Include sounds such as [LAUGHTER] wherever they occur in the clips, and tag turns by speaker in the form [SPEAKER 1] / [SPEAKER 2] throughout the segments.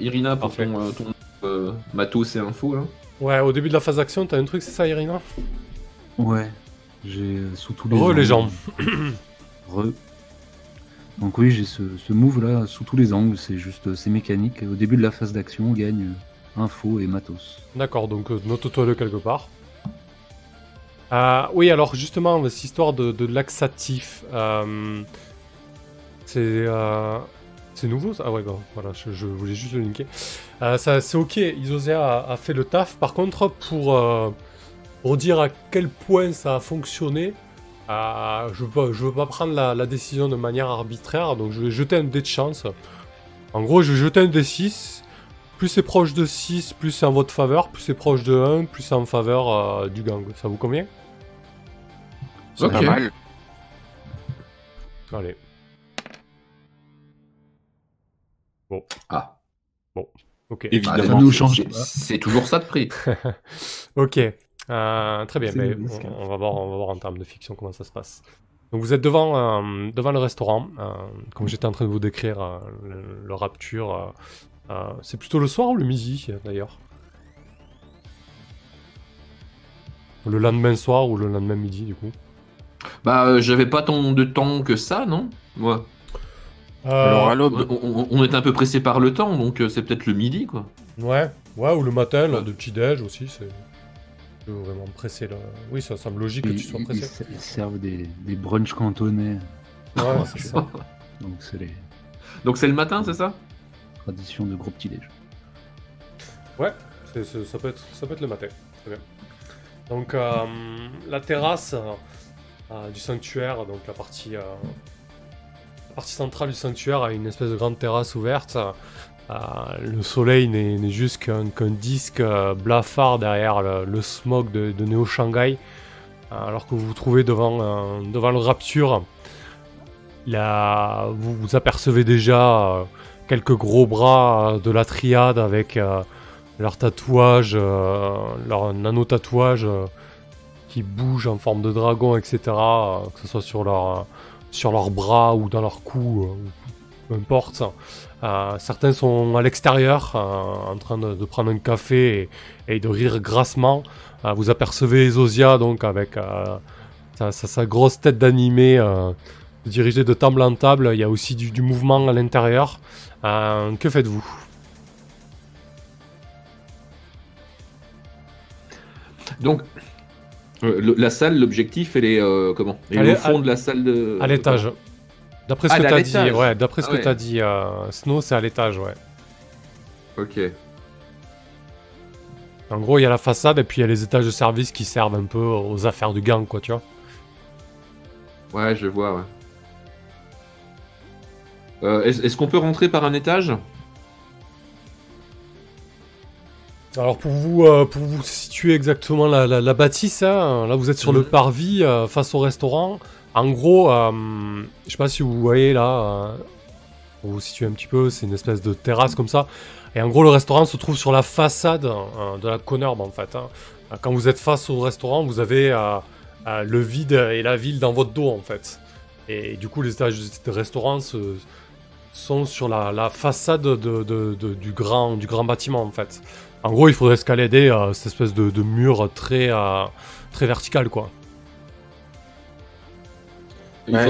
[SPEAKER 1] Irina, pour
[SPEAKER 2] Parfait.
[SPEAKER 1] ton, euh, ton euh, matos et info. Là.
[SPEAKER 2] Ouais, au début de la phase d'action, t'as un truc, c'est ça, Irina?
[SPEAKER 3] Ouais. J'ai euh, sous tous les.
[SPEAKER 2] Re les gens. [CLEARS THROAT]
[SPEAKER 3] Re. Donc oui, j'ai ce, ce move là sous tous les angles. C'est juste, euh, c'est mécanique. Au début de la phase d'action, on gagne euh, info et matos.
[SPEAKER 2] D'accord, donc euh, note-toi-le quelque part. Euh, oui, alors justement, cette histoire de, de laxatif, euh, c'est euh, c'est nouveau ça? Ah ouais, bon, voilà, je, je voulais juste le linker. Euh, ça, c'est ok, Isosea a, a fait le taf. Par contre, pour, euh, pour dire à quel point ça a fonctionné, euh, je veux pas, je veux pas prendre la, la décision de manière arbitraire, donc je vais jeter un dé de chance. En gros, je vais jeter un dé 6. Plus c'est proche de 6, plus c'est en votre faveur. Plus c'est proche de 1, plus c'est en faveur euh, du gang. Ça vous convient?
[SPEAKER 4] C'est
[SPEAKER 1] Ok.
[SPEAKER 4] pas mal.
[SPEAKER 2] Allez.
[SPEAKER 1] Ah,
[SPEAKER 2] Ok.
[SPEAKER 1] bah,
[SPEAKER 4] Évidemment.
[SPEAKER 3] ça nous change
[SPEAKER 1] c'est- toujours ça de prix. [LAUGHS]
[SPEAKER 2] Ok. Euh, très bien.
[SPEAKER 3] C'est
[SPEAKER 2] ben, on, on va voir, on va voir en termes de fiction comment ça se passe. Donc vous êtes devant, euh, devant le restaurant, euh, comme j'étais en train de vous décrire euh, le, le rapture. euh, euh, c'est plutôt le soir ou le midi d'ailleurs? Le lendemain soir ou le lendemain midi du coup?
[SPEAKER 1] Bah, euh, j'avais pas tant de temps que ça, non? Moi.
[SPEAKER 4] Alors à
[SPEAKER 1] On,
[SPEAKER 4] l'aube,
[SPEAKER 1] on- on est un peu pressé par le temps, donc euh, c'est peut-être le midi, quoi.
[SPEAKER 2] Ouais, ouais, ou le matin, là, de petit déj aussi, c'est vraiment pressé là. Oui, ça semble logique que
[SPEAKER 3] Ils,
[SPEAKER 2] tu sois pressé.
[SPEAKER 3] ils- ils servent des, des brunchs cantonais.
[SPEAKER 2] Ouais, [LAUGHS] c'est ça.
[SPEAKER 3] Donc c'est les
[SPEAKER 1] Donc c'est le matin, c'est ça?
[SPEAKER 3] traditions de gros petit déj.
[SPEAKER 2] Ouais, ça, peut être, ça peut être le matin. Très bien. Donc, euh, la terrasse euh, euh, du sanctuaire, donc la partie, euh, partie centrale du sanctuaire a une espèce de grande terrasse ouverte. Euh, le soleil n'est juste qu'un disque euh, blafard derrière le, le smog de, de Néo Shanghai. Euh, alors que vous vous trouvez devant, devant le Rapture, là, vous, vous apercevez déjà quelques gros bras de la triade avec euh, leurs nano-tatouages euh, qui bougent en forme de dragon, etc. que ce soit sur, leur, sur leurs bras ou dans leur cou, euh, peu importe. Euh, certains sont à l'extérieur, euh, en train de, prendre un café et, de rire grassement. Vous apercevez Zosia donc avec sa, grosse tête d'animé dirigée de table en table. Il y a aussi du, du mouvement à l'intérieur. Que faites-vous?
[SPEAKER 1] Le- la salle, l'objectif, elle est euh, comment? Elle
[SPEAKER 2] Elle
[SPEAKER 1] est
[SPEAKER 2] est
[SPEAKER 1] au fond
[SPEAKER 2] à-
[SPEAKER 1] de la salle de.
[SPEAKER 2] À l'étage. D'après ce
[SPEAKER 1] Ah,
[SPEAKER 2] que t'as dit, ouais, d'après ce
[SPEAKER 1] Ah
[SPEAKER 2] que
[SPEAKER 1] ouais.
[SPEAKER 2] t'as dit, euh, Snow, c'est à l'étage, ouais.
[SPEAKER 1] Ok.
[SPEAKER 2] En gros, il y a la façade et puis il y a les étages de service qui servent un peu aux affaires du gang, quoi, tu vois.
[SPEAKER 1] Ouais, je vois, ouais. Euh, est-ce qu'on peut rentrer par un étage?
[SPEAKER 2] Alors pour vous, euh, pour vous situer exactement la, la- la bâtisse, hein, là vous êtes sur le
[SPEAKER 1] Mhm.
[SPEAKER 2] parvis euh, face au restaurant. En gros, euh, je sais pas si vous voyez là, euh, pour vous situer un petit peu, c'est une espèce de terrasse comme ça. Et en gros, le restaurant se trouve sur la façade de la Connerbe en fait. hein. Quand vous êtes face au restaurant, vous avez le vide et la ville dans votre dos en fait. Et du coup, les étages de restaurant se- sont sur la, la façade de- de- de- du, grand, du grand bâtiment en fait. En gros, il faudrait escalader euh, cette espèce de, de mur très, euh, très vertical, quoi.
[SPEAKER 1] il,
[SPEAKER 4] Ouais,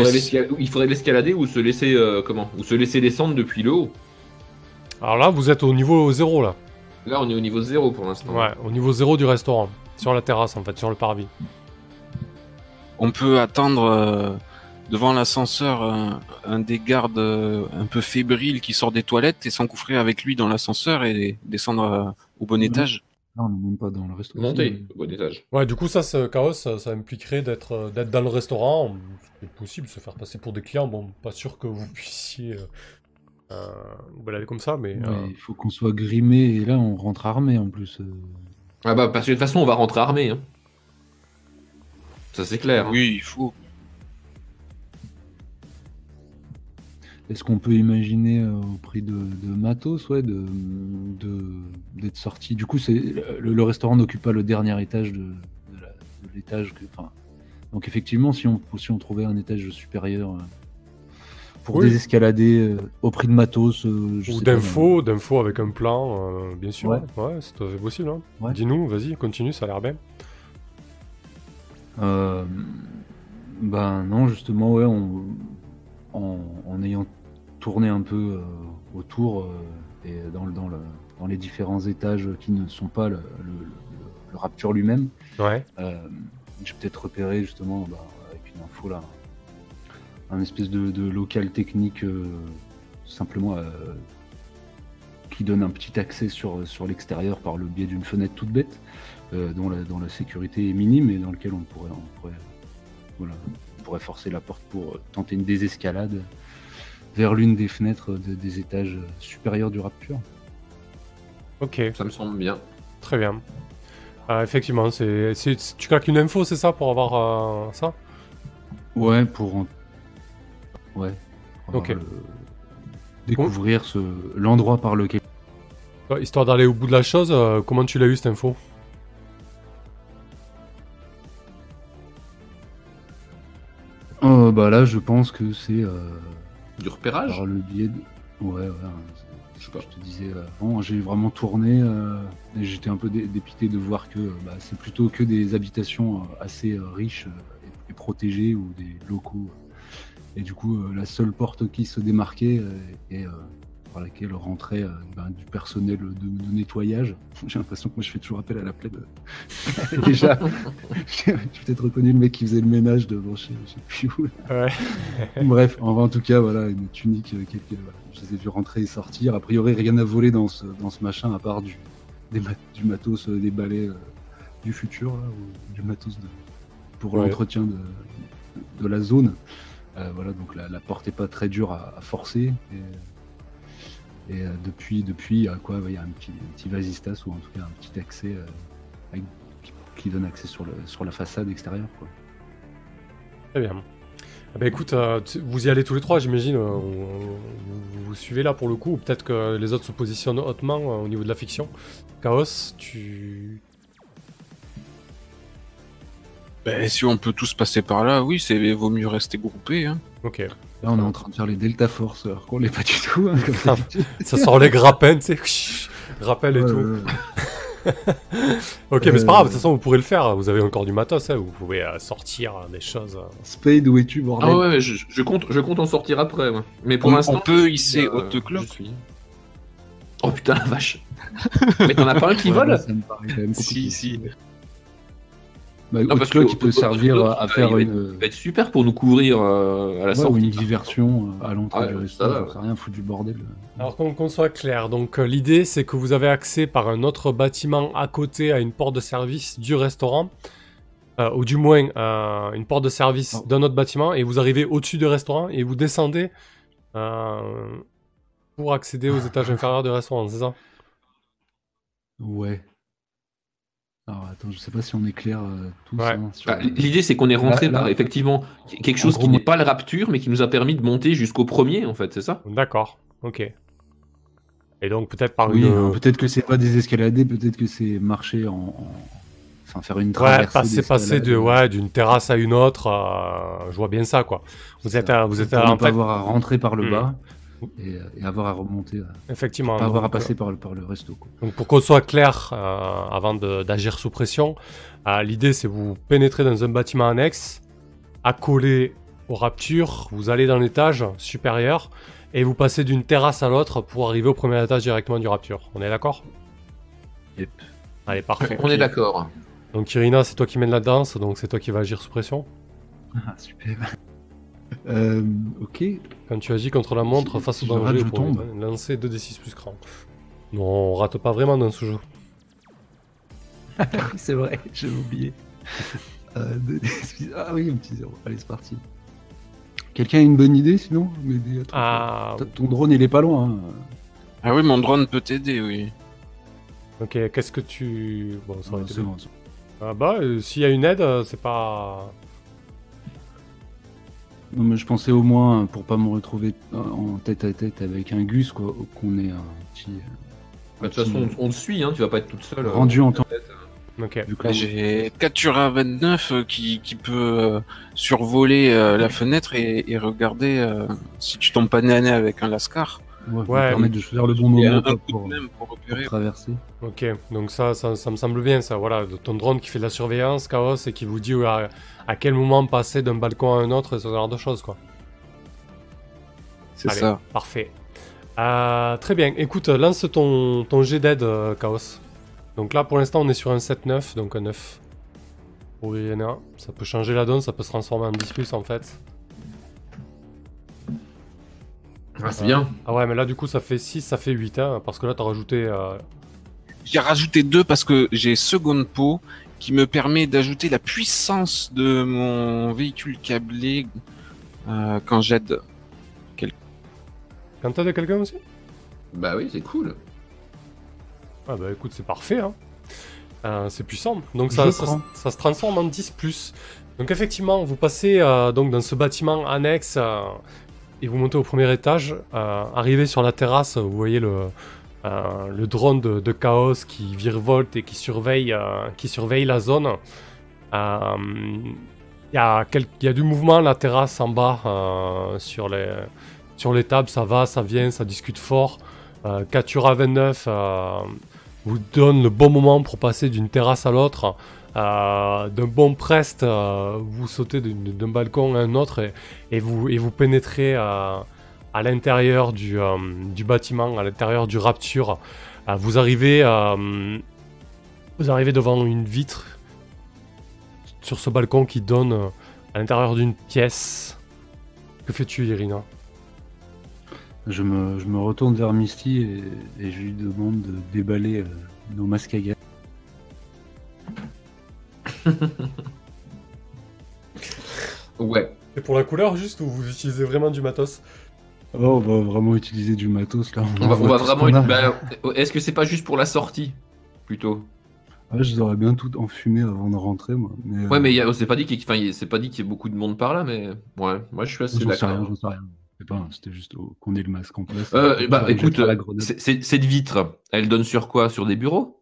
[SPEAKER 1] faudrait il l'escalader ou se laisser euh, comment Ou se laisser descendre depuis le haut.
[SPEAKER 2] Alors là, vous êtes au niveau zéro, là.
[SPEAKER 1] Là, on est au niveau zéro pour l'instant.
[SPEAKER 2] Ouais, au niveau zéro du restaurant. Sur la terrasse, en fait, sur le parvis.
[SPEAKER 4] on peut attendre euh, devant l'ascenseur un, un des gardes euh, un peu fébrile qui sort des toilettes et s'engouffrer avec lui dans l'ascenseur et descendre euh, au bon étage.
[SPEAKER 3] Là, on n'est même pas dans le restaurant.
[SPEAKER 1] Monter au bon étage.
[SPEAKER 2] Ouais, du coup, ça, ce chaos, ça, ça impliquerait d'être euh, d'être dans le restaurant. C'est possible, se faire passer pour des clients. Bon, pas sûr que vous puissiez euh, euh, vous balader comme ça, mais...
[SPEAKER 3] Ouais,
[SPEAKER 2] euh,
[SPEAKER 3] Il faut qu'on soit grimé et là on rentre armé en plus. euh.
[SPEAKER 1] Ah bah, parce que de toute façon, on va rentrer armé. Hein. Ça, c'est clair. hein.
[SPEAKER 4] Oui, il faut.
[SPEAKER 3] Est-ce qu'on peut imaginer euh, au prix de, de matos, ouais, de d'être sorti? Du coup, c'est le, le restaurant n'occupe pas le dernier étage de, l'étage. enfin, donc effectivement, si on si on trouvait un étage supérieur, euh, pour
[SPEAKER 2] Oui.
[SPEAKER 3] désescalader euh, au prix de matos. je
[SPEAKER 2] Ou d'infos, d'infos avec un plan, bien sûr.
[SPEAKER 3] Ouais.
[SPEAKER 2] Ouais, c'est tout à fait possible. hein.
[SPEAKER 3] Ouais.
[SPEAKER 2] Dis-nous, vas-y, continue, ça a l'air bien.
[SPEAKER 3] Ben non, justement, ouais, on- en, en ayant tourné un peu euh, autour euh, et dans, dans, le- dans les différents étages qui ne sont pas le, le- Rapture lui-même,
[SPEAKER 2] Ouais.
[SPEAKER 3] euh, j'ai peut-être repéré justement bah, avec une info là, un espèce de, de local technique simplement qui donne un petit accès sur, sur l'extérieur par le biais d'une fenêtre toute bête, euh, dont, la, dont la sécurité est minime et dans lequel on pourrait, on pourrait, voilà, on pourrait forcer la porte pour tenter une désescalade vers l'une des fenêtres de- des étages supérieurs du Rapture.
[SPEAKER 2] Ok,
[SPEAKER 1] Ça me semble bien.
[SPEAKER 2] très bien. Euh, effectivement, c'est, c'est- tu claques une info, c'est ça, pour avoir euh, ça?
[SPEAKER 3] Ouais, pour en- ouais, pour
[SPEAKER 2] Ok.
[SPEAKER 3] le- découvrir ce l'endroit par lequel
[SPEAKER 2] Histoire d'aller au bout de la chose, euh, comment tu l'as eu cette info?
[SPEAKER 3] Euh, bah là, je pense que c'est euh,
[SPEAKER 1] Du repérage
[SPEAKER 3] par le biais de. Ouais, ouais. hein,
[SPEAKER 1] Je sais pas.
[SPEAKER 3] Je te disais avant, j'ai vraiment tourné euh, et j'étais un peu dé- dépité de voir que euh, bah, c'est plutôt que des habitations euh, assez euh, riches euh, et, et protégées ou des locaux. Et du coup, euh, la seule porte qui se démarquait euh, et euh, par laquelle rentrait euh, ben, du personnel de, de nettoyage. [LAUGHS] J'ai l'impression que moi je fais toujours appel à la plaide. [LAUGHS] Déjà, [LAUGHS] j'ai peut-être reconnu le mec qui faisait le ménage devant chez, je sais plus où.
[SPEAKER 2] Ouais.
[SPEAKER 3] Bref, en, en tout cas, voilà, une tunique, euh, voilà, je les ai vus rentrer et sortir. A priori, rien à voler dans ce, dans ce machin, à part du, des mat- du matos, euh, des balais euh, du futur, là, ou du matos de, pour
[SPEAKER 2] Ouais.
[SPEAKER 3] l'entretien de, de la zone. Euh, voilà, donc la, la porte est pas très dure à, à forcer. Et, et, euh, depuis, depuis, à quoi il y a un petit, vasistas ou en tout cas un petit accès euh, avec- qui, donne accès sur, le, sur la façade extérieure.
[SPEAKER 2] Très bien. Ah bah écoute, euh, vous y allez tous les trois, j'imagine. euh, vous, vous- suivez là pour le coup, ou peut-être que les autres se positionnent hautement euh, au niveau de la fiction. Chaos, tu.
[SPEAKER 4] Ben, si on peut tous passer par là, oui, c'est vaut mieux rester groupé. Hein.
[SPEAKER 2] Ok.
[SPEAKER 3] Là, on est en train de faire les Delta Force, alors qu'on l'est pas du tout. hein, comme.
[SPEAKER 2] Ça sort les grappins, tu sais. [LAUGHS] Rappel et
[SPEAKER 3] Ouais,
[SPEAKER 2] tout.
[SPEAKER 3] ouais, ouais. [LAUGHS]
[SPEAKER 2] Ok, mais c'est pas
[SPEAKER 3] Euh,
[SPEAKER 2] grave, de toute façon, vous pourrez le faire. Vous avez encore du matos, hein, vous pouvez euh, sortir euh, des choses. euh.
[SPEAKER 3] Spade, où es-tu, bordel?
[SPEAKER 1] Ah ouais, je, je compte, je compte en sortir après. Mais pour
[SPEAKER 4] On-
[SPEAKER 1] l'instant,
[SPEAKER 4] on peut hisser
[SPEAKER 1] suis,
[SPEAKER 4] haute cloque.
[SPEAKER 1] je suis- Oh putain, la vache. [LAUGHS] Mais t'en as pas un qui
[SPEAKER 3] Ouais,
[SPEAKER 1] vole?
[SPEAKER 3] moi, ça me paraît quand même compliqué.
[SPEAKER 4] Si, si.
[SPEAKER 3] Bah,
[SPEAKER 1] Non, parce que
[SPEAKER 3] il peut servir
[SPEAKER 1] haute
[SPEAKER 3] à faire
[SPEAKER 1] va
[SPEAKER 3] une,
[SPEAKER 1] Ça va être super pour nous couvrir euh, à la
[SPEAKER 3] ouais, ou
[SPEAKER 1] sortie.
[SPEAKER 3] une diversion euh, à l'entrée du
[SPEAKER 1] ça
[SPEAKER 3] restaurant. sais rien, foutre du bordel.
[SPEAKER 2] Alors qu'on soit clair, donc euh, l'idée c'est que vous avez accès par un autre bâtiment à côté à une porte de service du restaurant, euh, ou du moins euh, une porte de service
[SPEAKER 3] Oh.
[SPEAKER 2] d'un autre bâtiment, et vous arrivez au-dessus du restaurant et vous descendez euh, pour accéder aux [SIGHS] étages inférieurs du restaurant, c'est ça?
[SPEAKER 3] Ouais. Alors attends, je sais pas si on est clair euh, tous.
[SPEAKER 2] Ouais.
[SPEAKER 3] hein, sur-
[SPEAKER 1] Bah, L'idée, c'est qu'on est rentré
[SPEAKER 3] Là- là-
[SPEAKER 1] par effectivement quelque chose qui n'est pas le Rapture, mais qui nous a permis de monter jusqu'au premier, en fait, c'est ça?
[SPEAKER 2] D'accord, ok. Et donc peut-être par
[SPEAKER 3] Oui,
[SPEAKER 2] une...
[SPEAKER 3] alors, peut-être que c'est pas des escaladés, peut-être que c'est marcher en, en- Enfin, faire une
[SPEAKER 2] Ouais,
[SPEAKER 3] traversée.
[SPEAKER 2] passer, passer de, ouais, d'une terrasse à une autre, euh, je vois bien ça, quoi. Vous êtes, à- vous êtes à- en
[SPEAKER 3] pas
[SPEAKER 2] fait,
[SPEAKER 3] avoir à rentrer par le
[SPEAKER 2] Hmm.
[SPEAKER 3] bas et, euh, et avoir à remonter, euh,
[SPEAKER 2] effectivement.
[SPEAKER 3] pas avoir à
[SPEAKER 2] donc, euh,
[SPEAKER 3] passer par le, par le resto. Quoi.
[SPEAKER 2] Donc pour qu'on soit clair, euh, avant d'agir sous pression, euh, l'idée c'est vous pénétrez dans un bâtiment annexe, accolé au Rapture, vous allez dans l'étage supérieur et vous passez d'une terrasse à l'autre pour arriver au premier étage directement du Rapture. On est d'accord?
[SPEAKER 3] Yep.
[SPEAKER 2] Allez, parfait.
[SPEAKER 1] On est d'accord.
[SPEAKER 2] Donc Irina, c'est toi qui mène la danse, donc c'est toi qui vas agir sous pression?
[SPEAKER 3] Ah, super. Euh, ok.
[SPEAKER 2] Quand tu agis contre la montre
[SPEAKER 3] Si-
[SPEAKER 2] face
[SPEAKER 3] si
[SPEAKER 2] au danger,
[SPEAKER 3] je tombe.
[SPEAKER 2] lancer 2d6 plus cran. Non, on rate pas vraiment dans ce jeu.
[SPEAKER 3] oui, [LAUGHS] c'est vrai, j'ai oublié. [LAUGHS] Euh, ah oui, un petit zéro. Allez, c'est parti. Quelqu'un a une bonne idée sinon?
[SPEAKER 2] Ah,
[SPEAKER 3] Ton drone, il est pas loin. hein.
[SPEAKER 4] Ah oui, mon drone peut t'aider, oui.
[SPEAKER 2] ok, qu'est-ce que tu... Bon, ça
[SPEAKER 3] Ah, bon, c'est bon.
[SPEAKER 2] Ah bah, euh, s'il y a une aide, euh, c'est pas...
[SPEAKER 3] Non, mais je pensais au moins, pour pas me retrouver euh, en tête à tête avec un Gus, quoi, qu'on ait un petit.
[SPEAKER 1] Bah, De toute façon, on, on te suit, hein, tu vas pas être toute seule. euh,
[SPEAKER 3] Rendu en temps.
[SPEAKER 1] tête.
[SPEAKER 2] Ok.
[SPEAKER 3] Vu que
[SPEAKER 4] Là,
[SPEAKER 3] le-
[SPEAKER 4] j'ai Katura 29 euh, qui, qui peut euh, survoler euh, la fenêtre et, et regarder euh, si tu tombes pas nez à nez avec un lascar.
[SPEAKER 3] Ouais, ça
[SPEAKER 2] Ouais,
[SPEAKER 3] permet de choisir le bon moment pour,
[SPEAKER 4] pour
[SPEAKER 3] traverser.
[SPEAKER 2] Ok, donc ça, ça, ça me semble bien, ça, voilà, ton drone qui fait de la surveillance, Chaos, et qui vous dit à, à quel moment passer d'un balcon à un autre, et ce genre de choses, quoi.
[SPEAKER 4] C'est ça.
[SPEAKER 2] Parfait. Euh, très bien, écoute, lance ton, ton jet d'aide, euh, Chaos. Donc là, pour l'instant, on est sur un 7-9, donc un 9. Pour Irina, ça peut changer la donne, ça peut se transformer en 10 plus, en fait.
[SPEAKER 1] Ah, c'est bien.
[SPEAKER 2] Ah ouais, mais là, du coup, ça fait 6, ça fait 8, hein, parce que là, t'as rajouté... euh,
[SPEAKER 4] J'ai rajouté deux parce que j'ai seconde peau qui me permet d'ajouter la puissance de mon véhicule câblé euh, quand j'aide.
[SPEAKER 2] Quand t'aides quelqu'un aussi?
[SPEAKER 1] Bah oui, c'est cool.
[SPEAKER 2] Ah bah écoute, c'est parfait, hein. Euh, c'est puissant. Donc ça, ça, se transforme en 10 plus. Donc effectivement, vous passez euh, donc dans ce bâtiment annexe euh, et vous montez au premier étage. Euh, arrivé sur la terrasse, vous voyez le, euh, le drone de, Chaos qui virevolte et qui surveille, euh, qui surveille la zone. Euh, Il y, a quel- il y a du mouvement la terrasse en bas euh, sur, les, sur les tables, ça va, ça vient, ça discute fort. Euh, Katura 29 euh, vous donne le bon moment pour passer d'une terrasse à l'autre. Euh, d'un bon prest, euh, vous sautez d'un balcon à un autre et, vous, pénétrez euh, à l'intérieur du, bâtiment, à l'intérieur du Rapture. Vous, arrivez, devant une vitre sur ce balcon qui donne à l'intérieur d'une pièce. Que fais-tu, Irina?
[SPEAKER 3] Je me, retourne vers Misty et, je lui demande de déballer nos masques à gaz. [LAUGHS]
[SPEAKER 1] Ouais.
[SPEAKER 2] C'est pour la couleur juste ou vous utilisez vraiment du matos
[SPEAKER 3] Oh, on va vraiment utiliser du matos là.
[SPEAKER 1] On va, va vraiment. bah, Est-ce que c'est pas juste pour la sortie Plutôt?
[SPEAKER 3] Ouais, je les aurais bien tout enfumé avant de rentrer, moi. Mais,
[SPEAKER 1] Ouais,
[SPEAKER 3] euh,
[SPEAKER 1] mais a- c'est pas dit qu'il enfin, il- c'est pas dit qu'il y ait beaucoup de monde par là, mais ouais, moi je suis assez
[SPEAKER 3] rien,
[SPEAKER 1] d'accord.
[SPEAKER 3] j'en sais rien. C'est pas, c'était juste qu'on ait le masque en place.
[SPEAKER 1] Euh, bah écoute, c'est- cette vitre, elle donne sur quoi? Sur des bureaux?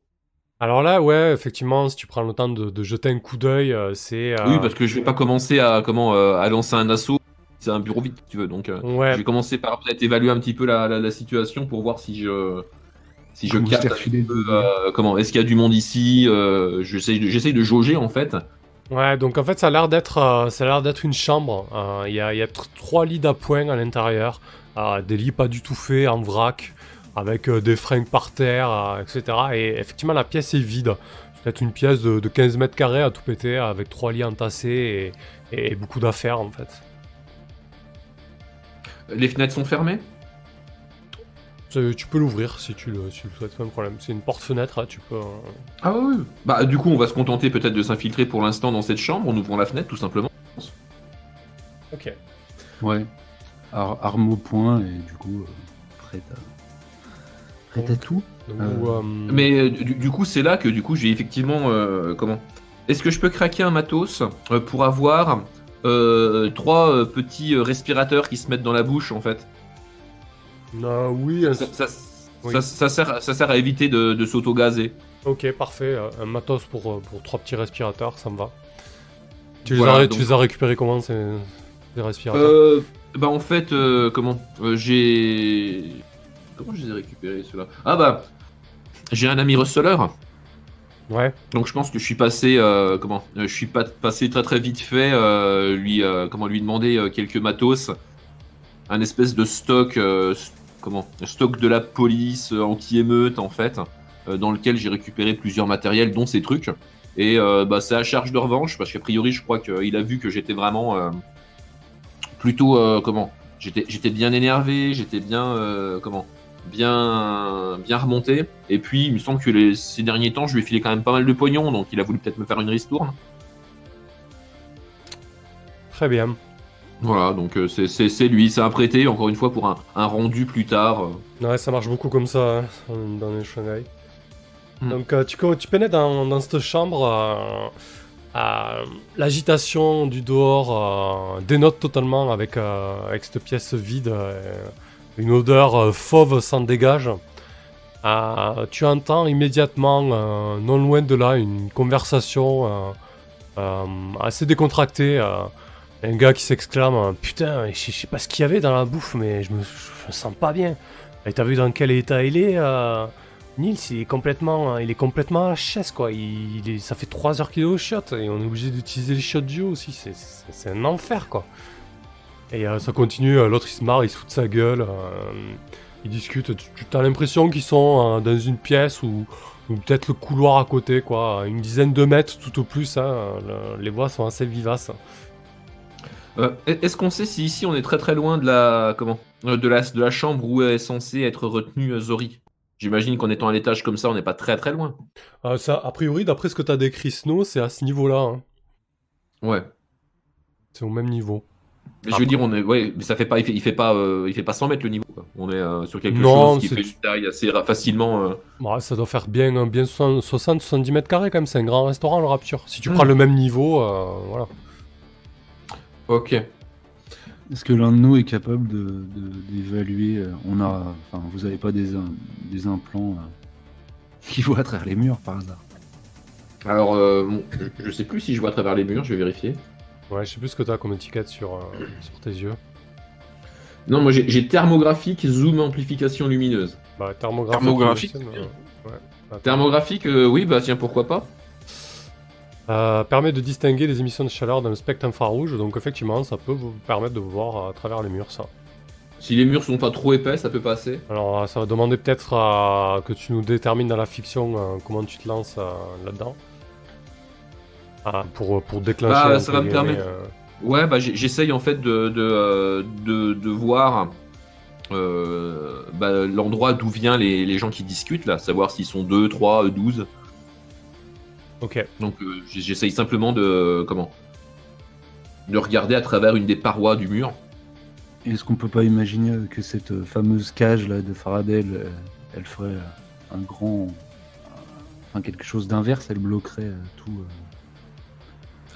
[SPEAKER 2] Alors là, ouais, effectivement, si tu prends le temps de, de jeter un coup d'œil, euh, c'est. euh,
[SPEAKER 1] Oui, parce que je vais pas commencer à comment euh, à lancer un assaut. C'est un bureau vide, si tu veux. Donc, euh,
[SPEAKER 2] Ouais,
[SPEAKER 1] je vais commencer par peut-être évaluer un petit peu la, la, la situation pour voir si je si je
[SPEAKER 3] Comment
[SPEAKER 1] capte un peu, euh, est-ce qu'il y a du monde ici euh, J'essaye de, j'essaye de jauger en fait.
[SPEAKER 2] ouais, donc en fait, ça a l'air d'être, euh, ça a l'air d'être une chambre. Euh, Il y a, il y a tr- trois lits d'appoint à l'intérieur, euh, des lits pas du tout faits, en vrac, avec euh, des fringues par terre, euh, etc. Et effectivement, la pièce est vide. C'est peut-être une pièce de, de 15 mètres carrés à tout péter, avec trois lits entassés et, et beaucoup d'affaires en fait.
[SPEAKER 1] Les fenêtres sont fermées?
[SPEAKER 2] Tu peux l'ouvrir si tu le, si tu le souhaites, pas de problème. C'est une porte-fenêtre, hein, tu peux. euh,
[SPEAKER 1] Ah oui. Bah du coup, on va se contenter peut-être de s'infiltrer pour l'instant dans cette chambre en ouvrant la fenêtre tout simplement.
[SPEAKER 2] Ok.
[SPEAKER 3] Ouais. Ar- arme au point et du coup, euh, prête à. Prête à tout
[SPEAKER 2] Donc,
[SPEAKER 3] Euh,
[SPEAKER 2] euh,
[SPEAKER 1] Mais euh, du, du coup, c'est là que du coup, j'ai effectivement euh, comment? Est-ce que je peux craquer un matos euh, pour avoir euh, trois euh, petits euh, respirateurs qui se mettent dans la bouche en fait?
[SPEAKER 2] Oui,
[SPEAKER 1] ça, ça-
[SPEAKER 2] Oui.
[SPEAKER 1] ça- ça sert, ça sert à éviter de, de s'auto-gazer.
[SPEAKER 2] Ok, parfait. Un matos pour, pour trois petits respirateurs, ça me va. Tu les,
[SPEAKER 1] Voilà,
[SPEAKER 2] as,
[SPEAKER 1] donc-
[SPEAKER 2] tu les as récupérés comment ces, ces respirateurs?
[SPEAKER 1] Euh, bah en fait, euh, comment? Euh, J'ai... Comment je les ai récupérés ceux-là? Ah bah, j'ai un ami receleur.
[SPEAKER 2] Ouais,
[SPEAKER 1] Donc je pense que je suis passé, euh, comment euh, Je suis pas passé très très vite fait, euh, lui, euh, comment lui demander quelques matos, un espèce de stock, comment Stock de la police anti-émeute en fait, dans lequel j'ai récupéré plusieurs matériels, dont ces trucs. Et bah c'est à charge de revanche parce qu'a priori je crois qu'il a vu que j'étais vraiment plutôt comment J'étais j'étais bien énervé, j'étais bien comment bien bien remonté. Et puis il me semble que les, ces derniers temps je lui ai filé quand même pas mal de pognon, donc il a voulu peut-être me faire une ristourne.
[SPEAKER 2] très bien.
[SPEAKER 1] Voilà, donc euh, c'est- lui, c'est un prêté encore une fois pour un, un rendu plus tard. euh.
[SPEAKER 2] Ouais, ça marche beaucoup comme ça hein, dans les Shanghai.
[SPEAKER 1] Hmm.
[SPEAKER 2] Donc euh, tu, tu pénètres dans, dans cette chambre. L'agitation du dehors dénote totalement avec, avec cette pièce vide. Une odeur euh, fauve s'en dégage. euh, tu entends immédiatement, euh, non loin de là, une conversation assez décontractée. un gars qui s'exclame Putain, je sais pas ce qu'il y avait dans la bouffe, mais je me, sens pas bien. Et t'as vu dans quel état il est Nils, il est complètement, il est complètement à la chaise, quoi. Ça fait 3 heures qu'il est au shot et on est obligé d'utiliser les shots duo aussi. C'est- C'est c'est un enfer, quoi. Et euh, ça continue, euh, l'autre il se marre, il se fout de sa gueule. euh, ils discutent. Tu, tu as l'impression qu'ils sont euh, dans une pièce ou, peut-être le couloir à côté, quoi. Une dizaine de mètres tout au plus. hein, le- les voix sont assez vivaces.
[SPEAKER 1] Est-ce qu'on sait si ici on est très très loin de la comment de la de la chambre où est censé être retenu euh, Zori? J'imagine qu'en étant à l'étage comme ça, on n'est pas très très loin.
[SPEAKER 2] Ça, a priori, d'après ce que tu as décrit, Snow, c'est à ce niveau-là. hein.
[SPEAKER 1] Ouais.
[SPEAKER 2] C'est au même niveau.
[SPEAKER 1] Mais je veux dire, on est, ouais, mais ça fait pas, il fait, il fait pas, euh, il fait pas 100 mètres le niveau. Quoi. On est euh, sur quelque
[SPEAKER 2] Non,
[SPEAKER 1] chose qui fait une taille assez facilement. euh,
[SPEAKER 2] Ouais, ça doit faire bien, bien 60-70 mètres carrés quand même. C'est un grand restaurant, le Rapture. Si tu
[SPEAKER 1] Hmm.
[SPEAKER 2] prends le même niveau, euh, voilà.
[SPEAKER 1] Ok.
[SPEAKER 3] Est-ce que l'un de nous est capable de de- d'évaluer euh, On a, enfin, vous avez pas des, im- des implants euh, qui voient à travers les murs par hasard?
[SPEAKER 1] Alors, euh, bon, je, je sais plus si je vois à travers les murs. Je vais vérifier.
[SPEAKER 2] Ouais, je sais plus ce que tu as comme étiquette sur, euh, sur tes yeux.
[SPEAKER 1] Non, moi j'ai thermographique, zoom, amplification lumineuse.
[SPEAKER 2] Bah, thermographique.
[SPEAKER 4] Thermographique,
[SPEAKER 2] euh, ouais. Attends.
[SPEAKER 1] Thermographique, euh, oui, bah tiens, pourquoi pas.
[SPEAKER 2] Euh, permet de distinguer les émissions de chaleur d'un spectre infrarouge, donc effectivement, ça peut vous permettre de voir à travers les murs, ça.
[SPEAKER 1] Si les murs sont pas trop épais, ça peut passer.
[SPEAKER 2] Alors, ça va demander peut-être que tu nous détermines dans la fiction euh, comment tu te lances euh, là-dedans. Ah, pour, pour déclencher.
[SPEAKER 1] Bah, ça va me permettre-
[SPEAKER 2] euh,
[SPEAKER 1] Ouais, bah j'essaye en fait de, de, euh, de, de voir euh, bah, l'endroit d'où viennent les, les gens qui discutent, là, savoir s'ils sont 2, 3, 12.
[SPEAKER 2] Ok.
[SPEAKER 1] Donc euh, j'essaye simplement de comment? De regarder à travers une des parois du mur.
[SPEAKER 3] Est-ce qu'on peut pas imaginer euh, que cette euh, fameuse cage là de Faraday, elle, euh, elle ferait euh, un grand, euh, enfin quelque chose d'inverse, elle bloquerait euh, tout. euh.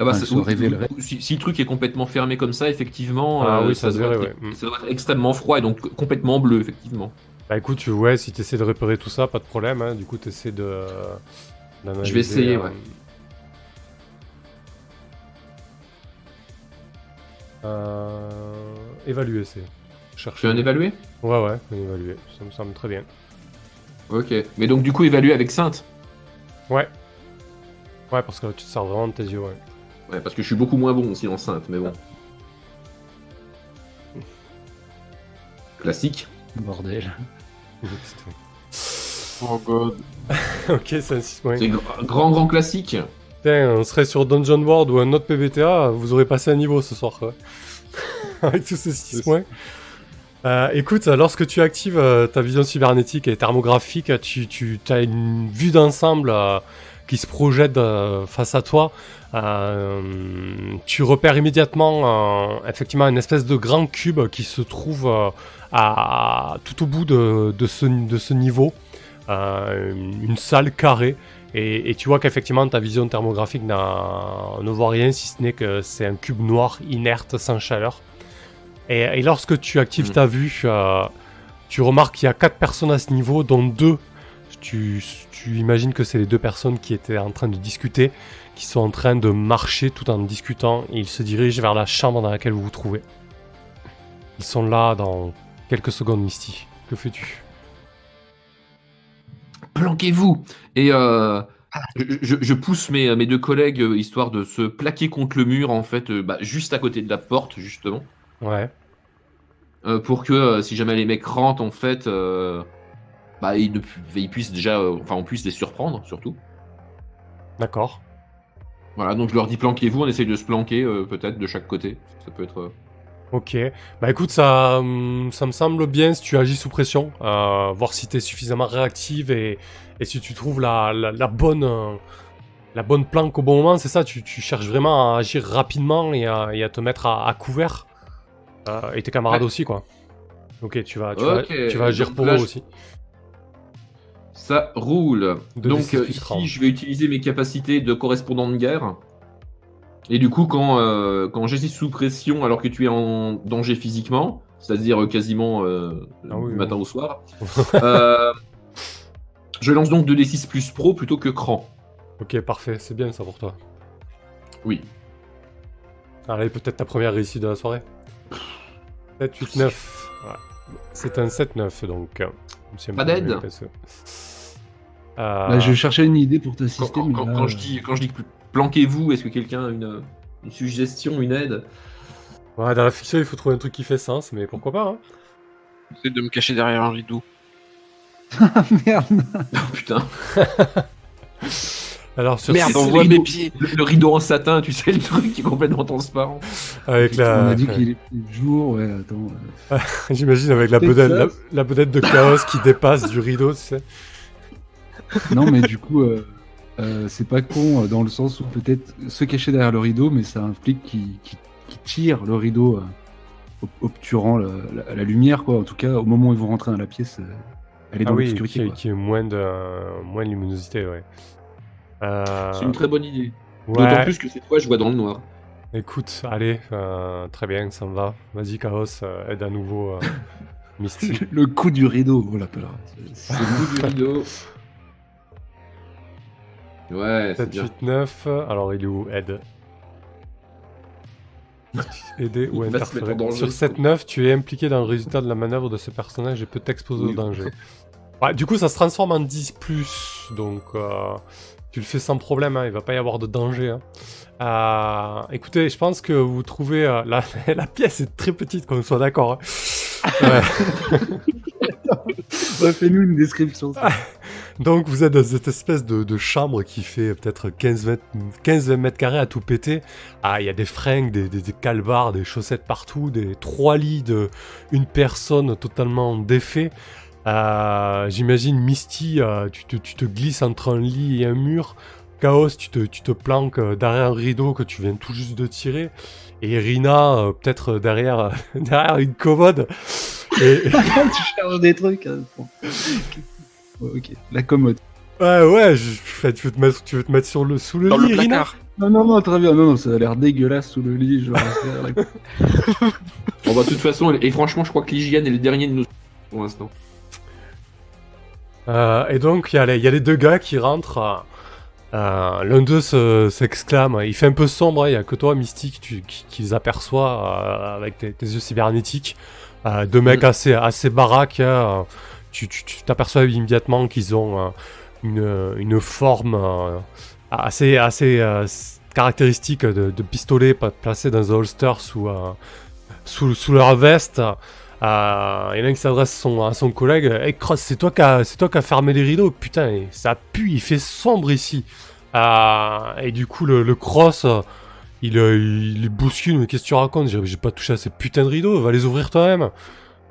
[SPEAKER 1] Ah bah, ça-
[SPEAKER 3] se
[SPEAKER 1] ou-
[SPEAKER 3] révélerait.
[SPEAKER 1] si, si le truc est complètement fermé comme ça, effectivement,
[SPEAKER 2] Ah
[SPEAKER 1] euh,
[SPEAKER 2] oui, ça se
[SPEAKER 1] doit être,
[SPEAKER 2] ouais.
[SPEAKER 1] Ça doit être extrêmement froid et donc complètement bleu, effectivement.
[SPEAKER 2] Bah écoute, tu- ouais, si tu essaies de réparer tout ça, pas de problème. hein. Du coup, tu essaies de. d'analyser,
[SPEAKER 1] Je vais essayer,
[SPEAKER 2] euh,
[SPEAKER 1] ouais.
[SPEAKER 2] Euh... Évaluer, c'est. Chercher.
[SPEAKER 1] fais un évalué
[SPEAKER 2] Ouais, ouais, évaluer. Ça me semble très bien.
[SPEAKER 1] Ok. Mais donc du coup évalué avec Sainte?
[SPEAKER 2] Ouais. Ouais, parce que là, tu te sers vraiment de tes yeux, ouais.
[SPEAKER 1] Ouais, parce que je suis beaucoup moins bon aussi en Sainte, mais bon. Classique.
[SPEAKER 3] Bordel. [LAUGHS]
[SPEAKER 4] Oh god. [LAUGHS]
[SPEAKER 2] ok, c'est un 6 points.
[SPEAKER 1] C'est gr- grand grand classique.
[SPEAKER 2] Putain, on serait sur Dungeon World ou un autre PBTA, vous aurez passé un niveau ce soir, quoi. [LAUGHS] Avec tous ces 6
[SPEAKER 4] C'est
[SPEAKER 2] points. Euh, écoute, lorsque tu actives euh, ta vision cybernétique et thermographique, tu, tu as une vue d'ensemble euh, qui se projette euh, face à toi. Euh, tu repères immédiatement euh, effectivement une espèce de grand cube qui se trouve à, tout au bout de, de, ce, de ce niveau. Une salle carrée. Et, et tu vois qu'effectivement ta vision thermographique ne voit rien si ce n'est que c'est un cube noir inerte sans chaleur. Et, et lorsque tu actives
[SPEAKER 1] Mhm.
[SPEAKER 2] ta vue, tu remarques qu'il y a quatre personnes à ce niveau, dont deux. Tu, tu imagines que c'est les deux personnes qui étaient en train de discuter, qui sont en train de marcher tout en discutant, et ils se dirigent vers la chambre dans laquelle vous vous trouvez. Ils sont là dans quelques secondes, Misty. Que fais-tu?
[SPEAKER 1] Planquez-vous Et euh, je, pousse mes, mes deux collègues euh, histoire de se plaquer contre le mur en fait, euh, bah, juste à côté de la porte justement,
[SPEAKER 2] Ouais.
[SPEAKER 1] euh, pour que euh, si jamais les mecs rentrent en fait, euh, bah ils, ne pu- ils puissent déjà, euh, enfin on puisse les surprendre surtout.
[SPEAKER 2] D'accord.
[SPEAKER 1] Voilà, donc je leur dis planquez-vous, on essaye de se planquer euh, peut-être de chaque côté. Ça peut être. euh,
[SPEAKER 2] Ok. Bah écoute, ça, hum, ça me semble bien si tu agis sous pression. Voir si tu es suffisamment réactive et, et si tu trouves la, la, la bonne, la bonne planque au bon moment. C'est ça, tu, tu cherches vraiment à agir rapidement et à, et à te mettre à, à couvert. Euh, et tes camarades
[SPEAKER 1] Ouais.
[SPEAKER 2] aussi, quoi. Ok, tu vas, tu vas, tu vas agir
[SPEAKER 1] donc
[SPEAKER 2] pour
[SPEAKER 1] là,
[SPEAKER 2] eux
[SPEAKER 1] je-
[SPEAKER 2] aussi.
[SPEAKER 1] Ça roule.
[SPEAKER 2] De
[SPEAKER 1] Donc
[SPEAKER 2] D6
[SPEAKER 1] euh,
[SPEAKER 2] plus 30.
[SPEAKER 1] ici, je vais utiliser mes capacités de correspondant de guerre. Et du coup, quand, euh, quand j'agis sous pression alors que tu es en danger physiquement, c'est-à-dire euh, quasiment euh,
[SPEAKER 2] Ah oui,
[SPEAKER 1] du
[SPEAKER 2] oui.
[SPEAKER 1] matin au soir, [LAUGHS] euh, Je lance donc 2d6 plus pro plutôt que cran.
[SPEAKER 2] Ok, parfait, c'est bien ça pour toi.
[SPEAKER 1] Oui.
[SPEAKER 2] Allez, peut-être ta première réussite de la soirée. 7, 8, 9. Ouais. C'est un 7-9 donc.
[SPEAKER 1] Pas d'aide
[SPEAKER 3] Bah, je cherchais une idée pour t'assister,
[SPEAKER 1] quand-
[SPEAKER 3] mais
[SPEAKER 1] quand-
[SPEAKER 3] là,
[SPEAKER 1] quand je dis, quand je dis que planquez-vous, est-ce que quelqu'un a une, une suggestion, une aide?
[SPEAKER 2] Ouais, dans la fiction, il faut trouver un truc qui fait sens, mais pourquoi pas hein
[SPEAKER 4] J'essaie de me cacher derrière un rideau.
[SPEAKER 3] Ah, [LAUGHS] merde
[SPEAKER 1] Oh putain. [LAUGHS]
[SPEAKER 2] Alors, sur
[SPEAKER 4] Merde, on voit mes pieds.
[SPEAKER 1] Le, le rideau en satin, tu sais, le truc qui est complètement transparent.
[SPEAKER 2] avec
[SPEAKER 3] On
[SPEAKER 2] la.
[SPEAKER 3] a dit qu'il est de jour, ouais, attends. euh, [LAUGHS]
[SPEAKER 2] J'imagine avec la bedette, la, la bedette de chaos qui dépasse du rideau, tu sais. [LAUGHS]
[SPEAKER 3] Non, mais du coup, euh, euh, c'est pas con euh, dans le sens où peut-être se cacher derrière le rideau, mais ça implique qu'il qu'il- qu'il tire le rideau, euh, ob- obturant le- la, la lumière, quoi. En tout cas, au moment où ils vont rentrer dans la pièce, euh, elle est
[SPEAKER 2] Ah
[SPEAKER 3] dans
[SPEAKER 2] oui,
[SPEAKER 3] l'obscurité.
[SPEAKER 2] qui, est moins de, moins de luminosité, ouais. Euh,
[SPEAKER 1] C'est une très bonne idée. D'autant plus que cette fois, je vois dans le noir.
[SPEAKER 2] écoute, allez, euh, très bien, ça me va. Vas-y, Chaos, euh, aide à nouveau euh, [LAUGHS] Misty.
[SPEAKER 3] Le coup du rideau, on l'appellera.
[SPEAKER 1] C'est le bout du rideau. [LAUGHS] Ouais, c'est
[SPEAKER 2] 7,
[SPEAKER 1] bien.
[SPEAKER 2] 8, 9. Alors, il est où Aide. [LAUGHS] Aider ou interférer. Sur 7, 9, tu es impliqué dans le résultat de la manœuvre de ce personnage et peut t'exposer au danger. Ouais, du coup, ça se transforme en 10, donc euh, tu le fais sans problème, hein, il va pas y avoir de danger. hein. Euh, écoutez, je pense que vous trouvez. euh, la, [LAUGHS] la pièce est très petite, qu'on soit d'accord. hein. [LAUGHS] Ouais.
[SPEAKER 3] Ouais, Fais-nous une description. [LAUGHS]
[SPEAKER 2] Donc vous êtes dans cette espèce de, chambre qui fait peut-être 15-20 15 mètres carrés à tout péter. Ah, il y a des fringues, des, des, des calbars, des chaussettes partout, des trois lits de une personne totalement défait. Euh, J'imagine Misty, euh, tu, te, glisses entre un lit et un mur. Chaos, tu te, planques euh, derrière un rideau que tu viens tout juste de tirer. Et Rina, peut-être derrière, [LAUGHS] derrière une commode. Et,
[SPEAKER 3] tu cherches des trucs. hein. Ouais, ok, la commode.
[SPEAKER 2] Ouais, ouais, je, enfin, tu, veux te mettre, tu veux te mettre sur le, sous le
[SPEAKER 4] Dans
[SPEAKER 2] lit,
[SPEAKER 4] le placard.
[SPEAKER 3] Non, non, non, très bien. Non, non, ça a l'air dégueulasse sous le lit. Derrière la- [LAUGHS]
[SPEAKER 1] Bon, bah, de toute façon, et franchement, je crois que l'hygiène est le dernier de nous pour l'instant.
[SPEAKER 2] Euh, et donc, il y, a les- il y a les deux gars qui rentrent. euh, euh, L'un d'eux se- s'exclame. il fait un peu sombre, hein, il y a que toi, Mystique, tu, qui, qui les aperçoit euh, avec tes, tes yeux cybernétiques. Euh, deux mecs assez, assez baraques. hein, tu t'aperçois immédiatement qu'ils ont euh, une, une forme euh, assez, assez euh, caractéristique de, pistolet placé dans un holster sous, sous, sous leur veste. Il y en qui s'adresse à son collègue. Hey Cross, c'est toi qui as, fermé les rideaux. Putain, ça pue, il fait sombre ici. Et du coup, le, le Cross, il, euh, il les bouscule. Mais qu'est-ce que tu racontes? J'ai pas touché à ces putains de rideaux. Va les ouvrir toi-même.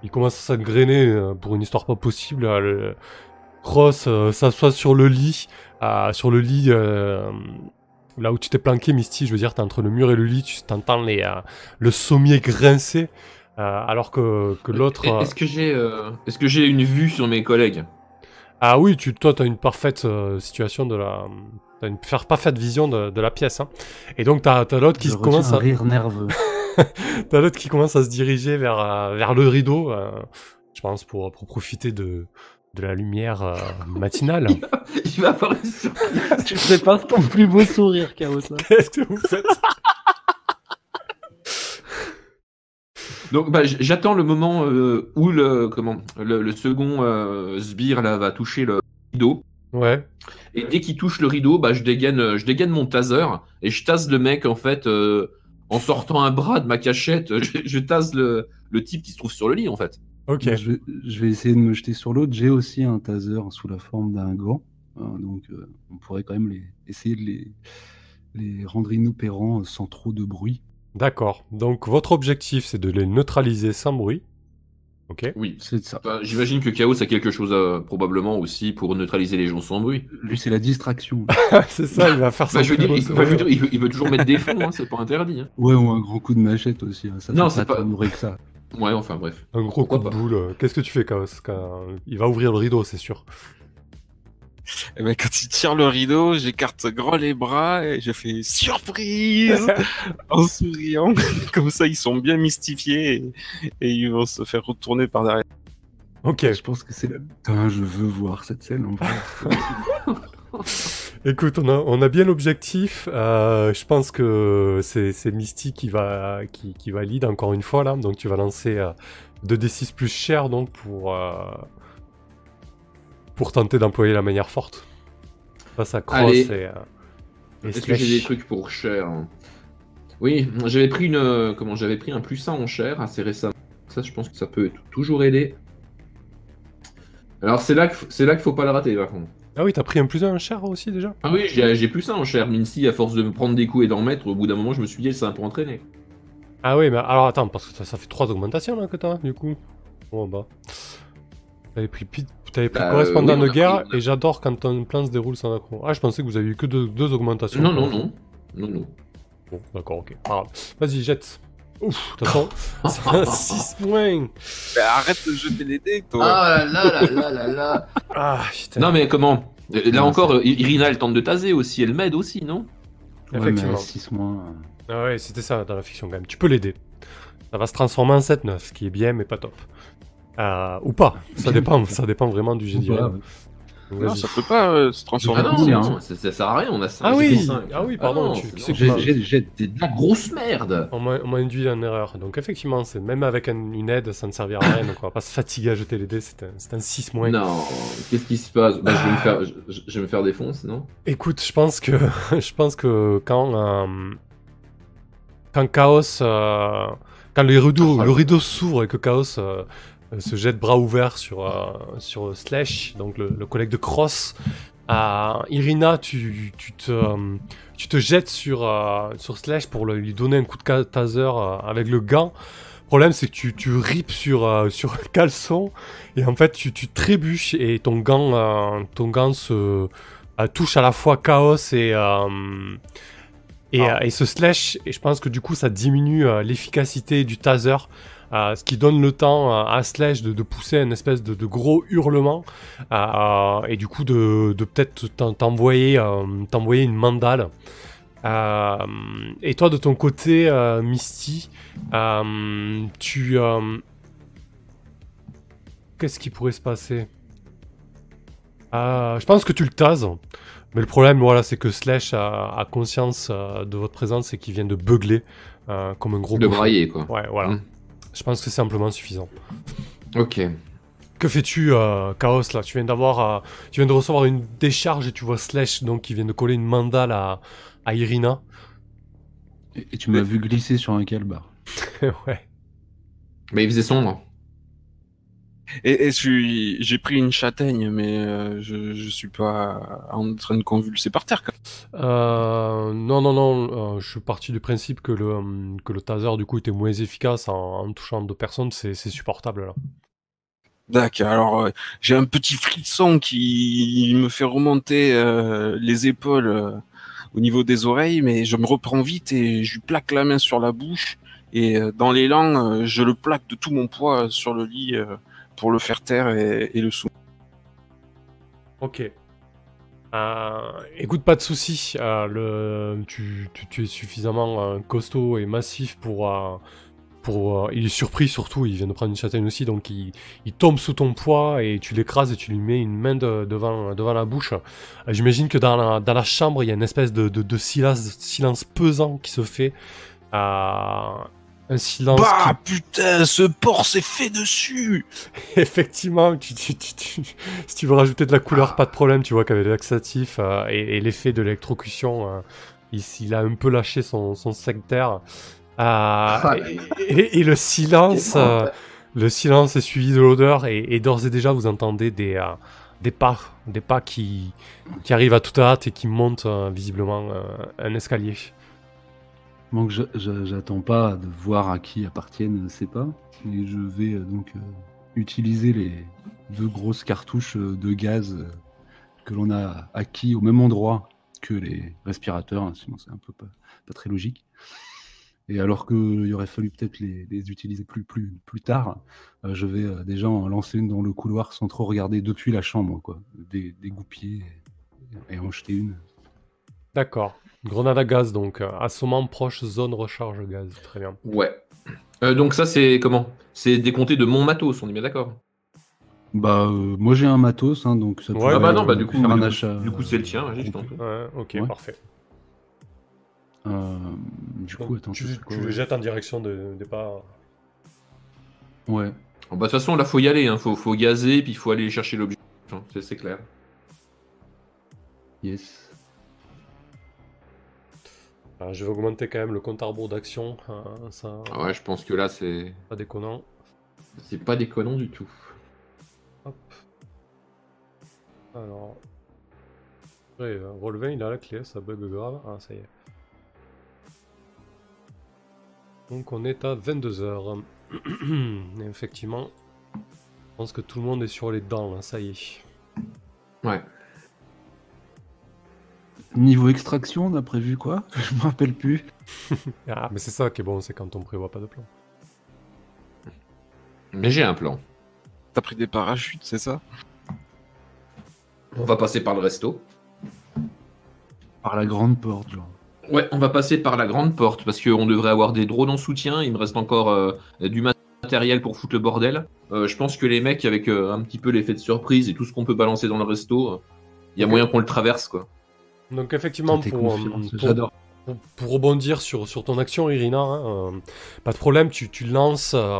[SPEAKER 2] Il commence à s'engrainer euh, pour une histoire pas possible. Le Cross euh, s'assoit sur le lit. euh, sur le lit. euh, Là où tu t'es planqué, Misty, je veux dire, t'es entre le mur et le lit, tu t'entends les, euh, le sommier grincer. Euh, alors que, que l'autre.
[SPEAKER 1] Est-ce que j'ai euh, est-ce que j'ai une vue sur mes collègues?
[SPEAKER 2] Ah oui, tu, toi, tu as une parfaite situation de la. T'as une parfaite vision de, de la pièce. hein. Et donc, t'as as, l'autre qui,
[SPEAKER 3] Je
[SPEAKER 2] se commence
[SPEAKER 3] un
[SPEAKER 2] à-
[SPEAKER 3] rire nerveux. [LAUGHS]
[SPEAKER 2] t'as l'autre qui commence à se diriger vers, euh, vers le rideau. euh, je pense pour, pour profiter de, de la lumière euh, matinale. [LAUGHS]
[SPEAKER 1] Il va avoir une surprise.
[SPEAKER 3] tu prépares ton plus beau sourire, Chaos.
[SPEAKER 2] Qu'est-ce que vous faites? [LAUGHS]
[SPEAKER 1] Donc bah, j'attends le moment euh, où le comment le, le second euh, sbire là va toucher le rideau
[SPEAKER 2] Ouais.
[SPEAKER 1] et dès qu'il touche le rideau bah je dégaine euh, je dégaine mon taser et je tase le mec en fait euh, en sortant un bras de ma cachette [LAUGHS] je, je tase le, le type qui se trouve sur le lit en fait.
[SPEAKER 2] Ok.
[SPEAKER 3] Je, vais, je vais essayer de me jeter sur l'autre. J'ai aussi un taser sous la forme d'un gant. Euh, donc, euh, on pourrait quand même les, essayer de les, les rendre inopérants sans trop de bruit.
[SPEAKER 2] D'accord. Donc, votre objectif, c'est de les neutraliser sans bruit. Ok.
[SPEAKER 1] Oui.
[SPEAKER 3] C'est ça.
[SPEAKER 1] Bah, J'imagine que Chaos a quelque chose à, probablement aussi pour neutraliser les gens sans bruit.
[SPEAKER 3] Lui, c'est la distraction. [LAUGHS]
[SPEAKER 2] c'est ça, il va faire ça.
[SPEAKER 1] Bah, je veux dire, il, enfin, je veux dire, il veut, il veut toujours mettre des fonds, hein, c'est pas interdit. hein.
[SPEAKER 3] ouais, ou un grand coup de machette aussi. hein, Ça
[SPEAKER 1] Non, c'est
[SPEAKER 3] pas que ça.
[SPEAKER 1] Ouais, enfin bref.
[SPEAKER 2] Un gros coup de
[SPEAKER 1] pas.
[SPEAKER 2] boule. euh, Qu'est-ce que tu fais, Chaos. Il va ouvrir le rideau, c'est sûr.
[SPEAKER 4] Eh ben, quand il tire le rideau, j'écarte grand les bras et je fais surprise [LAUGHS] en souriant. [LAUGHS] Comme ça, ils sont bien mystifiés et, et ils vont se faire retourner par derrière.
[SPEAKER 2] Ok.
[SPEAKER 3] Je pense que c'est la... Putain, je veux voir cette scène en vrai. [LAUGHS]
[SPEAKER 2] Écoute, on a, on a bien l'objectif. euh, je pense que c'est c'est Misty qui va, qui, qui va lead encore une fois là. Donc tu vas lancer euh, 2d6 plus cher donc pour, euh, pour tenter d'employer la manière forte. Face à Cross
[SPEAKER 1] Allez.
[SPEAKER 2] et, euh, et
[SPEAKER 1] Est-ce que j'ai des trucs pour cher Oui, j'avais pris une, euh, comment J'avais pris un plus 1 en cher assez récemment. Ça, je pense que ça peut toujours aider. Alors c'est là que c'est là qu'il faut pas le rater par contre.
[SPEAKER 2] Ah oui, t'as pris un plus un cher aussi déjà?
[SPEAKER 1] Ah oui, j'ai j'ai plus ça en cher. Mincy, à force de me prendre des coups et d'en mettre, au bout d'un moment, je me suis dit, c'est un peu entraîné.
[SPEAKER 2] Ah oui, mais alors attends, parce que ça, ça fait trois augmentations là que t'as, du coup. Bon bah. T'avais pris, t'avais pris
[SPEAKER 1] Bah,
[SPEAKER 2] correspondant
[SPEAKER 1] euh, oui,
[SPEAKER 2] de guerre,
[SPEAKER 1] pris-
[SPEAKER 2] et j'adore quand un plan se déroule sans accro. Ah, je pensais que vous aviez eu que deux, deux augmentations.
[SPEAKER 1] Non, non, non. Non, non.
[SPEAKER 2] Bon, d'accord, ok. Grave. Vas-y, jette. Ouf, de toute façon, [LAUGHS] c'est un 6 points.
[SPEAKER 4] Mais arrête de jeter les dés, toi.
[SPEAKER 1] Ah là là là là là
[SPEAKER 2] Ah, putain.
[SPEAKER 1] Non mais comment? Euh, Là
[SPEAKER 3] Non,
[SPEAKER 1] encore, Irina, elle tente de taser aussi, elle m'aide aussi, non?
[SPEAKER 2] Effectivement.
[SPEAKER 3] à 6 mois. euh,
[SPEAKER 2] Ah ouais, c'était ça dans la fiction quand même. Tu peux l'aider. Ça va se transformer en 7-9, ce qui est bien, mais pas top. Euh, ou pas, ça dépend, ça dépend vraiment du
[SPEAKER 3] ouais.
[SPEAKER 2] Donc,
[SPEAKER 4] Non, ça peut pas euh, se transformer.
[SPEAKER 1] Ah
[SPEAKER 3] non,
[SPEAKER 1] non, ça, ça sert à rien, on a ça.
[SPEAKER 2] Ah
[SPEAKER 1] j'ai
[SPEAKER 2] oui, ah oui, pardon,
[SPEAKER 1] non,
[SPEAKER 2] tu-
[SPEAKER 3] J'ai-
[SPEAKER 1] de la grosse merde
[SPEAKER 2] On m'a induit en erreur. Donc effectivement, c'est même avec un- une aide, ça ne servira à rien. Donc on va pas se fatiguer à jeter les dés. C'est un, c'est un 6 moins.
[SPEAKER 1] Non, qu'est-ce qui se passe? Bah, je, vais me
[SPEAKER 2] Ah.
[SPEAKER 1] faire, je, vais me faire défoncer, non?
[SPEAKER 2] Écoute, je pense que [LAUGHS] je pense que quand euh, quand Chaos euh, quand le rideau
[SPEAKER 1] Oh,
[SPEAKER 2] le rideau s'ouvre et que Chaos se jette bras ouverts sur euh, sur Slash, donc le, le collègue de Cross, euh, Irina, tu, tu te euh, tu te jettes sur euh, sur Slash pour le- lui donner un coup de taser euh, avec le gant. Le problème, c'est que tu, tu ripes sur, euh, sur le caleçon et en fait, tu, tu trébuches et ton gant, euh, ton gant se, euh, touche à la fois Chaos et, euh, et,
[SPEAKER 4] Ah.
[SPEAKER 2] euh, et se slash. Et je pense que du coup, ça diminue euh, l'efficacité du taser. Euh, ce qui donne le temps euh, à Slash de, de pousser une espèce de, de gros hurlement euh, et du coup de, de peut-être t'en- t'envoyer t'envoyer une mandale. Et toi de ton côté, Misty, tu qu'est-ce qui pourrait se passer? Je pense que tu le tases. Mais le problème, voilà, c'est que Slash a, a conscience euh, de votre présence et qu'il vient de beugler euh, comme un gros
[SPEAKER 1] De brailler, quoi.
[SPEAKER 2] Ouais, voilà.
[SPEAKER 1] Mm.
[SPEAKER 2] Je pense que c'est amplement suffisant.
[SPEAKER 1] Ok.
[SPEAKER 2] Que fais-tu, euh, Chaos, là? Tu viens d'avoir, euh, tu viens de recevoir une décharge et tu vois Slash donc qui vient de coller une mandale à, à Irina.
[SPEAKER 3] Et, et tu m'as vu glisser sur un calbar. [LAUGHS]
[SPEAKER 2] ouais.
[SPEAKER 1] Mais il faisait sombre.
[SPEAKER 4] Et, et j'ai pris une châtaigne, mais euh, je, je suis pas en train de convulser par terre. quoi.
[SPEAKER 2] Euh, non, non, non. euh, je suis parti du principe que le, que le taser du coup était moins efficace en, en touchant deux personnes. C'est supportable là.
[SPEAKER 4] D'accord. Alors j'ai un petit frisson qui me fait remonter les épaules au niveau des oreilles, mais je me reprends vite et je lui plaque la main sur la bouche et dans l'élan, je le plaque de tout mon poids sur le lit pour le faire taire et, le sou.
[SPEAKER 2] Ok. Euh, écoute, pas de souci. euh, le, tu, es suffisamment euh, costaud et massif pour. pour il est surpris surtout, il vient de prendre une châtaigne aussi, donc il, tombe sous ton poids et tu l'écrases et tu lui mets une main de- devant, la bouche. J'imagine que dans la, chambre, il y a une espèce de silence, silence pesant qui se fait. Un silence.
[SPEAKER 4] Bah putain, ce porc s'est fait dessus. [LAUGHS]
[SPEAKER 2] Effectivement, tu, tu- tu- tu- si tu veux rajouter de la couleur, pas de problème. Tu vois qu'avec le laxatif euh, et, et l'effet de l'électrocution, euh, il, il a un peu lâché son, son sectaire. Euh, et, et- et le silence, euh, le silence est suivi de l'odeur et, et d'ores et déjà vous entendez des, euh, des pas, des pas qui, qui arrivent à toute hâte et qui montent euh, visiblement euh, un escalier.
[SPEAKER 3] Donc j'attends pas de voir à qui appartiennent ces pas. Et je vais euh, donc euh, utiliser les deux grosses cartouches euh, de gaz que l'on a acquis au même endroit que les respirateurs, hein, sinon c'est un peu pas, très logique. Et alors qu'il aurait fallu peut-être les, utiliser plus, tard, je vais déjà en lancer une dans le couloir sans trop regarder depuis la chambre, quoi. Des, et, et en jeter une.
[SPEAKER 2] D'accord. Grenade à gaz donc, euh, assommant proche zone recharge gaz. Très bien.
[SPEAKER 1] Ouais. Euh, donc ça, c'est comment? C'est décompté de mon matos, on est bien d'accord?
[SPEAKER 3] Bah, euh, moi j'ai un matos, hein, donc ça
[SPEAKER 2] Ouais,
[SPEAKER 3] pourrait,
[SPEAKER 1] Ah bah non, bah du coup,
[SPEAKER 3] faire un achat.
[SPEAKER 1] du coup, c'est le tien, vas-y, je t'en prie.
[SPEAKER 2] Ouais, ok,
[SPEAKER 3] Ouais.
[SPEAKER 2] parfait.
[SPEAKER 3] Euh, du coup,
[SPEAKER 2] Donc,
[SPEAKER 3] attends,
[SPEAKER 2] tu,
[SPEAKER 3] quoi, ouais.
[SPEAKER 2] jettes en direction de départ.
[SPEAKER 3] Ouais.
[SPEAKER 1] Bon, bah, de toute façon, là, faut y aller, hein. faut, faut gazer, puis il faut aller chercher l'objet. Hein, C'est c'est clair.
[SPEAKER 3] Yes.
[SPEAKER 2] Alors, je vais augmenter quand même le compte à rebours d'action. ça,
[SPEAKER 1] Ah ouais, je pense que là, c'est
[SPEAKER 2] pas déconnant.
[SPEAKER 1] c'est pas déconnant du tout.
[SPEAKER 2] Hop. Alors. Ouais, euh, Roll20, il a la clé, ça bug grave. Ah, ça y est. Donc on est à 22h. Effectivement, je pense que tout le monde est sur les dents, là, ça y est.
[SPEAKER 1] Ouais.
[SPEAKER 3] Niveau extraction, on a prévu quoi [LAUGHS] Je me rappelle plus.
[SPEAKER 2] Ah, mais c'est ça qui est bon, c'est quand on prévoit pas de plan.
[SPEAKER 1] Mais j'ai un plan.
[SPEAKER 4] T'as pris des parachutes, c'est ça?
[SPEAKER 1] On va passer par le resto.
[SPEAKER 3] Par la grande porte, genre.
[SPEAKER 1] Ouais, on va passer par la grande porte parce qu'on devrait avoir des drones en soutien. Il me reste encore euh, du matériel pour foutre le bordel. Euh, je pense que les mecs, avec euh, un petit peu l'effet de surprise et tout ce qu'on peut balancer dans le resto, il y a moyen qu'on le traverse quoi.
[SPEAKER 2] Donc effectivement, pour,
[SPEAKER 3] confiant,
[SPEAKER 2] euh, pour-
[SPEAKER 3] J'adore.
[SPEAKER 2] pour, pour rebondir sur, sur ton action, Irina, hein, euh, pas de problème, tu, tu lances, euh,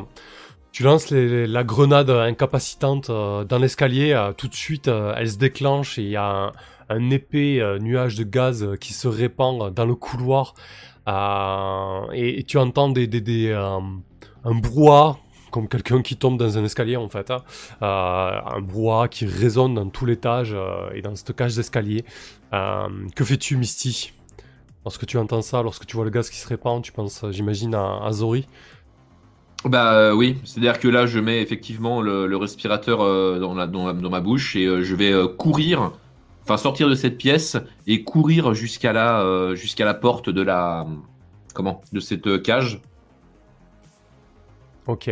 [SPEAKER 2] tu lances les- les- la grenade incapacitante euh, dans l'escalier, tout de suite elle se déclenche et il y a un, un épais nuage de gaz qui se répand dans le couloir et, et tu entends des, des, des, un brouhaha comme quelqu'un qui tombe dans un escalier en fait, hein. Euh, un brouhaha qui résonne dans tout l'étage euh, et dans cette cage d'escalier. Euh, que fais-tu, Misty? Lorsque tu entends ça, lorsque tu vois le gaz qui se répand, tu penses, euh, j'imagine, à, à Zori?
[SPEAKER 1] Bah euh, oui, c'est-à-dire que là, je mets effectivement le, le respirateur euh, dans, la, dans, la- dans ma bouche et euh, je vais courir, enfin sortir de cette pièce et courir jusqu'à la, jusqu'à la porte de la, comment, de cette cage.
[SPEAKER 2] Ok.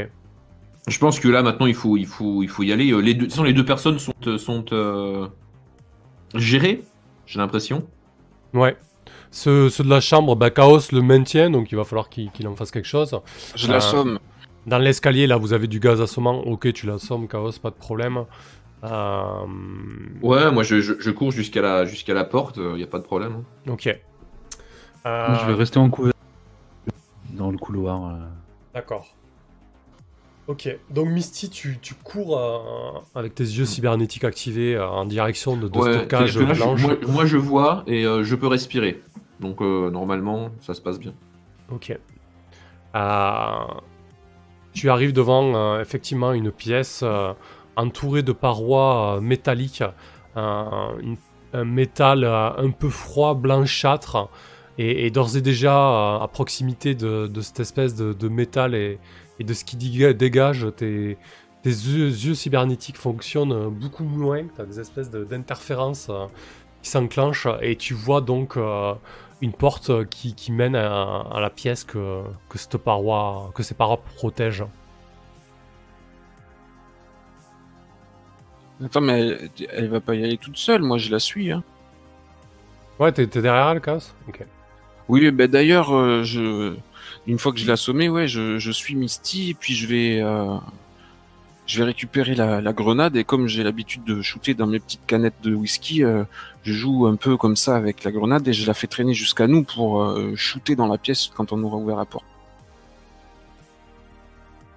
[SPEAKER 1] Je pense que là maintenant il faut, il faut, il faut y aller. Les deux, de toute façon, les deux personnes sont, sont gérées, j'ai l'impression.
[SPEAKER 2] Ouais. Ceux, ceux de la chambre, bah, Chaos le maintient, donc il va falloir qu'il qu'il en fasse quelque chose.
[SPEAKER 4] Je l'assomme.
[SPEAKER 2] Dans l'escalier, là, vous avez du gaz assommant. Ok, tu l'assommes, Chaos, pas de problème. Euh,
[SPEAKER 1] Ouais, moi je, je, je cours jusqu'à la, jusqu'à la porte, il n'y a pas de problème. hein.
[SPEAKER 2] Ok. Euh,
[SPEAKER 3] je vais rester en couvert dans le couloir. euh.
[SPEAKER 2] D'accord. Ok, donc Misty, tu, tu cours avec tes yeux cybernétiques activés en direction de,
[SPEAKER 1] Ouais, que là, je- moi, moi, je vois et euh, je peux respirer. Donc euh, normalement ça se passe bien.
[SPEAKER 2] Ok. Euh, tu arrives devant effectivement une pièce entourée de parois métalliques, une- un métal un peu froid, blanchâtre, et, et d'ores et déjà à proximité de, de cette espèce de, de métal et, et de ce qui dégage, tes, tes yeux, yeux cybernétiques fonctionnent beaucoup moins, tu as des espèces de- d'interférences euh, qui s'enclenchent, et tu vois donc euh, une porte euh, qui, qui mène à, à la pièce que, que cette paroi, que ces parois protègent.
[SPEAKER 4] Attends, mais elle, elle va pas y aller toute seule, moi je la suis. Hein.
[SPEAKER 2] Ouais, t'es derrière elle, Chaos Ok.
[SPEAKER 4] Oui, d'ailleurs, euh, je... une fois que je l'ai assommé, ouais, je, je suis Misty, et puis je vais, euh, je vais récupérer la, la grenade, et comme j'ai l'habitude de shooter dans mes petites canettes de whisky, euh, je joue un peu comme ça avec la grenade, et je la fais traîner jusqu'à nous pour euh, shooter dans la pièce quand on aura ouvert la porte.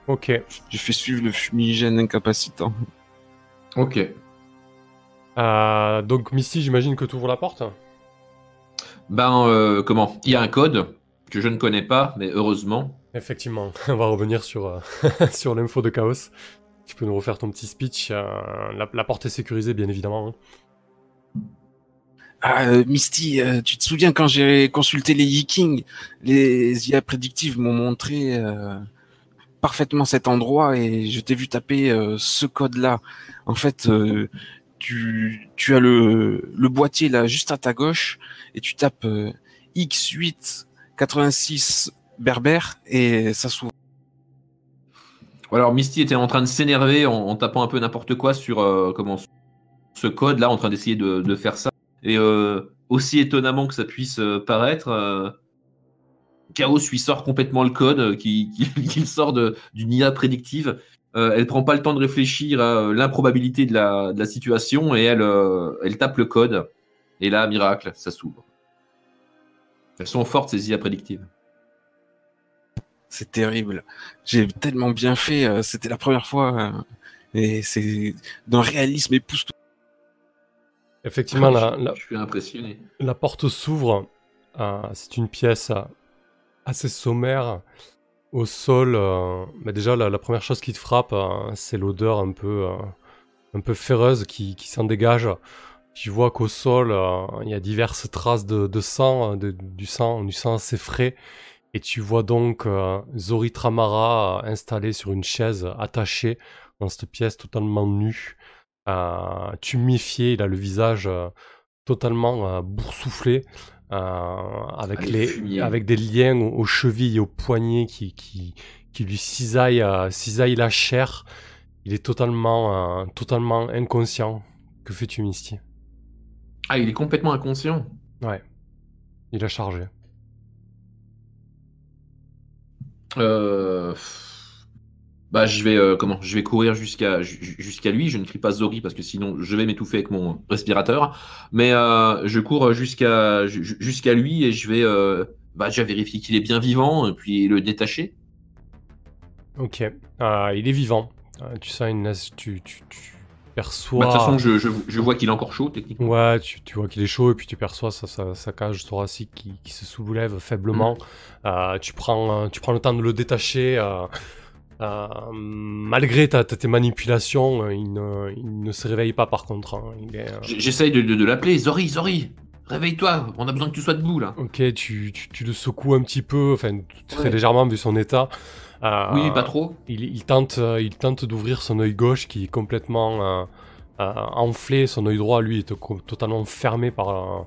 [SPEAKER 2] Ok.
[SPEAKER 4] J'ai fait suivre le fumigène incapacitant.
[SPEAKER 1] Ok.
[SPEAKER 2] Euh, donc, Misty, j'imagine que tu ouvres la porte?
[SPEAKER 1] Ben euh, comment? Il y a un code que je ne connais pas, mais heureusement.
[SPEAKER 2] Effectivement, [LAUGHS] on va revenir sur, euh, [LAUGHS] sur l'info de Chaos. Tu peux nous refaire ton petit speech. euh, la, la porte est sécurisée, bien évidemment. hein.
[SPEAKER 4] Ah, euh, Misty, euh, tu te souviens quand j'ai consulté les Yikings, les IA prédictives m'ont montré euh, parfaitement cet endroit et je t'ai vu taper euh, ce code-là. En fait, euh, tu, tu as le, le boîtier là juste à ta gauche et tu tapes euh, X8 86 berbère et ça s'ouvre.
[SPEAKER 1] Alors Misty était en train de s'énerver en, tapant un peu n'importe quoi sur euh, comment ce code là, en train d'essayer de, faire ça. Et euh, aussi étonnamment que ça puisse euh, paraître, Chaos lui sort complètement le code, euh, qui, [LAUGHS] qu'il sort d'une IA prédictive. elle prend pas le temps de réfléchir à l'improbabilité de la, situation et elle tape le code. Et là, miracle, ça s'ouvre. Elles sont fortes, ces IA prédictives.
[SPEAKER 4] C'est terrible. J'ai tellement bien fait. euh, C'était la première fois. euh, Et c'est d'un réalisme époustouflant.
[SPEAKER 2] Effectivement, la, la-
[SPEAKER 1] Je suis impressionné.
[SPEAKER 2] la porte s'ouvre. Euh, c'est une pièce assez sommaire. Au sol, euh, mais déjà, la, la première chose qui te frappe, euh, c'est l'odeur un peu, euh, un peu féreuse qui, qui s'en dégage. Tu vois qu'au sol, euh, il y a diverses traces de, de sang, de- du sang, du sang assez frais. Et tu vois donc euh, Zori Tramara euh, installé sur une chaise attachée dans cette pièce totalement nue, euh, tuméfié. Il a le visage euh, totalement boursouflé, avec,
[SPEAKER 1] les
[SPEAKER 2] des liens aux, aux chevilles et aux poignets qui, qui, qui lui cisaillent, cisaillent la chair. Il est totalement, totalement inconscient. Que fais-tu, Misty
[SPEAKER 1] Ah, il est complètement inconscient.
[SPEAKER 2] Ouais. Il a chargé.
[SPEAKER 1] Euh, Bah, je vais euh, comment Je vais courir jusqu'à ju- jusqu'à lui. Je ne crie pas Zori parce que sinon je vais m'étouffer avec mon respirateur. Mais euh, je cours jusqu'à ju- jusqu'à lui et je vais euh, bah, déjà vérifier qu'il est bien vivant et puis le détacher.
[SPEAKER 2] Ok. Il est vivant. Tu sens une... Tu, tu, tu perçois...
[SPEAKER 1] Bah, de toute façon, je, je, je vois qu'il est encore chaud techniquement.
[SPEAKER 2] Ouais, tu, tu vois qu'il est chaud et puis tu perçois sa, sa, sa cage thoracique qui, qui se soulève faiblement. Euh, tu, prends, tu prends le temps de le détacher. euh, euh, malgré ta, ta- tes manipulations, il ne, il ne se réveille pas par contre. hein. Euh,
[SPEAKER 1] J'essaye de, de, de l'appeler. Zori, Zori, réveille-toi. On a besoin que tu sois debout là.
[SPEAKER 2] Ok, tu, tu, tu le secoues un petit peu, enfin très
[SPEAKER 1] Ouais.
[SPEAKER 2] légèrement vu son état. Euh,
[SPEAKER 1] Oui, pas trop.
[SPEAKER 2] Il, il tente, euh, il tente d'ouvrir son œil gauche qui est complètement euh, euh, enflé. Son œil droit, lui, est totalement fermé par, euh,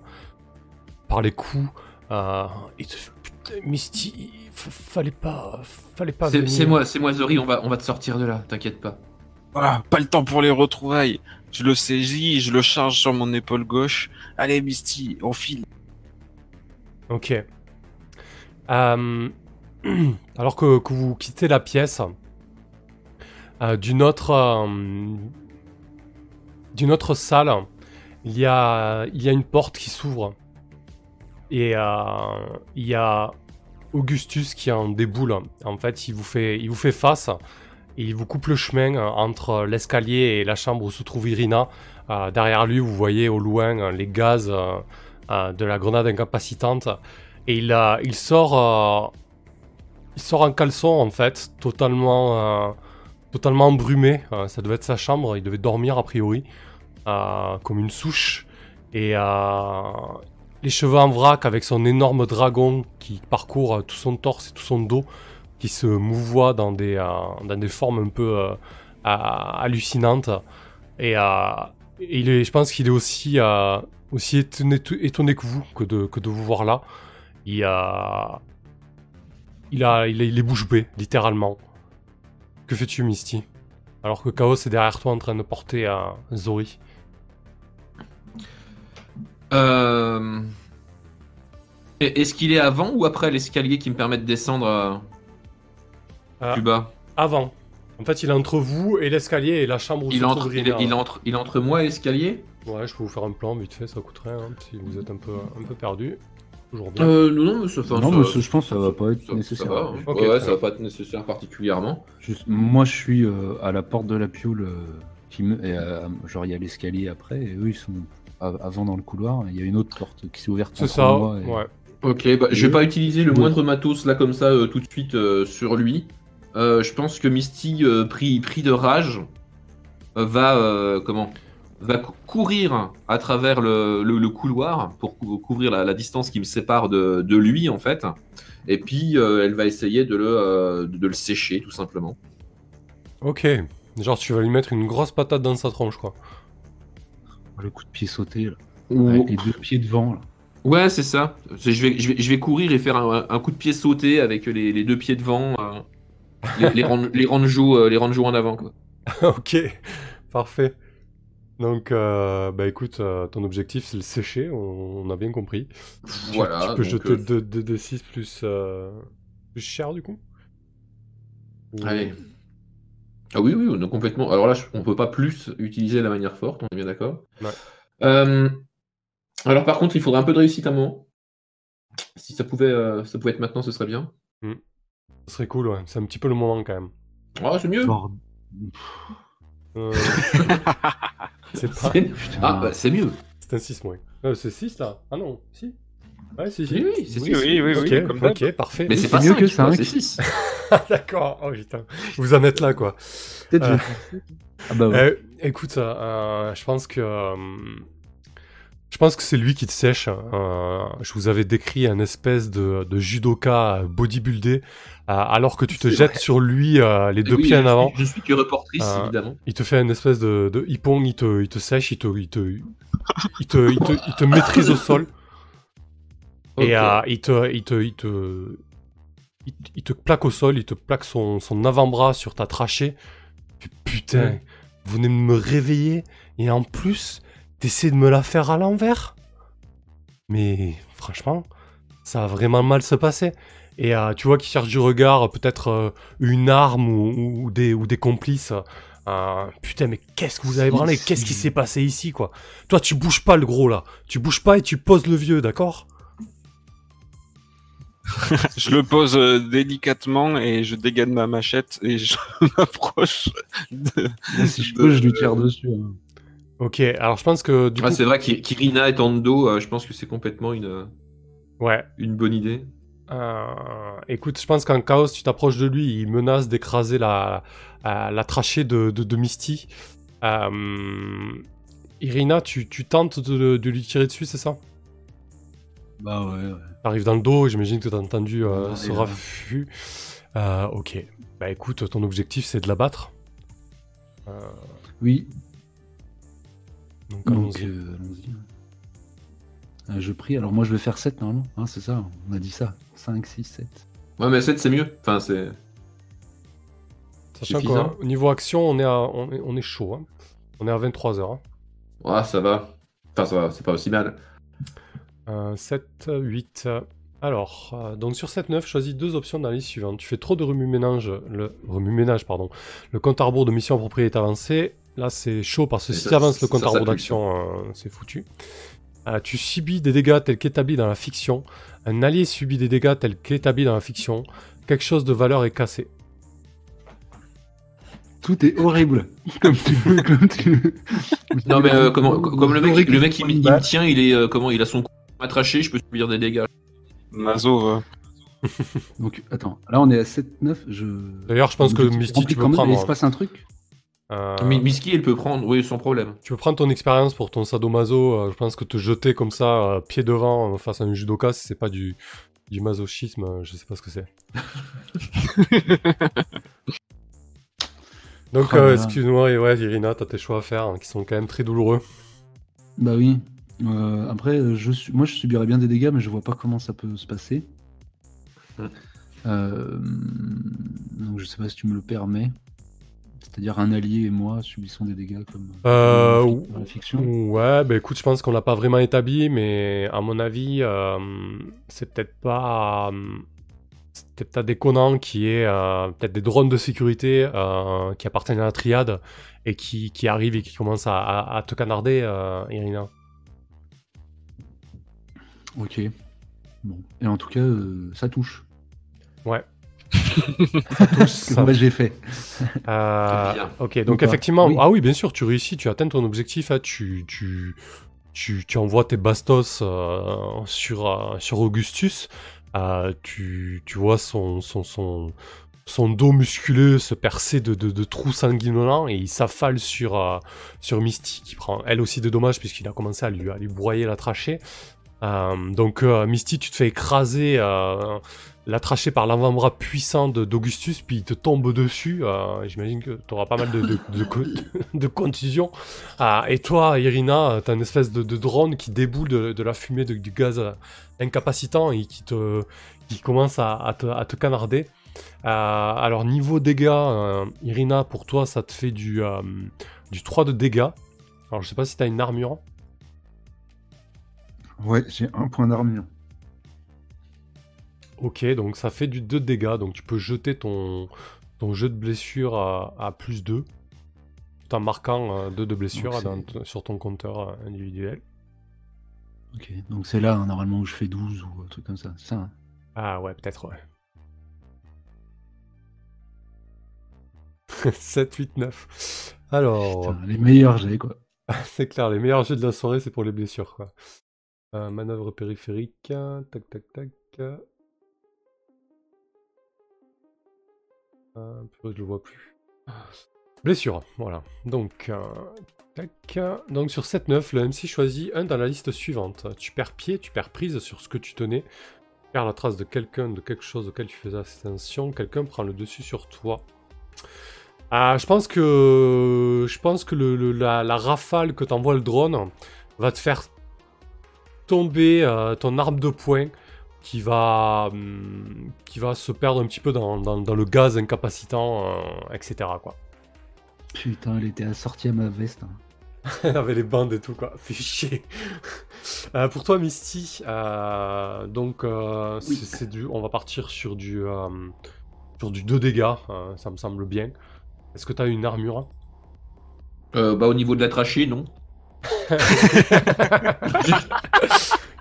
[SPEAKER 2] par les coups. Euh, putain, Misty, fallait pas, fallait pas
[SPEAKER 1] C'est
[SPEAKER 2] venir.
[SPEAKER 1] c'est moi, c'est moi Zori. On va, on va te sortir de là. T'inquiète pas.
[SPEAKER 4] Voilà, pas le temps pour les retrouvailles. Je le saisis, je le charge sur mon épaule gauche. Allez, Misty, on file.
[SPEAKER 2] Ok. Euh, [CLEARS THROAT] alors que, vous quittez la pièce, euh, d'une autre, euh, d'une autre salle, il y a, une porte qui s'ouvre et euh, il y a Augustus qui en déboule. En fait, il vous fait, face il vous coupe le chemin entre l'escalier et la chambre où se trouve Irina. Derrière lui, vous voyez au loin les gaz de la grenade incapacitante. Et il, sort, il sort en caleçon en fait, totalement, euh, totalement embrumé. Euh, ça devait être sa chambre, il devait dormir a priori, euh, comme une souche. Et euh, les cheveux en vrac avec son énorme dragon qui parcourt tout son torse et tout son dos, qui se mouvoie dans des, dans des formes un peu hallucinantes. Et, il est, je pense qu'il est aussi, aussi étonné, étonné que vous, que de, que de vous voir là. Il a, il a, il est, il est bouche bée, littéralement. Que fais-tu, Misty? Alors que Chaos est derrière toi en train de porter euh, Zori.
[SPEAKER 1] Euh... Est-ce qu'il est avant ou après l'escalier qui me permet de descendre euh,
[SPEAKER 2] Ah.
[SPEAKER 1] plus bas?
[SPEAKER 2] Avant. En fait, il est entre vous et l'escalier et la chambre où
[SPEAKER 1] il, entre, il, il entre, il entre moi et l'escalier?
[SPEAKER 2] Ouais, je peux vous faire un plan vite fait, ça coûte rien hein, si vous êtes un peu, un peu perdu. Toujours bien.
[SPEAKER 1] euh, Non, non, mais ça, enfin,
[SPEAKER 3] Non,
[SPEAKER 1] ça-
[SPEAKER 3] mais ça, je pense que ça va pas être
[SPEAKER 1] ça-
[SPEAKER 3] nécessaire.
[SPEAKER 1] Ça va, hein.
[SPEAKER 2] Ok,
[SPEAKER 1] ouais, ça va pas être nécessaire particulièrement.
[SPEAKER 3] Juste- moi, je suis euh, à la porte de la pioule. euh, qui me, et, euh, genre, il y a l'escalier après, et eux, ils sont avant dans le couloir. Il y a une autre porte qui s'est ouverte.
[SPEAKER 2] C'est ça,
[SPEAKER 3] moi et-
[SPEAKER 2] ouais.
[SPEAKER 1] Ok, bah, je vais pas utiliser le moindre matos là comme ça euh, tout de suite euh, sur lui. Euh, je pense que Misty, euh, pris, pris de rage, euh, va euh, comment? Va cou- courir à travers le, le- le couloir pour cou- couvrir la, la distance qui me sépare de, de lui en fait. Et puis euh, elle va essayer de le, euh, de le sécher tout simplement.
[SPEAKER 2] Ok. Genre, tu vas lui mettre une grosse patate dans sa tronche, quoi.
[SPEAKER 3] Le coup de pied sauté, là.
[SPEAKER 1] Ou-
[SPEAKER 3] Avec les deux pieds devant, là.
[SPEAKER 1] Ouais, c'est ça. Je vais, je, vais, je vais courir et faire un, un coup de pied sauté avec les, les deux pieds devant. euh, les, les, ran- les euh, les ranjos en avant quoi. [LAUGHS]
[SPEAKER 2] ok, parfait. Donc, euh, bah écoute, euh, ton objectif c'est le sécher, on, on a bien compris. Tu-
[SPEAKER 1] Voilà.
[SPEAKER 2] Tu, peux
[SPEAKER 1] donc,
[SPEAKER 2] jeter
[SPEAKER 1] euh,
[SPEAKER 2] 2 d 6 plus, euh, plus cher du coup? Ou-
[SPEAKER 1] Allez. Ah oui, oui, on est complètement. Alors là, on peut pas plus utiliser la manière forte, on est bien d'accord.
[SPEAKER 2] Ouais.
[SPEAKER 1] Euh, Alors par contre, il faudrait un peu de réussite à un moment. Si ça pouvait, euh, ça pouvait être maintenant, ce serait bien.
[SPEAKER 2] Ce serait cool, ouais. C'est un petit peu le moment quand même.
[SPEAKER 1] Ah, c'est mieux.
[SPEAKER 3] Bord-
[SPEAKER 2] Euh, [LAUGHS] c'est [LAUGHS] pas...
[SPEAKER 1] Ah, bah, c'est mieux.
[SPEAKER 2] C'est un 6 moins. Euh, c'est 6 là Ah non, si Ouais, si, si.
[SPEAKER 1] Oui, oui, c'est
[SPEAKER 4] Oui, oui, oui,
[SPEAKER 2] ok,
[SPEAKER 4] oui, comme
[SPEAKER 2] ok, parfait.
[SPEAKER 1] Mais c'est pas
[SPEAKER 3] mieux
[SPEAKER 1] cinq,
[SPEAKER 3] que
[SPEAKER 1] tu vois,
[SPEAKER 3] cinq.
[SPEAKER 1] c'est 6. [LAUGHS]
[SPEAKER 2] D'accord, oh putain. Vous en êtes là, quoi.
[SPEAKER 3] Peut-être
[SPEAKER 2] Euh. [LAUGHS]
[SPEAKER 3] Ah bah ouais.
[SPEAKER 2] Euh, écoute, euh, je pense que... je pense que c'est lui qui te sèche. Euh, je vous avais décrit un espèce de, de judoka bodybuildé, euh, alors que tu te jettes
[SPEAKER 1] vrai.
[SPEAKER 2] sur lui euh, les deux
[SPEAKER 1] Oui,
[SPEAKER 2] pieds en avant.
[SPEAKER 1] suis- Je suis que reportrice, évidemment.
[SPEAKER 2] Il te fait une espèce de, de il te, il te sèche, il te, il te, il te, il te, il te maîtrise au sol. [LAUGHS] Et il, te, il, te, il, te, il, te- plaque au sol, il te plaque son, son avant-bras sur ta trachée. Putain,
[SPEAKER 1] Ouais.
[SPEAKER 2] vous venez de me réveiller et en plus, t'essaies de me la faire à l'envers Mais franchement, ça va vraiment mal se passer. Et euh, tu vois qu'il cherche du regard, peut-être euh, une arme ou, ou des, ou des complices. Euh, putain, mais qu'est-ce que vous avez branlé? Qu'est-ce qui s'est passé ici, quoi? Toi, tu bouges pas le gros là. Tu bouges pas et tu poses le vieux, d'accord? [LAUGHS]
[SPEAKER 4] Je le pose euh, délicatement et je dégaine ma machette et je [LAUGHS] m'approche de...
[SPEAKER 3] si je peux, je lui tire dessus. hein.
[SPEAKER 2] Ok, alors je pense que du
[SPEAKER 1] Ah,
[SPEAKER 2] coup,
[SPEAKER 1] c'est vrai qu'I- qu'Irina de dos, euh, je pense que c'est complètement une,
[SPEAKER 2] ouais.
[SPEAKER 1] une bonne idée.
[SPEAKER 2] Euh, écoute, je pense qu'en chaos, tu t'approches de lui, il menace d'écraser la, euh, la trachée de, de, de Misty. Euh, Irina, tu, tu tentes de, de lui tirer dessus, c'est ça?
[SPEAKER 3] Bah ouais, ouais.
[SPEAKER 2] T'arrives dans le dos, j'imagine que t'as entendu euh, ce raffut. Euh, ok, bah écoute, ton objectif c'est de la battre. Euh,
[SPEAKER 3] Oui,
[SPEAKER 2] donc
[SPEAKER 3] donc
[SPEAKER 2] allons-y.
[SPEAKER 3] euh. Euh, je prie, alors moi je vais faire 7 normalement, hein, c'est ça, on a dit ça. 5, 6, 7.
[SPEAKER 1] Ouais, mais 7, c'est mieux. Enfin, c'est.
[SPEAKER 2] Sachant qu'au niveau action, on est, à- on est, on est chaud. hein. On est à 23h.
[SPEAKER 1] Ouais, ça va. Enfin, ça va, c'est pas aussi mal.
[SPEAKER 2] Euh, 7, 8. Alors, euh, donc sur cette 9, choisis deux options dans la liste suivante. Tu fais trop de remue-ménage, le remue-ménage, pardon. Le compte à rebours de mission appropriée est avancé. Là, c'est chaud parce que si
[SPEAKER 1] ça,
[SPEAKER 2] tu avances le compte à rebours d'action, euh, c'est foutu. Euh, tu subis des dégâts tels qu'établis dans la fiction. Un allié subit des dégâts tels qu'établis dans la fiction. Quelque chose de valeur est cassé.
[SPEAKER 3] Tout est horrible. [LAUGHS] Comme tu veux, comme tu veux.
[SPEAKER 1] Non, mais euh, comment, comme le mec, le mec il, me- il me tient, il est. euh, comment Il a son cou attraché, je peux subir des dégâts.
[SPEAKER 4] Mazo, euh,
[SPEAKER 3] Donc attends, là on est à 7, 9. Je...
[SPEAKER 2] D'ailleurs, je pense que Misty, tu peux prendre.
[SPEAKER 3] Il se passe un truc
[SPEAKER 2] euh,
[SPEAKER 1] Mi- Miski, elle peut prendre, oui, sans problème.
[SPEAKER 2] Tu peux prendre ton expérience pour ton sadomaso. euh, je pense que te jeter comme ça, euh, pied devant, euh, face à un judoka, si c'est pas du, du masochisme, euh, je sais pas ce que c'est. [LAUGHS] Donc,
[SPEAKER 3] Oh
[SPEAKER 2] euh, excuse-moi, et ouais, Irina, t'as tes choix à faire hein, qui sont quand même très douloureux.
[SPEAKER 3] Bah oui. Euh, après, je moi je subirais bien des dégâts, mais je vois pas comment ça peut se passer.
[SPEAKER 1] Hmm.
[SPEAKER 3] Euh, Donc je sais pas si tu me le permets. C'est-à-dire un allié et moi subissons des dégâts comme
[SPEAKER 2] Euh,
[SPEAKER 3] dans la fiction.
[SPEAKER 2] Ouais, bah écoute, je pense qu'on l'a pas vraiment établi, mais à mon avis, euh, c'est peut-être pas. euh, c'est peut-être pas déconnant qui est euh, peut-être des drones de sécurité qui appartiennent à la triade et qui, qui arrivent et qui commencent à, à- à te canarder, Irina.
[SPEAKER 3] Ok. Bon. Et en tout cas, ça touche.
[SPEAKER 2] Ouais. [LAUGHS]
[SPEAKER 3] Ce
[SPEAKER 2] Ça-
[SPEAKER 3] que moi j'ai fait. [LAUGHS]
[SPEAKER 2] Euh,
[SPEAKER 1] bien.
[SPEAKER 2] ok, donc effectivement,
[SPEAKER 3] Oui.
[SPEAKER 2] ah oui, bien sûr, tu réussis, tu atteins ton objectif, hein, tu, tu, tu, tu envoies tes bastos euh, sur, euh, sur Augustus, euh, tu, tu vois son, son, son, son dos musculeux se percer de, de, de trous sanguinolents et il s'affale sur, euh, sur Misty qui prend elle aussi des dommages puisqu'il a commencé à lui, à lui broyer la trachée. Euh, donc euh, Misty, tu te fais écraser euh, la trachée par l'avant-bras puissant d'Augustus, puis il te tombe dessus. euh, J'imagine que tu auras pas mal de, de, de, [LAUGHS] de contusions. Ah, et toi, Irina, tu as une espèce de, drone qui déboule de, la fumée du gaz euh, incapacitant et qui, te, qui commence à, te, à te canarder. Euh, alors, niveau dégâts, Irina, pour toi, ça te fait du, du 3 de dégâts. Alors, je sais pas si tu as une armure.
[SPEAKER 3] Ouais, j'ai un point d'armure.
[SPEAKER 2] Ok, donc ça fait du 2 de dégâts, donc tu peux jeter ton, ton jeu de blessure à, à plus 2, tout en marquant 2 de blessure dans sur ton compteur euh, individuel.
[SPEAKER 3] Ok, donc c'est là hein, normalement où je fais 12 ou un truc comme ça. c'est Ça, hein?
[SPEAKER 2] Ah ouais, peut-être, ouais. 7, 8, 9. Alors,
[SPEAKER 3] Putain, les meilleurs j'ai quoi. [LAUGHS]
[SPEAKER 2] c'est clair, les meilleurs jeux de la soirée, c'est pour les blessures, quoi. Euh, manœuvre périphérique, tac, tac, tac. Euh, je le vois plus. Blessure, voilà. Donc, euh. Donc sur 7-9, le MC choisit un dans la liste suivante. Tu perds pied, tu perds prise sur ce que tu tenais. Tu perds la trace de quelqu'un, de quelque chose auquel tu faisais attention. Quelqu'un prend le dessus sur toi. Ah, je pense que je pense que le- la, la rafale que t'envoie le drone va te faire tomber euh, ton arme de poing qui va hum, qui va se perdre un petit peu dans, dans- dans le gaz incapacitant, euh, etc. Quoi.
[SPEAKER 3] Putain, elle était assortie à ma veste. hein. [LAUGHS]
[SPEAKER 2] Elle avait les bandes et tout quoi. Fait chier. [LAUGHS] Euh, pour toi Misty, euh, donc euh,
[SPEAKER 3] Oui.
[SPEAKER 2] c'est du, on va partir sur du euh, sur du 2 dégâts, euh, ça me semble bien. Est-ce que t'as une armure
[SPEAKER 1] Euh, bah, au niveau de la trachée, non. [LAUGHS]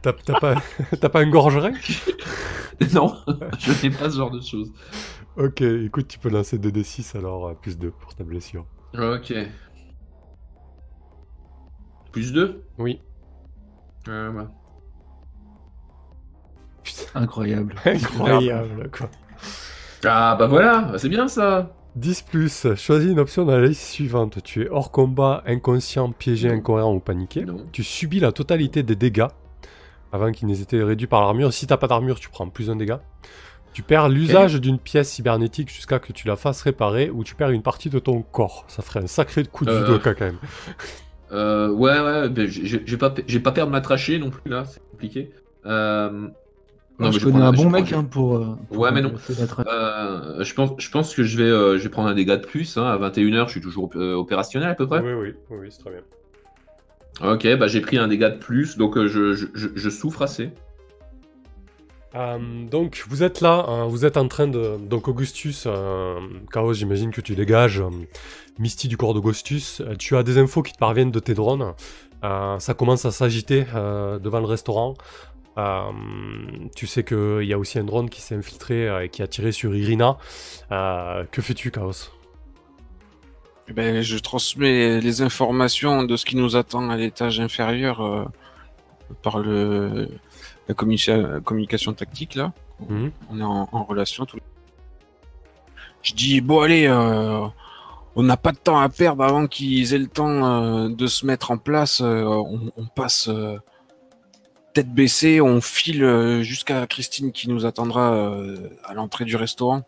[SPEAKER 2] T'as pas, [LAUGHS] pas un gorgeret [LAUGHS]
[SPEAKER 1] non, je n'ai pas ce genre de choses.
[SPEAKER 2] Ok, écoute, tu peux lancer 2d6 alors, euh, plus 2 pour ta blessure.
[SPEAKER 1] Ok. Plus 2
[SPEAKER 2] Oui.
[SPEAKER 1] euh, bah.
[SPEAKER 3] Incroyable. [LAUGHS]
[SPEAKER 2] Incroyable quoi.
[SPEAKER 1] Ah bah voilà, c'est bien ça.
[SPEAKER 2] 10 plus, choisis une option dans la liste suivante. Tu es hors combat, inconscient, piégé,
[SPEAKER 1] Non.
[SPEAKER 2] incohérent ou paniqué.
[SPEAKER 1] Non.
[SPEAKER 2] Tu subis la totalité des dégâts avant qu'ils n'aient été réduits par l'armure. Si t'as pas d'armure, tu prends plus un dégât. Tu perds l'usage d'une pièce cybernétique jusqu'à que tu la fasses réparer ou tu perds une partie de ton corps. Ça ferait un sacré coup de
[SPEAKER 1] Euh.
[SPEAKER 2] judoka quand même.
[SPEAKER 1] Euh, ouais, ouais, ben, j'ai pas, j'ai pas perdre ma trachée non plus là, c'est compliqué. Euh, non,
[SPEAKER 3] je
[SPEAKER 1] mais je
[SPEAKER 3] connais
[SPEAKER 1] prends-
[SPEAKER 3] un bon
[SPEAKER 1] prends-
[SPEAKER 3] mec hein, pour, euh, pour
[SPEAKER 1] Ouais, mais non. Euh, je, pense, je pense que je vais, euh, je vais prendre un dégât de plus. Hein, à 21h, je suis toujours opérationnel à peu près.
[SPEAKER 2] Oui, oui, oui, oui, c'est très bien.
[SPEAKER 1] Ok, bah j'ai pris un dégât de plus, donc euh, je, souffre assez.
[SPEAKER 2] Euh, donc vous êtes là, hein, vous êtes en train de... Donc Augustus, euh, Chaos j'imagine que tu dégages, Misty du corps d'Augustus, tu as des infos qui te parviennent de tes drones, ça commence à s'agiter devant le restaurant, tu sais qu'il y a aussi un drone qui s'est infiltré et qui a tiré sur Irina, que fais-tu Chaos?
[SPEAKER 4] Ben, je transmets les informations de ce qui nous attend à l'étage inférieur euh, par le la communica- communication tactique là.
[SPEAKER 2] Mhm.
[SPEAKER 4] On est en, en relation. Tout... Je dis bon allez, euh, on n'a pas de temps à perdre avant qu'ils aient le temps euh, de se mettre en place. euh, on, on passe euh, tête baissée, on file euh, jusqu'à Christine qui nous attendra euh, à l'entrée du restaurant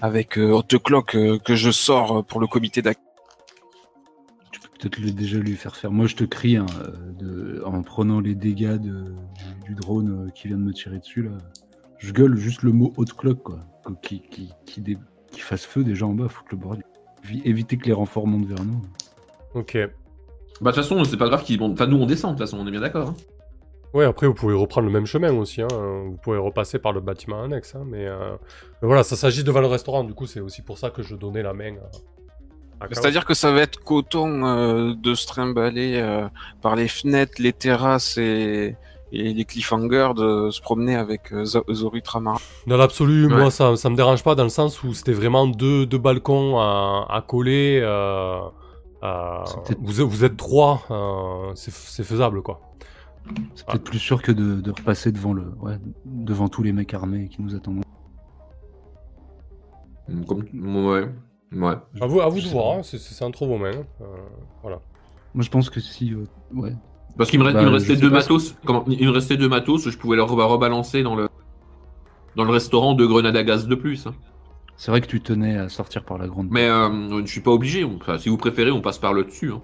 [SPEAKER 4] avec euh, Hot Clock euh, que je sors euh, pour le comité d'accueil.
[SPEAKER 3] Peut-être le- déjà lui faire faire. Moi, je te crie hein, euh, de, en prenant les dégâts de, du, du drone euh, qui vient de me tirer dessus là. Je gueule juste le mot haute cloque quoi, qui, qui, qui, dé- qui fasse feu déjà en bas, foutre le bordel. Évi- Éviter que les renforts montent vers nous.
[SPEAKER 2] Ok.
[SPEAKER 1] Bah de toute façon, c'est pas grave qu'ils vont. Enfin, nous on descend de toute façon, on est bien d'accord. hein.
[SPEAKER 2] Ouais, après vous pouvez reprendre le même chemin aussi, hein. vous pouvez repasser par le bâtiment annexe, hein, mais, euh, mais voilà, ça s'agit devant le restaurant, du coup c'est aussi pour ça que je donnais la main Chaos.
[SPEAKER 4] C'est-à-dire que ça va être coton euh, de se trimballer euh, par les fenêtres, les terrasses et, et les cliffhangers de se promener avec euh.
[SPEAKER 2] Dans l'absolu,
[SPEAKER 1] Ouais.
[SPEAKER 2] moi ça, ça me dérange pas dans le sens où c'était vraiment deux, deux balcons à, à coller. euh, euh, vous, vous êtes trois, euh, c'est faisable quoi.
[SPEAKER 3] C'est peut-être plus sûr que de, de repasser devant le, ouais, devant tous les mecs armés qui nous attendent.
[SPEAKER 1] Comme... Ouais. Ouais.
[SPEAKER 2] À vous, à vous
[SPEAKER 3] Je
[SPEAKER 2] de voir, hein, c'est- entre vos mains. euh, voilà.
[SPEAKER 3] Moi, je pense que si, euh, ouais,
[SPEAKER 1] Parce qu'il me,
[SPEAKER 3] Bah,
[SPEAKER 1] me restait deux matos. Comment... Il me restait deux matos, je pouvais leur reba- rebalancer dans le dans le restaurant deux grenades à gaz de plus. hein.
[SPEAKER 3] c'est vrai que tu tenais à sortir par la grande.
[SPEAKER 1] Mais euh, je suis pas obligé. Enfin, si vous préférez, on passe par le dessus. hein.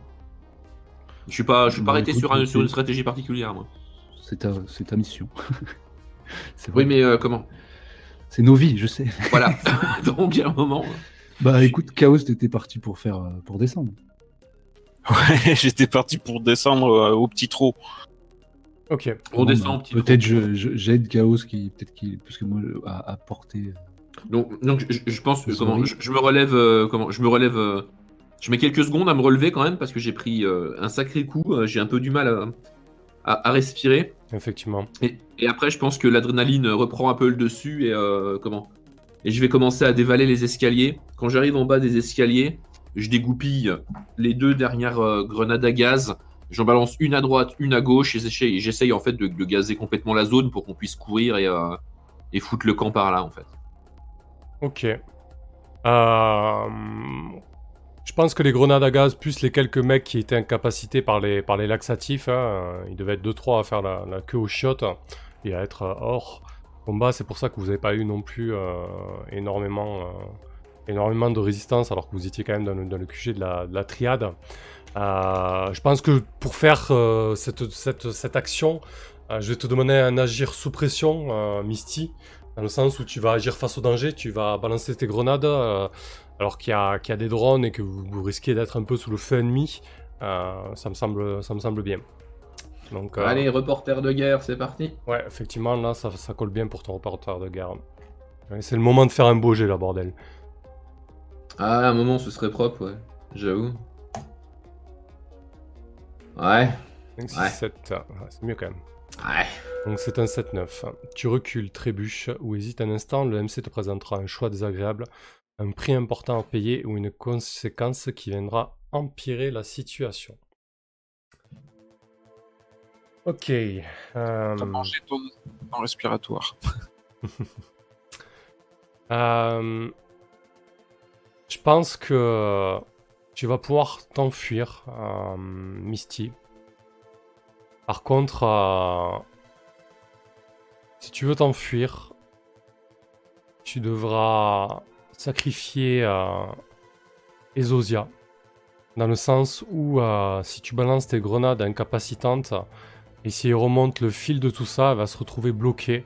[SPEAKER 1] Je suis pas, je suis pas
[SPEAKER 3] Bah,
[SPEAKER 1] arrêté
[SPEAKER 3] écoute,
[SPEAKER 1] sur, un- une stratégie particulière, moi.
[SPEAKER 3] C'est ta, c'est ta mission. [LAUGHS]
[SPEAKER 1] Oui, mais euh, comment?
[SPEAKER 3] C'est nos vies, je sais.
[SPEAKER 1] Voilà. [LAUGHS] [LAUGHS] Donc, il y a un moment.
[SPEAKER 3] Bah écoute, Chaos, t'étais parti pour faire, euh, pour descendre.
[SPEAKER 4] Ouais, [LAUGHS] j'étais parti pour descendre euh, au petit trot.
[SPEAKER 2] Ok.
[SPEAKER 1] On
[SPEAKER 3] Bon,
[SPEAKER 1] descend
[SPEAKER 3] bah,
[SPEAKER 1] petit
[SPEAKER 3] Peut-être je, je- j'aide Chaos qui, peut-être qu'il, parce que moi, à, à porter.
[SPEAKER 1] Donc, donc je, je pense que comment, je, je me relève, euh, comment, je me relève, euh, je mets quelques secondes à me relever quand même parce que j'ai pris euh, un sacré coup. euh, j'ai un peu du mal à, à- à respirer.
[SPEAKER 2] Effectivement.
[SPEAKER 1] Et, et après, je pense que l'adrénaline reprend un peu le dessus et euh, comment Et je vais commencer à dévaler les escaliers. Quand j'arrive en bas des escaliers, je dégoupille les deux dernières euh, grenades à gaz. J'en balance une à droite, une à gauche et j'essaye en fait de, gazer complètement la zone pour qu'on puisse courir et, euh, et foutre le camp par là en fait.
[SPEAKER 2] Ok. Euh, Je pense que les grenades à gaz, plus les quelques mecs qui étaient incapacités par les, par les laxatifs, hein, euh, il devait être 2-3 à faire la, queue au shot et à être hors C'est pour ça que vous n'avez pas eu non plus euh, énormément, euh, énormément de résistance alors que vous étiez quand même dans le, dans le QG de la, de la triade. Euh, je pense que pour faire cette, cette, cette action, je vais te demander un agir sous pression, Misty, dans le sens où tu vas agir face au danger, tu vas balancer tes grenades alors qu'il y, a- qu'il y a des drones et que vous, risquez d'être un peu sous le feu ennemi. Ça, me semble, ça me semble bien. Donc, euh,
[SPEAKER 1] Allez, reporter de guerre, c'est parti.
[SPEAKER 2] ouais, effectivement, là, ça, ça colle bien pour ton reporter de guerre. C'est le moment de faire un beau jet, là, bordel.
[SPEAKER 1] Ah, à un moment, ce serait propre, ouais. J'avoue. Ouais,
[SPEAKER 2] 5, 6,
[SPEAKER 1] Ouais.
[SPEAKER 2] 7, ouais, c'est mieux quand même.
[SPEAKER 1] ouais.
[SPEAKER 2] Donc c'est un 7-9. Tu recules, trébuches ou hésites un instant, le MC te présentera un choix désagréable, un prix important à payer ou une conséquence qui viendra empirer la situation. Ok. euh,
[SPEAKER 4] T'as mangé ton, ton respiratoire. [LAUGHS]
[SPEAKER 2] euh, je pense que tu vas pouvoir t'enfuir, euh, Misty. Par contre, euh, si tu veux t'enfuir, tu devras sacrifier euh, Ezosia. Dans le sens où si tu balances tes grenades incapacitantes, et si elle remonte le fil de tout ça, elle va se retrouver bloquée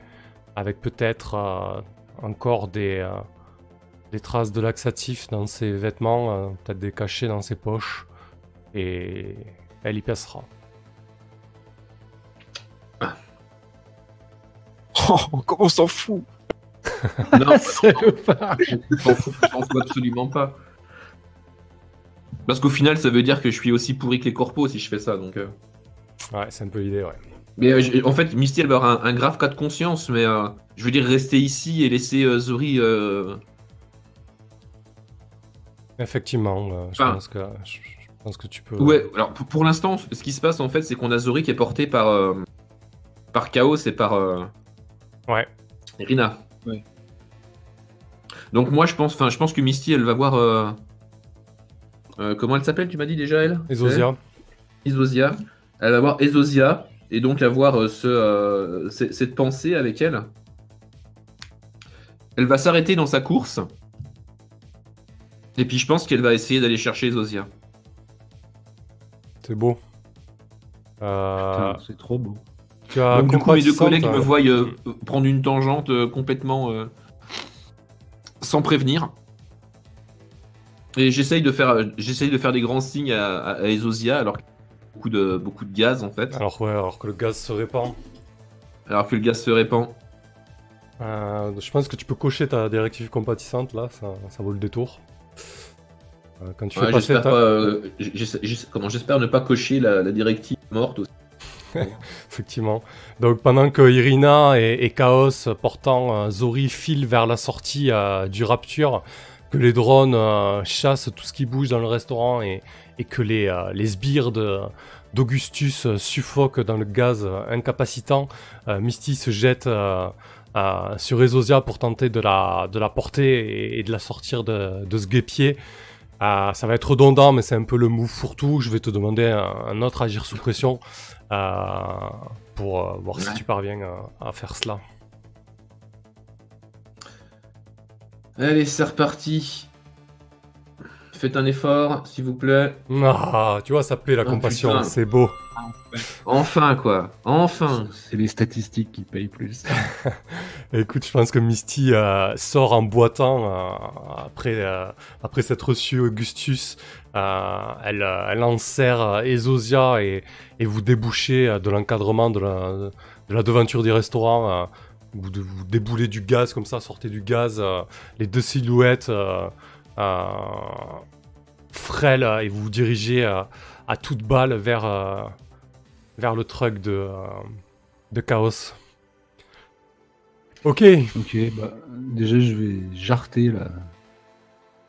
[SPEAKER 2] avec peut-être euh, encore des, euh, des traces de laxatif dans ses vêtements, euh, peut-être des cachets dans ses poches, et elle y passera. [LAUGHS]
[SPEAKER 4] Oh, comment on s'en fout?
[SPEAKER 1] Non, s'en fout, fout absolument pas. Parce qu'au final, ça veut dire que je suis aussi pourri que les corpos si je fais ça, donc.
[SPEAKER 2] Ouais, c'est un peu l'idée, ouais.
[SPEAKER 1] Mais euh, en fait, Misty, elle va avoir un, un grave cas de conscience, mais euh, je veux dire, rester ici et laisser euh, Zori. euh,
[SPEAKER 2] Effectivement, euh, je,
[SPEAKER 1] Enfin-
[SPEAKER 2] pense que, je, je pense que tu peux...
[SPEAKER 1] Ouais, alors pour, pour l'instant, ce qui se passe en fait, c'est qu'on a Zori qui est porté par, euh, par Chaos et par euh,
[SPEAKER 2] Ouais.
[SPEAKER 1] Rina.
[SPEAKER 4] Ouais.
[SPEAKER 1] Donc moi, je pense, enfin, je pense que Misty, elle va voir. euh, euh, comment elle s'appelle Tu m'as dit déjà elle?
[SPEAKER 2] Ezosia.
[SPEAKER 1] C'est Ezosia. Elle va voir Ezosia et donc avoir euh, ce, euh, cette pensée avec elle. Elle va s'arrêter dans sa course. Et puis je pense qu'elle va essayer d'aller chercher Ezosia.
[SPEAKER 2] C'est beau. Euh,
[SPEAKER 3] Putain, c'est trop beau.
[SPEAKER 2] tu as
[SPEAKER 1] Donc du coup, mes deux collègues me voient euh, prendre une tangente euh, complètement euh, sans prévenir. Et j'essaye de faire, j'essaye de faire des grands signes à, à, à Ezosia alors beaucoup de, beaucoup de gaz en fait,
[SPEAKER 2] Alors ouais, alors que le gaz se répand.
[SPEAKER 1] alors que le gaz se répand.
[SPEAKER 2] Euh, je pense que tu peux cocher ta directive compatissante, là, ça, ça vaut le détour. Euh, quand tu fais
[SPEAKER 1] Ouais,
[SPEAKER 2] passer
[SPEAKER 1] j'espère
[SPEAKER 2] ta...
[SPEAKER 1] pas, euh, comment j'espère ne pas cocher la, la directive morte aussi. [LAUGHS]
[SPEAKER 2] Effectivement. Donc pendant que Irina et, et Chaos portant euh, Zori filent vers la sortie du Rapture, que les drones euh, chassent tout ce qui bouge dans le restaurant et, et que les, euh, les sbires d'Augustus euh, suffoquent dans le gaz incapacitant, Misty se jette sur Ezosia pour tenter de la, de la porter et, et de la sortir de, de ce guépier. Ça va être redondant, mais c'est un peu le move fourre-tout. Je vais te demander un, un autre agir sous pression pour voir si tu parviens à faire cela.
[SPEAKER 1] Allez, c'est reparti. Faites un effort, s'il vous plaît.
[SPEAKER 2] Ah, tu vois, ça plaît la
[SPEAKER 1] Oh,
[SPEAKER 2] compassion,
[SPEAKER 1] putain.
[SPEAKER 2] c'est beau.
[SPEAKER 1] Enfin quoi, enfin.
[SPEAKER 3] C'est les statistiques qui payent plus. [LAUGHS]
[SPEAKER 2] Écoute, je pense que Misty euh, sort en boitant euh, après, euh, après s'être reçu Augustus. Euh, elle, euh, elle enserre euh, Ezosia et, et vous débouchez euh, de l'encadrement de la, de la devanture du restaurant euh, vous, déboulez du gaz comme ça, sortez du gaz, euh, les deux silhouettes euh, euh, frêles euh, et vous vous dirigez euh, à toute balle vers, euh, vers le truck de, euh, de Chaos. Ok,
[SPEAKER 3] Ok, bah, déjà je vais jarter la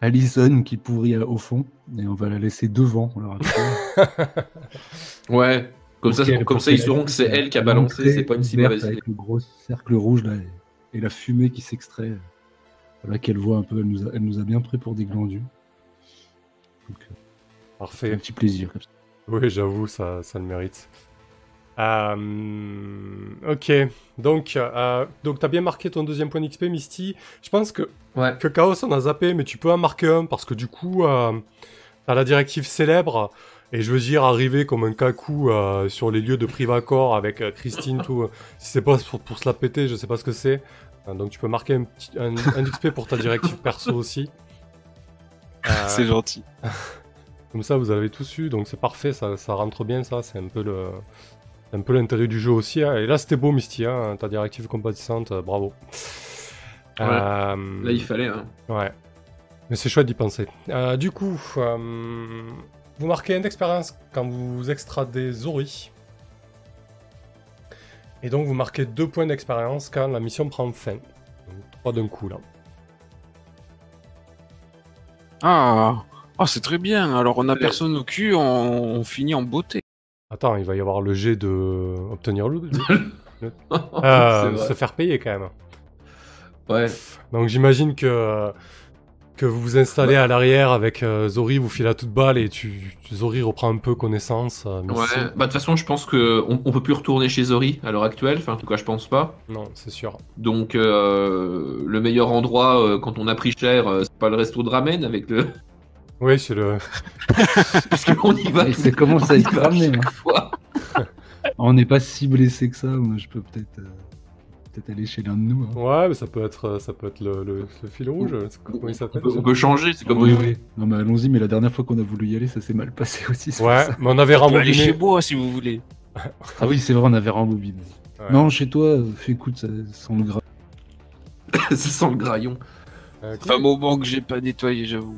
[SPEAKER 3] Alison qui pourrit au fond et on va la laisser devant. [LAUGHS]
[SPEAKER 1] Ouais. Comme ça, comme ils sauront que c'est elle qui a balancé, c'est pas une si mauvaise idée.
[SPEAKER 3] Avec le gros cercle rouge là et, et la fumée qui s'extrait. Voilà qu'elle voit un peu, elle nous a, elle nous a bien pris pour des glandus. Donc, euh,
[SPEAKER 2] parfait.
[SPEAKER 3] un petit plaisir comme ça.
[SPEAKER 2] Oui, j'avoue, ça, ça le mérite. Euh, ok, donc, euh, donc tu as bien marqué ton deuxième point d'XP, Misty. Je pense que,
[SPEAKER 1] Ouais.
[SPEAKER 2] que Chaos en a zappé, mais tu peux en marquer un parce que du coup, euh, tu as la directive célèbre. Et je veux dire, arriver comme un cacou euh, sur les lieux de Privacor avec euh, Christine, tout. euh, si c'est pas pour, pour se la péter, je sais pas ce que c'est. Euh, donc tu peux marquer un, petit, un, un XP pour ta directive perso aussi. [LAUGHS] Euh,
[SPEAKER 4] C'est gentil. [LAUGHS]
[SPEAKER 2] comme ça, vous avez tous eu, donc c'est parfait, ça, ça rentre bien, ça. C'est un peu le, un peu l'intérêt du jeu aussi. hein. Et là, c'était beau, Misty, hein, ta directive compatissante, euh, bravo.
[SPEAKER 1] Ouais.
[SPEAKER 2] Euh,
[SPEAKER 1] Là, il fallait. Hein.
[SPEAKER 2] Ouais. Mais c'est chouette d'y penser. Euh, du coup, euh, vous marquez un d'expérience quand vous extradez Zori. Et donc, vous marquez deux points d'expérience quand la mission prend fin. Donc, trois d'un coup, là.
[SPEAKER 4] Ah, ah c'est très bien. Alors on a
[SPEAKER 1] Le-
[SPEAKER 4] personne au cul, on, on finit en beauté.
[SPEAKER 2] Attends, il va y avoir le jet de obtenir le. [LAUGHS] Euh, se faire payer quand même.
[SPEAKER 1] Ouais.
[SPEAKER 2] Donc j'imagine que que vous vous installez à l'arrière avec euh, Zori, vous filez à toute balle et tu, Zori reprend un peu connaissance. euh.
[SPEAKER 1] Ouais. Bah de toute façon, je pense que on, peut plus retourner chez Zori à l'heure actuelle. Enfin, en tout cas, je pense pas.
[SPEAKER 2] Non, c'est sûr.
[SPEAKER 1] Donc, euh, le meilleur endroit euh, quand on a pris cher, euh, c'est pas le resto de ramen avec le.
[SPEAKER 2] Oui, c'est le. [LAUGHS]
[SPEAKER 1] Parce qu'on y va.
[SPEAKER 3] Ça commence à être
[SPEAKER 1] chaque
[SPEAKER 3] hein.
[SPEAKER 1] fois.
[SPEAKER 3] On n'est pas si blessé que ça. Moi, je peux peut-être euh, peut-être aller chez l'un de nous. hein.
[SPEAKER 2] Ouais, mais ça peut être euh, ça peut être le, le- le fil rouge. Comment il
[SPEAKER 1] On
[SPEAKER 2] s'appelle
[SPEAKER 1] peut,
[SPEAKER 2] déjà
[SPEAKER 1] on peut changer, c'est comme
[SPEAKER 3] Oui,
[SPEAKER 1] vous.
[SPEAKER 3] Non, mais allons-y. Mais la dernière fois qu'on a voulu y aller, ça s'est mal passé aussi.
[SPEAKER 2] Ouais,
[SPEAKER 3] ça.
[SPEAKER 2] mais on avait
[SPEAKER 4] On peut aller chez
[SPEAKER 2] rembobiné.
[SPEAKER 4] moi si vous voulez. [LAUGHS]
[SPEAKER 3] Ah oui, c'est vrai, on avait rembobiné.
[SPEAKER 2] Ouais.
[SPEAKER 3] Non, chez toi, euh, écoute, ça sent le gras. [LAUGHS]
[SPEAKER 1] ça sent le graillon.
[SPEAKER 2] Euh,
[SPEAKER 4] C'est un moment que j'ai pas nettoyé, j'avoue.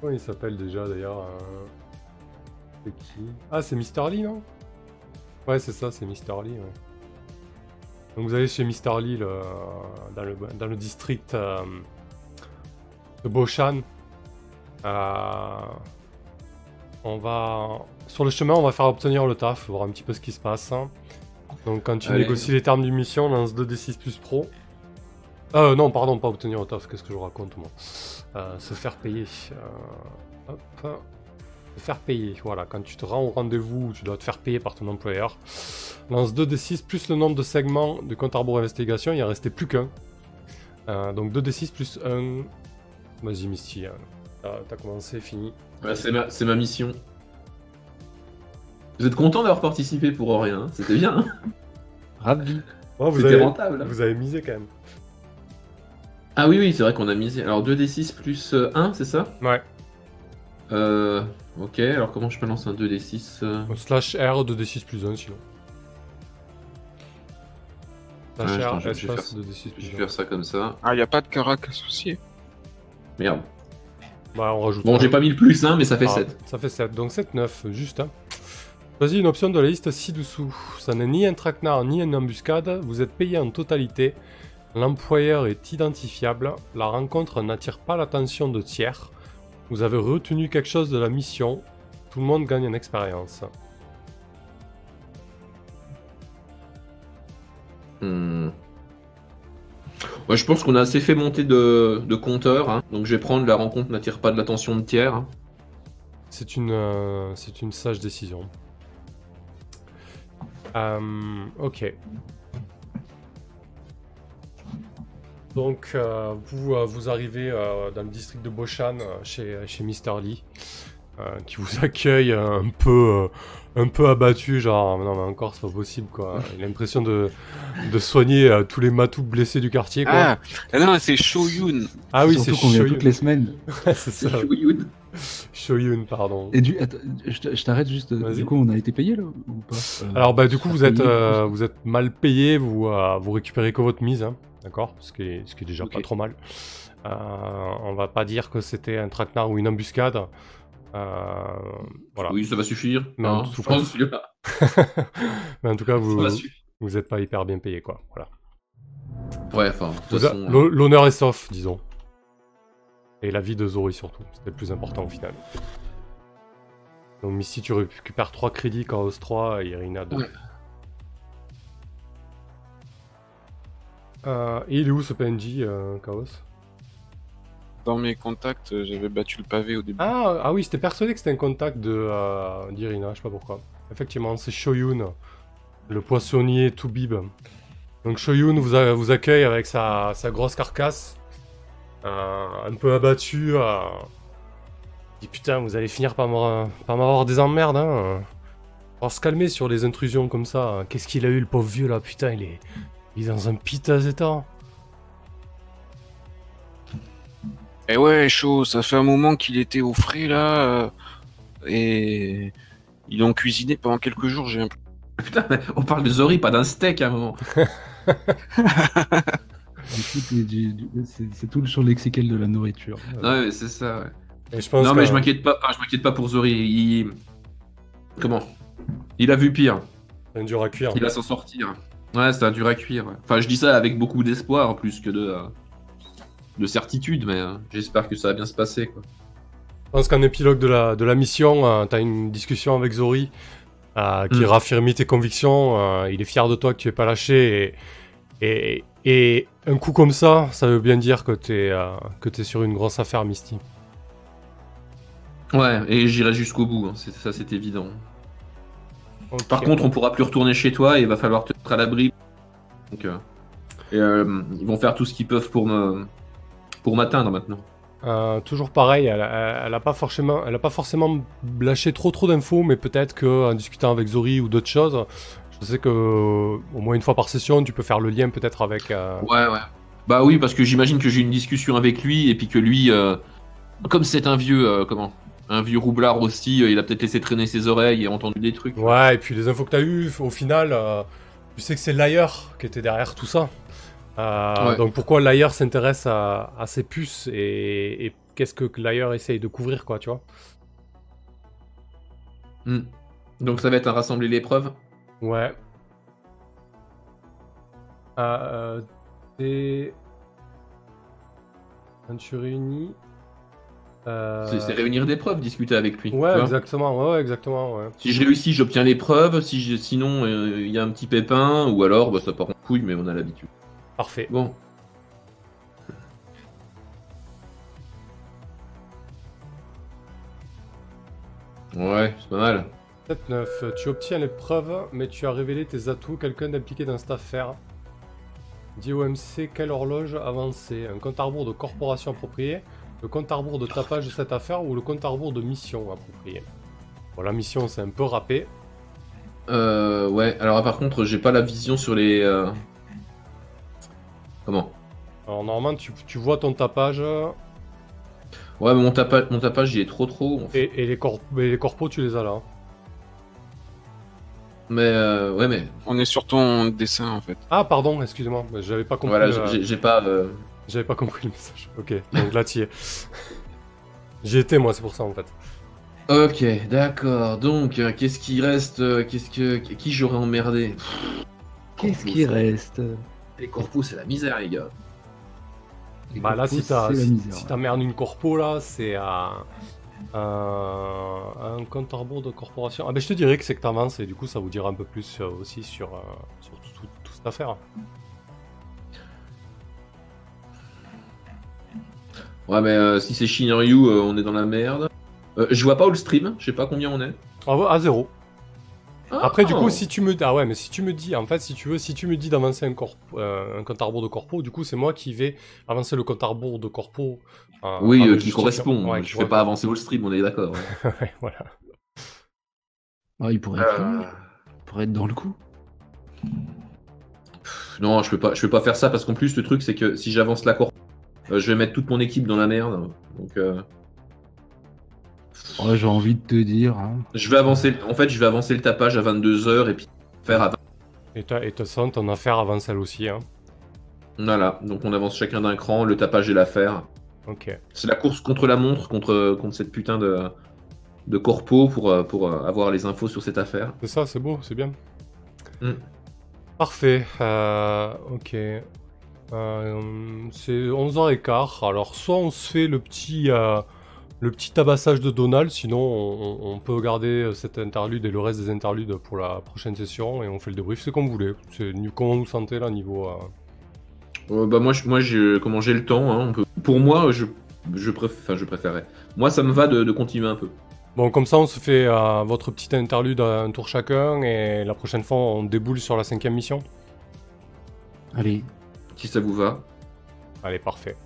[SPEAKER 2] Comment il s'appelle déjà d'ailleurs euh, C'est qui? Ah, c'est Mister Lee, non? Ouais, c'est ça, c'est Mister Lee. ouais. Donc vous allez chez Mister Lee le- dans, le, dans le district euh, de Boshan. Euh, on va sur le chemin, on va faire obtenir le taf, voir un petit peu ce qui se passe. hein. Donc quand tu
[SPEAKER 1] Allez.
[SPEAKER 2] négocies les termes d'une mission, lance 2d6 plus pro. Euh, non, pardon, pas obtenir le taf, qu'est-ce que je raconte moi Euh, Se faire payer. Euh, hop. Se faire payer, voilà. Quand tu te rends au rendez-vous, tu dois te faire payer par ton employeur. Lance 2d6 plus le nombre de segments de compte à rebours investigation, il en restait plus qu'un. Euh, donc 2d6 plus 1. Vas-y, Misty. hein. T'as commencé, fini.
[SPEAKER 1] Ouais, c'est ma, c'est ma mission. Vous êtes content d'avoir participé pour rien, hein c'était bien. hein
[SPEAKER 3] Ravi.
[SPEAKER 2] Oh, vous, avez,
[SPEAKER 1] rentable. hein.
[SPEAKER 2] vous avez misé quand même.
[SPEAKER 1] Ah oui, oui, c'est vrai qu'on a misé. Alors 2d6 plus euh, 1, c'est ça?
[SPEAKER 2] Ouais.
[SPEAKER 1] Euh. Ok, alors comment je balance un 2d6 euh?
[SPEAKER 2] Slash R 2d6 plus 1 sinon. Slash
[SPEAKER 1] Ouais,
[SPEAKER 2] R,
[SPEAKER 1] attends, je- je vais faire
[SPEAKER 2] 2d6
[SPEAKER 1] Je
[SPEAKER 2] plus
[SPEAKER 1] vais
[SPEAKER 2] 1.
[SPEAKER 1] faire ça comme ça.
[SPEAKER 4] Ah, y a pas de carac associé.
[SPEAKER 1] Merde.
[SPEAKER 2] Bah, on rajoute.
[SPEAKER 1] Bon, j'ai pas mis le plus 1, mais ça fait
[SPEAKER 2] Ah,
[SPEAKER 1] 7.
[SPEAKER 2] Ça fait 7, donc 7, 9, juste. Hein. Choisis une option de la liste ci-dessous. Ça n'est ni un traquenard ni une embuscade, vous êtes payé en totalité. L'employeur est identifiable, la rencontre n'attire pas l'attention de tiers. Vous avez retenu quelque chose de la mission, tout le monde gagne une expérience.
[SPEAKER 1] Hmm. Je pense qu'on a assez fait monter de, compteurs, hein. donc je vais prendre la rencontre n'attire pas de l'attention de tiers. hein.
[SPEAKER 2] C'est une, euh, une sage décision. Euh, ok. Donc, euh, vous, vous arrivez dans le district de Boshan chez, chez Mr. Lee, qui vous [LAUGHS] accueille euh, un peu, euh, un peu abattu, genre non mais encore c'est pas possible quoi. [LAUGHS] Il a l'impression de, de soigner euh, tous les matous blessés du quartier quoi.
[SPEAKER 4] Ah, ah non, c'est Shoyun.
[SPEAKER 2] Ah, oui, c'est Shoyun.
[SPEAKER 3] toutes les semaines. [LAUGHS]
[SPEAKER 2] c'est ça.
[SPEAKER 1] Chouyoun.
[SPEAKER 2] Shoyun, pardon.
[SPEAKER 3] Et du, attends, je t'arrête juste.
[SPEAKER 2] Vas-y.
[SPEAKER 3] Du coup, on a été payé là ou pas? Euh,
[SPEAKER 2] Alors bah du coup vous êtes,
[SPEAKER 3] payé,
[SPEAKER 2] euh, vous êtes mal payé, vous, euh, vous récupérez que votre mise, hein, d'accord? Ce, qui est, ce qui est déjà pas trop mal. Euh, on va pas dire que c'était un traquenard ou une embuscade. Euh, voilà.
[SPEAKER 1] Oui, ça va suffire.
[SPEAKER 2] Mais
[SPEAKER 1] hein,
[SPEAKER 2] en
[SPEAKER 1] je
[SPEAKER 2] tout
[SPEAKER 1] pense que là, [LAUGHS]
[SPEAKER 2] Mais en tout cas vous,
[SPEAKER 1] va suffire.
[SPEAKER 2] vous êtes pas hyper bien payé quoi. Voilà.
[SPEAKER 1] Ouais, enfin,
[SPEAKER 2] l'hon- L'honneur est sauf, disons. Et la vie de Zori surtout, c'était le plus important au final. Donc Missy, tu récupères 3 crédits, Chaos 3 et Irina 2.
[SPEAKER 1] Ouais.
[SPEAKER 2] Euh, et il est où ce PNJ, euh, Chaos?
[SPEAKER 4] Dans mes contacts, euh, j'avais battu le pavé au début.
[SPEAKER 2] ah, ah oui, j'étais persuadé que c'était un contact de euh, d'Irina, je sais pas pourquoi. Effectivement, c'est Shoyun, le poissonnier Toubib. Donc Shoyun vous, accueille avec sa, grosse carcasse, euh, un peu abattu. Euh... Il dit putain, vous allez finir par m'avoir des emmerdes. Hein. Alors se calmer sur les intrusions comme ça. Qu'est-ce qu'il a eu le pauvre vieux là? Putain, il est, il est dans un piteux état.
[SPEAKER 4] Et ouais, chaud, ça fait un moment qu'il était au frais là. euh, et ils l'ont cuisiné pendant quelques jours, j'ai un [LAUGHS]
[SPEAKER 1] Putain, mais on parle de Zori, pas d'un steak à un moment. [LAUGHS]
[SPEAKER 3] du coup, t'es- du- du- c'est c'est tout sur le lexical de la nourriture.
[SPEAKER 1] Ouais, mais c'est ça, ouais.
[SPEAKER 2] Et je pense
[SPEAKER 1] Non, mais je m'inquiète pas, enfin, je m'inquiète pas pour Zori. Il... Comment? Il a vu pire.
[SPEAKER 2] c'est un dur à cuire.
[SPEAKER 1] Il va s'en sortir. Ouais, c'est un dur à cuire. ouais. Enfin, je dis ça avec beaucoup d'espoir, plus que de, euh, de certitude, mais euh, j'espère que ça va bien se passer, quoi.
[SPEAKER 2] Je pense qu'en épilogue de la, de la mission, euh, t'as une discussion avec Zori euh, qui
[SPEAKER 1] Mm.
[SPEAKER 2] raffirme tes convictions. euh, il est fier de toi que tu es pas lâché. Et, et, et un coup comme ça, ça veut bien dire que que t'es sur une grosse affaire, Misty.
[SPEAKER 1] Ouais, et j'irai jusqu'au bout, hein, ça c'est évident. Par contre, on pourra plus retourner chez toi et il va falloir te mettre à l'abri. Donc, et, ils vont faire tout ce qu'ils peuvent pour me pour m'atteindre maintenant.
[SPEAKER 2] Euh, toujours pareil, elle, elle, elle a pas forcément, elle a pas forcément lâché trop trop d'infos, mais peut-être qu'en discutant avec Zori ou d'autres choses, je sais que au moins une fois par session, tu peux faire le lien peut-être avec. euh,
[SPEAKER 1] Ouais, ouais. Bah oui, parce que j'imagine que j'ai une discussion avec lui et puis que lui, euh, comme c'est un vieux, comment, un vieux roublard aussi, il a peut-être laissé traîner ses oreilles et entendu des trucs.
[SPEAKER 2] Ouais, et puis les infos que t'as eues, au final, tu sais que c'est l'ailleurs qui était derrière tout ça. Euh,
[SPEAKER 1] Ouais.
[SPEAKER 2] Donc pourquoi l'ailleurs s'intéresse à, à ces puces et, et qu'est-ce que l'ailleurs essaye de couvrir, quoi, tu vois
[SPEAKER 1] Hmm. Donc ça va être un rassembler les preuves.
[SPEAKER 2] Ouais. Euh, tu réunis... euh,
[SPEAKER 1] C'est réunir des preuves, discuter avec lui.
[SPEAKER 2] Ouais, exactement, ouais, exactement, ouais.
[SPEAKER 1] Si je réussis, j'obtiens les preuves. Si je- sinon, euh, il y a un petit pépin, ou alors, bah, ça part en couille, mais on a l'habitude.
[SPEAKER 2] Parfait.
[SPEAKER 1] Bon. Ouais, c'est pas mal.
[SPEAKER 2] 7-9. Tu obtiens les preuves, mais tu as révélé tes atouts. Quelqu'un d'impliqué dans cette affaire. Dis OMC quelle horloge avancée Un compte à rebours de corporation approprié Le compte à rebours de tapage de cette affaire ou le compte à rebours de mission approprié Bon, la mission c'est un peu râpé.
[SPEAKER 1] Euh, ouais, alors par contre, j'ai pas la vision sur les. euh, Comment
[SPEAKER 2] Alors normalement tu, tu vois ton tapage
[SPEAKER 1] Ouais, mais mon, tapa- mon tapage, il est trop trop. en fait.
[SPEAKER 2] et, et les, corp et les corpos tu les as là. hein.
[SPEAKER 1] Mais, euh, ouais, mais.
[SPEAKER 4] On est sur ton dessin en fait.
[SPEAKER 2] Ah pardon, excusez-moi, j'avais pas compris.
[SPEAKER 1] Voilà,
[SPEAKER 2] le-
[SPEAKER 1] j'ai j'ai pas. euh,
[SPEAKER 2] J'avais pas compris le message. Ok, donc là es. J'y étais moi, c'est pour ça en fait.
[SPEAKER 1] Ok, d'accord. Donc, euh, qu'est-ce qui reste euh, Qu'est-ce que qui j'aurais emmerdé?
[SPEAKER 3] Qu'est-ce qui reste?
[SPEAKER 1] Les corpus, c'est la misère, les gars.
[SPEAKER 3] Les
[SPEAKER 2] Bah là, si t'as si,
[SPEAKER 3] misère,
[SPEAKER 2] si
[SPEAKER 3] ouais.
[SPEAKER 2] t'emmerdes une corpo là, c'est à un, un compte à rebours de corporation. Ah ben je te dirais que c'est que t'avances et du coup ça vous dira un peu plus euh, aussi sur, euh, sur tout, cette affaire.
[SPEAKER 1] Ouais, mais euh, si c'est Shinryu, euh, on est dans la merde. Euh, je vois pas où le stream, je sais pas combien on est.
[SPEAKER 2] Ah ouais, à zéro. Après du coup si tu me ah ouais mais si tu me dis en fait si tu veux si tu me dis d'avancer un, corp- euh, un compte à rebours de corpo du coup c'est moi qui vais avancer le compte à rebours de corpo. euh,
[SPEAKER 1] Oui, euh, qui correspond.
[SPEAKER 2] Ouais,
[SPEAKER 1] je
[SPEAKER 2] qui
[SPEAKER 1] fais pas avancer au stream, on est d'accord. ouais. [LAUGHS]
[SPEAKER 2] Ouais, voilà.
[SPEAKER 3] Ah, il pourrait être,
[SPEAKER 1] Euh,
[SPEAKER 3] il pourrait être dans le coup.
[SPEAKER 1] Non, je peux pas, je peux pas faire ça parce qu'en plus le truc c'est que si j'avance la corp, euh, je vais mettre toute mon équipe dans la merde. Donc,
[SPEAKER 3] j'ai envie de te dire. hein.
[SPEAKER 1] Je vais avancer. En fait, je vais avancer le tapage à 22h et puis faire à 20.
[SPEAKER 2] Et ta, et ta son, ton affaire avance elle aussi. Hein.
[SPEAKER 1] Voilà. Donc on avance chacun d'un cran. Le tapage et l'affaire.
[SPEAKER 2] Ok.
[SPEAKER 1] C'est la course contre la montre, contre, contre cette putain de, de corpo pour, euh, pour euh, avoir les infos sur cette affaire.
[SPEAKER 2] C'est ça, c'est beau, c'est bien.
[SPEAKER 1] Mm.
[SPEAKER 2] Parfait. euh, ok. Euh, c'est 11h15. Alors, soit on se fait le petit, euh, le petit tabassage de Donald, sinon on, peut garder cette interlude et le reste des interludes pour la prochaine session et on fait le débrief. C'est comme vous voulez. C'est comment vous sentez là niveau. euh,
[SPEAKER 1] Euh, bah moi, je- moi j'ai comment j'ai le temps. hein, on peut... Pour moi, je, je, préf... enfin, je préférais. Moi, ça me va de, de continuer un peu.
[SPEAKER 2] Bon, comme ça, on se fait euh, votre petite interlude à un tour chacun et la prochaine fois, on déboule sur la cinquième mission.
[SPEAKER 3] Allez,
[SPEAKER 1] Si ça vous va.
[SPEAKER 2] Allez, parfait.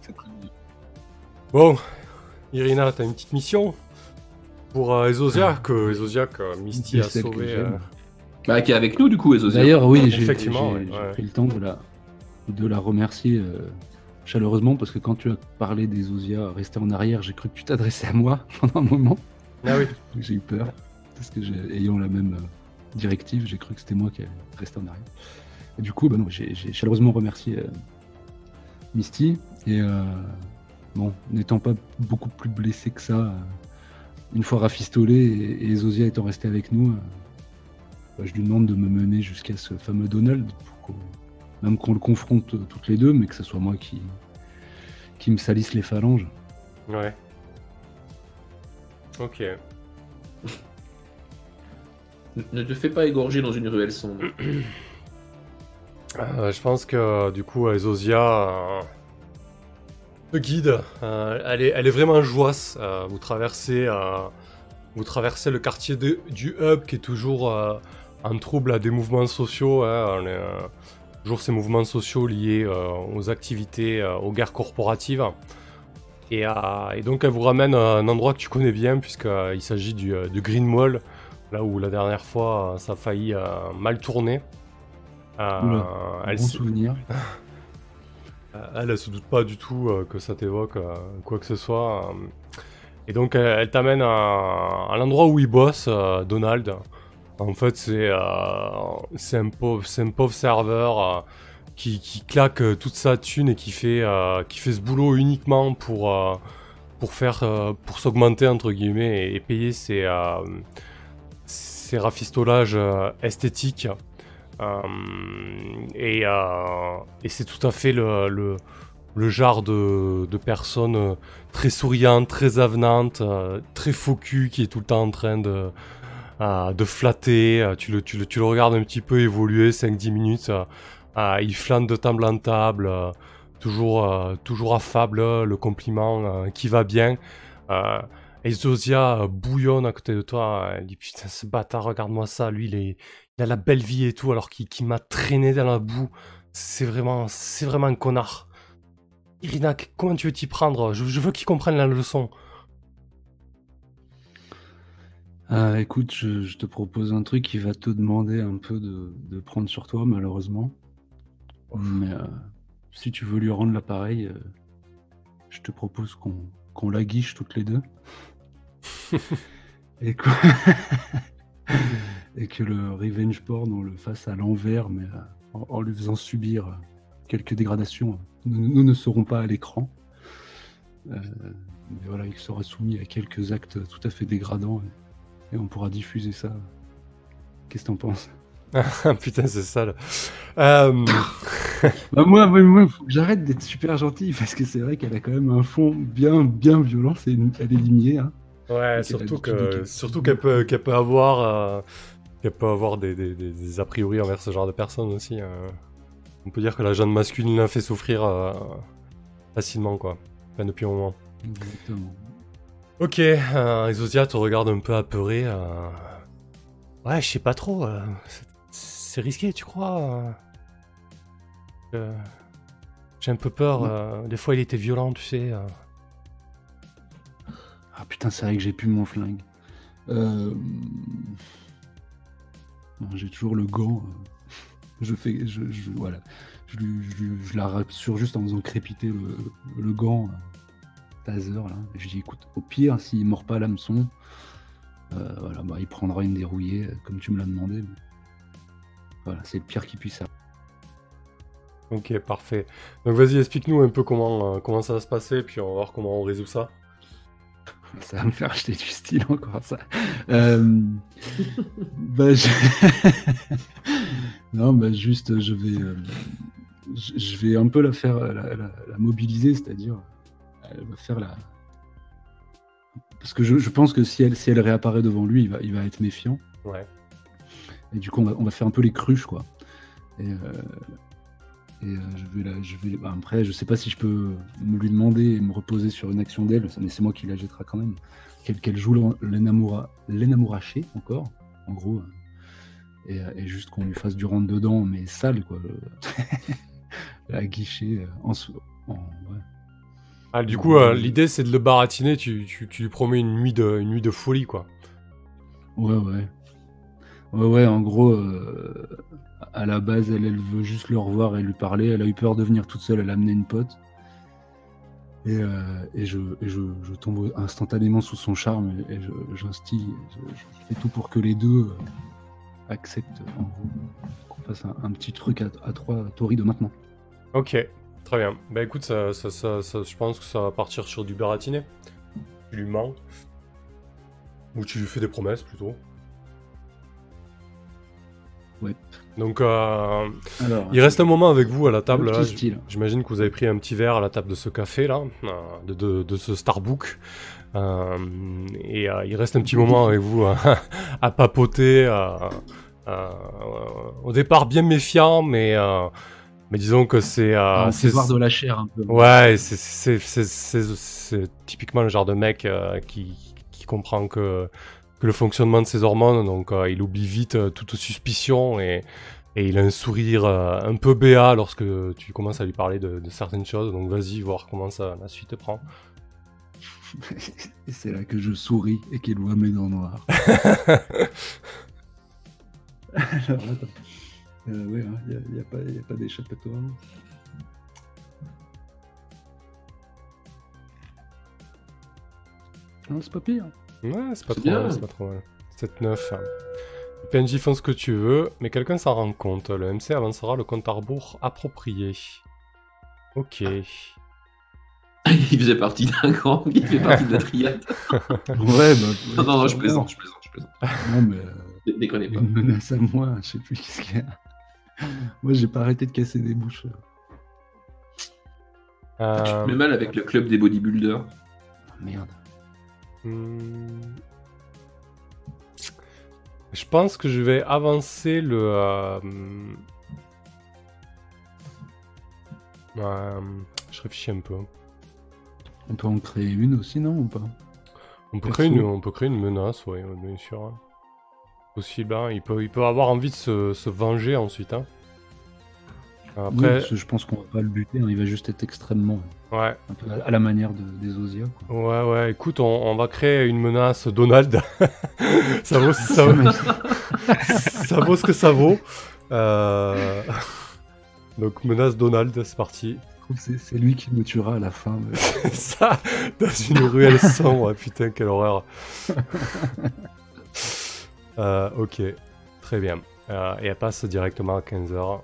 [SPEAKER 4] C'est très bien.
[SPEAKER 2] Bon, Irina, t'as une petite mission pour euh, Ezosia, que Ezosia, que Misty a sauvé. euh,
[SPEAKER 1] Bah, qui est avec nous, du coup, Ezozia.
[SPEAKER 3] D'ailleurs, oui, j'ai
[SPEAKER 2] Effectivement,
[SPEAKER 3] j'ai-
[SPEAKER 2] ouais,
[SPEAKER 3] j'ai
[SPEAKER 2] ouais.
[SPEAKER 3] pris le temps de la, de la remercier euh, chaleureusement parce que quand tu as parlé des restés en arrière, j'ai cru que tu t'adressais à moi [LAUGHS] pendant un moment.
[SPEAKER 2] Ah oui.
[SPEAKER 3] J'ai eu peur parce que j'ai- ayant la même euh, directive, j'ai cru que c'était moi qui restais en arrière. Et du coup, bah non, j'ai j'ai chaleureusement remercié euh, Misty et euh, bon, n'étant pas beaucoup plus blessé que ça, euh, une fois rafistolé et, et Zosia étant resté avec nous, euh, bah, je lui demande de me mener jusqu'à ce fameux Donald, pour qu'on- même qu'on le confronte euh, toutes les deux, mais que ce soit moi qui, qui me salisse les phalanges.
[SPEAKER 2] Ouais. Ok.
[SPEAKER 1] Ne- Ne te fais pas égorger dans une ruelle sombre. [CLEARS THROAT]
[SPEAKER 2] Euh, je pense que du coup, Ezosia te guide. Euh, elle, est, elle est vraiment joyeuse. Euh, vous traversez, euh, vous traversez le quartier de- du hub qui est toujours euh, en trouble à des mouvements sociaux. hein. On est, euh, toujours ces mouvements sociaux liés euh, aux activités, aux guerres corporatives. Et, et donc, elle vous ramène à un endroit que tu connais bien, puisqu'il s'agit du, du Green Mall, là où la dernière fois, ça a failli mal tourner.
[SPEAKER 3] Oula,
[SPEAKER 2] elle,
[SPEAKER 3] bon souvenir. [LAUGHS]
[SPEAKER 2] euh, elle, elle se doute pas du tout euh, que ça t'évoque euh, quoi que ce soit. Et donc, elle, t'amène à, l'endroit où il bosse, Donald. En fait, c'est un, pauvre- serveur qui, claque toute sa thune et qui fait, ce boulot uniquement pour, s'augmenter, entre guillemets, et, payer ses, rafistolages esthétiques. Euh, et euh, et c'est tout à fait le, le, genre de, personne euh, très souriante, très avenante, très faux cul, qui est tout le temps en train de, de flatter. Tu le, tu, le, tu le regardes un petit peu évoluer 5-10 minutes. il flâne de table en table, toujours, toujours affable, le compliment qui va bien. Euh, et Zosia euh, bouillonne à côté de toi. Elle dit Putain, ce bâtard, regarde-moi ça. Lui, il, a la belle vie et tout, alors qu'il m'a traîné dans la boue. C'est vraiment, c'est vraiment un connard. Irina, comment tu veux t'y prendre? Je, veux qu'il comprenne la leçon.
[SPEAKER 3] Ah, écoute, je, te propose un truc qui va te demander un peu de, prendre sur toi, malheureusement. Mais euh, si tu veux lui rendre l'appareil, euh, je te propose qu'on la guiche toutes les deux. [LAUGHS] et, que... [LAUGHS] et que le revenge porn, on le fasse à l'envers, mais euh, en, en lui faisant subir euh, quelques dégradations. Nous, nous ne serons pas à l'écran. Euh, mais voilà, il sera soumis à quelques actes tout à fait dégradants. Et on pourra diffuser ça. Qu'est-ce que t'en penses? [LAUGHS]
[SPEAKER 2] Putain, c'est sale. Euh,
[SPEAKER 3] bah moi, moi, moi, faut que j'arrête d'être super gentil parce que c'est vrai qu'elle a quand même un fond bien, bien violent. C'est une- Elle est limier. Hein.
[SPEAKER 2] Ouais, surtout que,
[SPEAKER 3] de-
[SPEAKER 2] surtout qu'elle peut, qu'elle peut avoir, euh, qu'elle peut avoir des, des, des- des a priori envers ce genre de personnes aussi. euh. On peut dire que la jeune masculine l'a fait souffrir euh, facilement, quoi. Enfin, depuis un moment.
[SPEAKER 3] Exactement.
[SPEAKER 2] Ok, euh, te regarde un peu apeuré. euh. Ouais, je sais pas trop. euh, c'est- risqué, tu crois euh Euh, J'ai un peu peur.
[SPEAKER 3] Ouais.
[SPEAKER 2] euh, Des fois, il était violent, tu sais.
[SPEAKER 3] Ah putain, c'est vrai que j'ai plus mon flingue. Euh... J'ai toujours le gant. Je fais, je, voilà, je, je je la rassure juste en faisant crépiter le, le gant. euh. taser là. Je dis écoute, au pire, s'il mord pas l'hameçon, euh, voilà, bah, il prendra une dérouillée, comme tu me l'as demandé. Voilà, c'est le pire qui puisse arriver.
[SPEAKER 2] Ok, parfait. Donc vas-y, explique-nous un peu comment, comment ça va se passer, puis on va voir comment on résout ça.
[SPEAKER 3] Ça va me faire acheter du style encore ça. Euh, [LAUGHS] bah, je- [LAUGHS] non, bah juste, je vais, euh, je vais un peu la faire, la, la- la mobiliser, c'est-à-dire, elle va faire la. Parce que je, je pense que si elle, si elle réapparaît devant lui, il va, il va être méfiant.
[SPEAKER 2] Ouais.
[SPEAKER 3] Et du coup, on va, on va faire un peu les cruches, quoi. Et, euh, et euh, je vais la, je vais, bah, après, je sais pas si je peux me lui demander et me reposer sur une action d'elle, mais c'est moi qui la jettera quand même. Qu'elle qu'elle joue l'enamouraché encore, en gros. euh, Et, et juste qu'on lui fasse du rentre dedans, mais sale, quoi. [LAUGHS] la guichet euh, en, en- ouais.
[SPEAKER 2] Ah, du coup, euh, l'idée c'est de le baratiner, tu, tu, tu lui promets une nuit de, une nuit de folie, quoi.
[SPEAKER 3] Ouais, ouais. Ouais, ouais, en gros, euh, à la base, elle, elle veut juste le revoir et lui parler. Elle a eu peur de venir toute seule, elle a amené une pote. Et, euh, et, je, et je, je tombe instantanément sous son charme et, j'instille, je, je fais tout pour que les deux euh, acceptent, en gros, qu'on fasse un, un petit truc à, à trois Tori de maintenant.
[SPEAKER 2] Ok, très bien. Bah écoute, ça, ça, ça, ça- je pense que ça va partir sur du baratiné. Tu lui mens. Ou tu lui fais des promesses plutôt.
[SPEAKER 3] Ouais.
[SPEAKER 2] Donc, euh,
[SPEAKER 3] Alors,
[SPEAKER 2] il reste un moment avec vous à la table. J'imagine que vous avez pris un petit verre à la table de ce café là, euh, de, de, de ce Starbucks. Euh, et euh, il reste un petit moment avec vous [LAUGHS] à papoter. au départ bien méfiant, mais, mais disons que c'est... euh,
[SPEAKER 3] on
[SPEAKER 2] c'est-
[SPEAKER 3] voir de la chair un peu.
[SPEAKER 2] Ouais, c'est- typiquement le genre de mec qui, qui comprend que, que le fonctionnement de ses hormones, donc euh, il oublie vite euh, toute suspicion et, et il a un sourire euh, un peu béat lorsque tu commences à lui parler de, de certaines choses. Donc vas-y, voir comment ça la suite prend. [LAUGHS]
[SPEAKER 3] et c'est là que je souris et qu'il voit mes dents noires. [LAUGHS] Alors, attends. Euh, oui, il n'y a, pas, y a pas d'échappatoire. Non, c'est pas pire.
[SPEAKER 2] Ouais, c'est pas trop
[SPEAKER 1] bien.
[SPEAKER 2] mal, c'est pas trop mal. 7-9. Les PNJ font ce que tu veux, mais quelqu'un s'en rend compte. Le MC avancera le compte à rebours approprié. Ok. [LAUGHS]
[SPEAKER 1] Il faisait partie d'un gang, il fait partie de la triade. [LAUGHS]
[SPEAKER 3] Ouais, bah.
[SPEAKER 1] Non, [LAUGHS] non, non, je plaisante, je plaisante, je plaisante.
[SPEAKER 3] Non, mais. euh,
[SPEAKER 1] Dé- Déconnez pas.
[SPEAKER 3] une menace à moi, je sais plus qu'est-ce qu'il y a. Moi, j'ai pas arrêté de casser des bouches.
[SPEAKER 2] Euh,
[SPEAKER 1] Tu te mets mal avec le club des bodybuilders.
[SPEAKER 3] Ah, merde.
[SPEAKER 2] Hmm. Je pense que je vais avancer le. euh, euh, je réfléchis un peu.
[SPEAKER 3] On peut en créer une aussi, non Ou pas?
[SPEAKER 2] On peut, créer une, on peut créer une menace, oui, bien sûr. hein. Possible, hein. il, peut, il peut avoir envie de se, se venger ensuite. hein.
[SPEAKER 3] Oui,
[SPEAKER 2] Après,
[SPEAKER 3] parce que je pense qu'on va pas le buter, hein, il va juste être extrêmement.
[SPEAKER 2] ouais,
[SPEAKER 3] Un peu à la manière de- des. Quoi.
[SPEAKER 2] ouais, ouais, écoute, on, on va créer une menace Donald. [LAUGHS] ça, vaut, ça, vaut, [LAUGHS] ça vaut ce que ça vaut. Euh, Donc, menace Donald, c'est parti.
[SPEAKER 3] C'est lui qui me tuera à la fin. mais- [LAUGHS]
[SPEAKER 2] ça, dans une ruelle sombre, putain, quelle horreur. Euh, ok, très bien. Euh, et elle passe directement à 15h.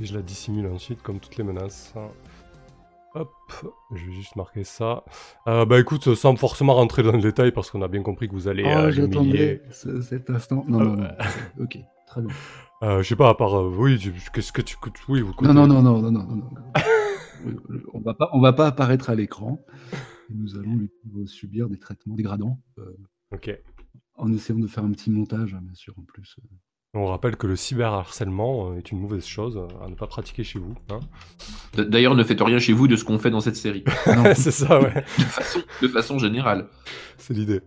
[SPEAKER 2] Et je la dissimule ensuite, comme toutes les menaces. Hop, je vais juste marquer ça. Euh, bah écoute, sans forcément rentrer dans le détail, parce qu'on a bien compris que vous allez euh,
[SPEAKER 3] Oh,
[SPEAKER 2] l'humilier.
[SPEAKER 3] j'attendais ce- cet instant. Non, non, non. [LAUGHS] Ok, très bien.
[SPEAKER 2] Euh, je sais pas, à part... euh, oui, qu'est-ce que tu... Oui, vous
[SPEAKER 3] Non, non, non, non, non, non, non, on va pas, on va pas apparaître à l'écran. Nous allons lui subir des traitements dégradants euh,
[SPEAKER 2] Ok.
[SPEAKER 3] en essayant de faire un petit montage, hein, bien sûr, en plus.
[SPEAKER 2] On rappelle que le cyberharcèlement euh, est une mauvaise chose à ne pas pratiquer chez vous. Hein
[SPEAKER 1] D'ailleurs, ne faites rien chez vous de ce qu'on fait dans cette série. [LAUGHS]
[SPEAKER 3] Non,
[SPEAKER 2] c'est ça, ouais. [LAUGHS]
[SPEAKER 1] De façon, de façon générale.
[SPEAKER 2] C'est l'idée.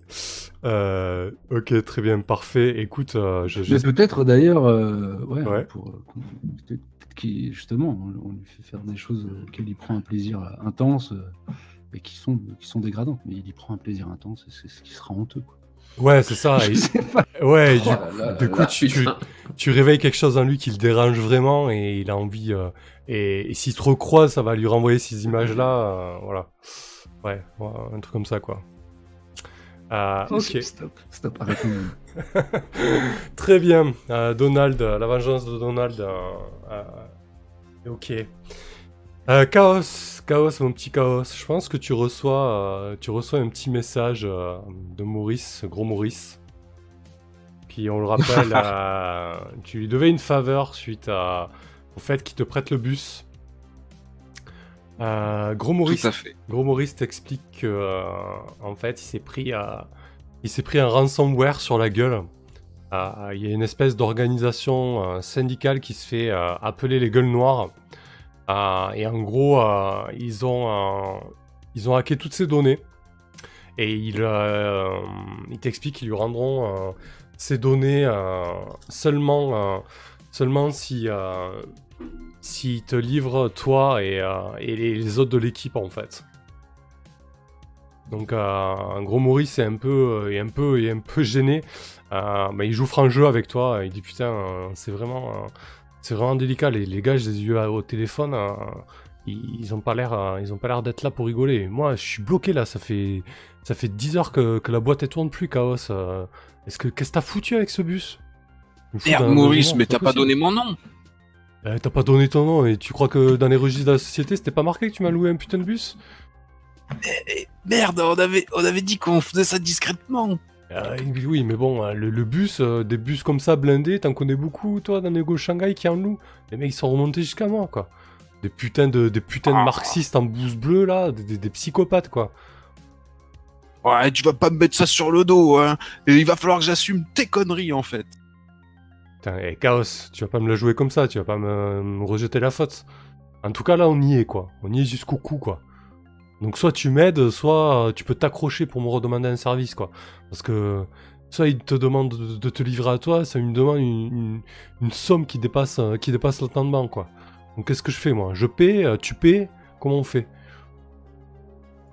[SPEAKER 2] Euh, ok, très bien, parfait. Écoute, euh, je,
[SPEAKER 3] peut-être d'ailleurs, euh, ouais,
[SPEAKER 2] Ouais.
[SPEAKER 3] pour euh, qu'on- peut-être qu'il- justement, on, on lui fait faire des choses auxquelles il prend un plaisir euh, intense euh, et qui sont, qui sont dégradantes, mais il y prend un plaisir intense et c'est ce qui sera honteux. Quoi.
[SPEAKER 2] Ouais, c'est ça.
[SPEAKER 3] Je
[SPEAKER 2] et-
[SPEAKER 3] sais pas.
[SPEAKER 2] Ouais, du,
[SPEAKER 1] là là
[SPEAKER 2] du
[SPEAKER 1] là
[SPEAKER 2] coup,
[SPEAKER 1] là,
[SPEAKER 2] tu, tu, réveilles quelque chose en lui qui le dérange vraiment et il a envie. euh, et et s'il te recroise, ça va lui renvoyer ces images-là. euh, voilà. Ouais, ouais, un truc comme ça, quoi. Euh, ok.
[SPEAKER 3] Stop, stop. [LAUGHS] [LAUGHS]
[SPEAKER 2] Très bien. Euh, Donald, la vengeance de Donald. euh, euh, ok. Euh, chaos, chaos, mon petit chaos. Je pense que tu reçois, euh, tu reçois un petit message euh, de Maurice, gros Maurice. Qui, on le rappelle, [LAUGHS] tu lui devais une faveur suite à- au fait qu'il te prête le bus. Gros Maurice,
[SPEAKER 4] Tout à fait.
[SPEAKER 2] Gros Maurice t'explique que en fait il s'est pris à... il s'est pris un ransomware sur la gueule. Il y a une espèce d'organisation syndicale qui se fait appeler les gueules noires. Euh, et en gros euh, ils ont euh, ils ont hacké toutes ces données et il euh, il t'explique qu'ils lui rendront ces données seulement seulement si euh, s'il te livre toi et, et les, autres de l'équipe en fait. Donc en gros Maurice est un peu un peu un peu gêné. Mais il joue franc jeu avec toi. Il dit putain c'est vraiment c'est vraiment délicat. Les, les gars je les ai eu au téléphone. euh, ils, ils ont pas l'air euh, ils ont pas l'air d'être là pour rigoler. Moi je suis bloqué là. Ça fait ça fait 10 heures que, que la boîte elle tourne plus Chaos. euh. Est-ce que qu'est-ce que t'as foutu avec ce bus?
[SPEAKER 4] Merde, Maurice, mais t'as pas donné mon nom.
[SPEAKER 2] Euh, t'as pas donné ton nom et tu crois que dans les registres de la société c'était pas marqué que tu m'as loué un putain de bus?
[SPEAKER 4] Eh, Merde, on avait, on avait dit qu'on faisait ça discrètement.
[SPEAKER 2] Euh, Oui, mais bon, euh, le, le bus, euh, des bus comme ça blindés, t'en connais beaucoup toi dans les go Shanghai qui en louent. Les mecs ils sont remontés jusqu'à moi quoi. Des putains de, des putains de
[SPEAKER 4] Ah.
[SPEAKER 2] marxistes en blouse bleue là, des, des- des psychopathes quoi.
[SPEAKER 4] Ouais, tu vas pas me mettre ça sur le dos, hein. Et il va falloir que j'assume tes conneries, en fait.
[SPEAKER 2] Putain, eh, Chaos, tu vas pas me la jouer comme ça, tu vas pas me, me rejeter la faute. En tout cas là on y est quoi, on y est jusqu'au cou quoi. Donc soit tu m'aides, soit euh, tu peux t'accrocher pour me redemander un service quoi. Parce que soit il te demande de, de te livrer à toi, ça me demande une, une- une somme qui dépasse, euh, qui dépasse l'entendement quoi. Donc qu'est-ce que je fais moi? Je paie, euh, tu paies, comment on fait?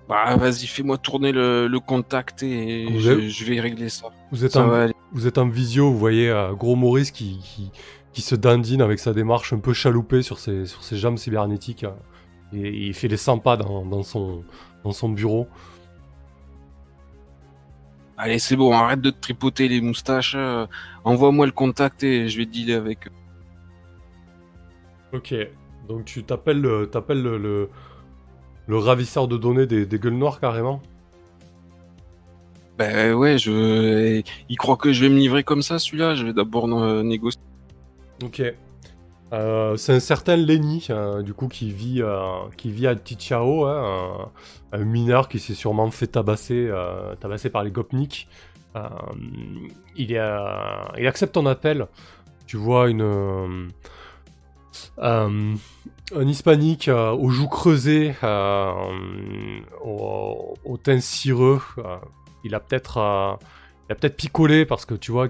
[SPEAKER 4] Bah, vas-y, fais-moi tourner le, le contact et je,
[SPEAKER 2] avez-
[SPEAKER 4] je vais régler ça.
[SPEAKER 2] vous êtes,
[SPEAKER 4] Ça
[SPEAKER 2] en,
[SPEAKER 4] va aller.
[SPEAKER 2] vous êtes en visio, vous voyez gros Maurice qui, qui, qui se dandine avec sa démarche un peu chaloupée sur ses, sur ses jambes cybernétiques. Et, il fait les 100 pas dans, dans son, dans son bureau.
[SPEAKER 4] Allez, c'est bon, arrête de te tripoter les moustaches. euh, Envoie-moi le contact et je vais dealer avec eux.
[SPEAKER 2] Ok, donc tu t'appelles le, le, le, le ravisseur de données des, des gueules noires carrément?
[SPEAKER 4] Bah ouais, je... il croit que je vais me livrer comme ça, celui-là. Je vais d'abord euh, négocier.
[SPEAKER 2] Ok. Euh, c'est un certain Lenny, euh, du coup, qui vit, euh, qui vit à Tichao, hein, un, mineur qui s'est sûrement fait tabasser, tabasser par les Gopniks. Il, accepte ton appel. Tu vois une, un hispanique aux joues creusées, au, teint cireux. il a peut-être il picolé parce que tu vois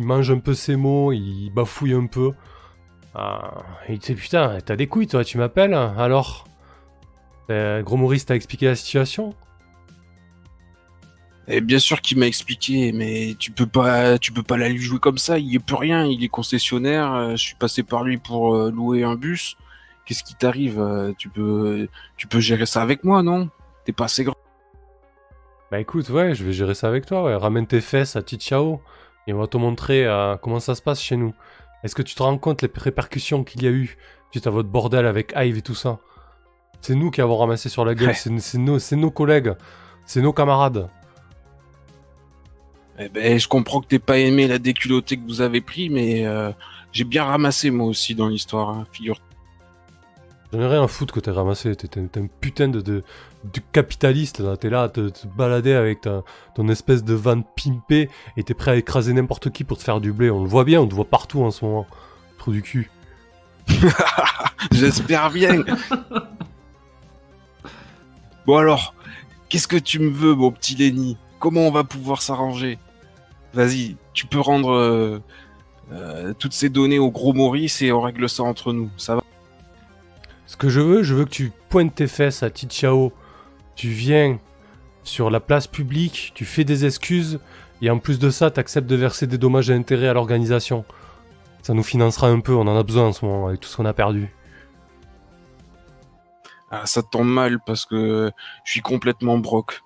[SPEAKER 2] mange un peu ses mots, il bafouille un peu. Ah, il te dit putain, t'as des couilles toi, tu m'appelles Alors? Euh, Gros Maurice t'a expliqué la situation?
[SPEAKER 4] Et bien sûr qu'il m'a expliqué, mais tu peux pas, tu peux pas la lui jouer comme ça. Il est plus rien. Il est concessionnaire. euh, Je suis passé par lui pour euh, louer un bus. Qu'est-ce qui t'arrive Tu peux, tu peux gérer ça avec moi, non? T'es pas assez grand.
[SPEAKER 2] Bah écoute, ouais, je vais gérer ça avec toi, ouais. Ramène tes fesses à Tichao et on va te montrer euh, comment ça se passe chez nous. Est-ce que tu te rends compte les répercussions qu'il y a eu suite à votre bordel avec Hive et tout ça? C'est nous qui avons ramassé sur la gueule,
[SPEAKER 4] Ouais.
[SPEAKER 2] c'est c'est nos, c'est nos collègues, c'est nos camarades.
[SPEAKER 4] Eh ben, je comprends que t'aies pas aimé la déculottée que vous avez pris, mais euh, j'ai bien ramassé moi aussi dans l'histoire. Hein, figure.
[SPEAKER 2] J'en ai rien à foutre que t'aies ramassé, t'es t'es- t'es un putain de, de, de capitaliste là, t'es là à te, te balader avec ta, ton espèce de van pimpé et t'es prêt à écraser n'importe qui pour te faire du blé, on le voit bien, on te voit partout en ce moment. Trou du cul. [LAUGHS]
[SPEAKER 4] J'espère bien. [LAUGHS] bon alors, qu'est-ce que tu me veux, mon petit Lenny? Comment on va pouvoir s'arranger? Vas-y, tu peux rendre euh, euh, toutes ces données au gros Maurice et on règle ça entre nous. Ça va?
[SPEAKER 2] Ce que je veux, je veux que tu pointes tes fesses à Tichao. Tu viens sur la place publique, tu fais des excuses, et en plus de ça, t'acceptes de verser des dommages et intérêts à l'organisation. Ça nous financera un peu, on en a besoin en ce moment avec tout ce qu'on a perdu.
[SPEAKER 4] Ah, ça tombe mal parce que je suis complètement broc.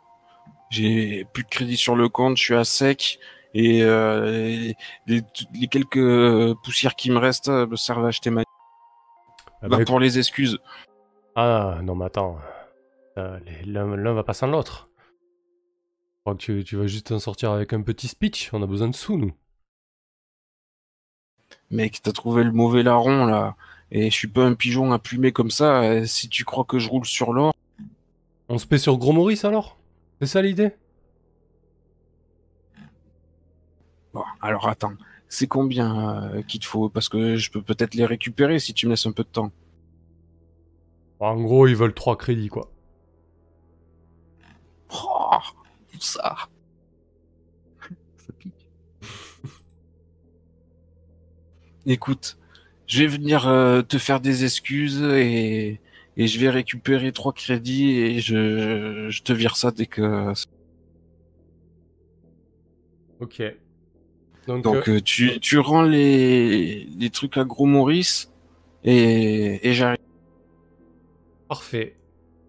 [SPEAKER 4] J'ai plus de crédit sur le compte, je suis à sec et euh, les, les quelques poussières qui me restent me servent à acheter ma.
[SPEAKER 2] Ah
[SPEAKER 4] Bah,
[SPEAKER 2] bah,
[SPEAKER 4] pour les excuses.
[SPEAKER 2] Ah non mais attends, Euh, l'un va pas sans l'autre. Je crois que tu, tu vas juste en sortir avec un petit speech, on a besoin de sous nous.
[SPEAKER 4] Mec, t'as trouvé le mauvais larron là. Et je suis pas un pigeon à plumer comme ça. euh, Si tu crois que je roule sur l'or,
[SPEAKER 2] On se paie sur Gros Maurice alors? C'est ça l'idée?
[SPEAKER 4] Bon, alors attends. C'est combien euh, qu'il te faut? Parce que je peux peut-être les récupérer si tu me laisses un peu de temps.
[SPEAKER 2] En gros ils veulent 3 crédits quoi.
[SPEAKER 4] Oh, ça.
[SPEAKER 3] Ça pique. [LAUGHS]
[SPEAKER 4] Écoute, je vais venir euh, te faire des excuses et, et je vais récupérer trois crédits et je, je te vire ça dès que.
[SPEAKER 2] Ok. Donc,
[SPEAKER 4] Donc
[SPEAKER 2] euh,
[SPEAKER 4] euh, tu, tu rends les, les trucs à Gros Maurice et, et j'arrive.
[SPEAKER 2] parfait.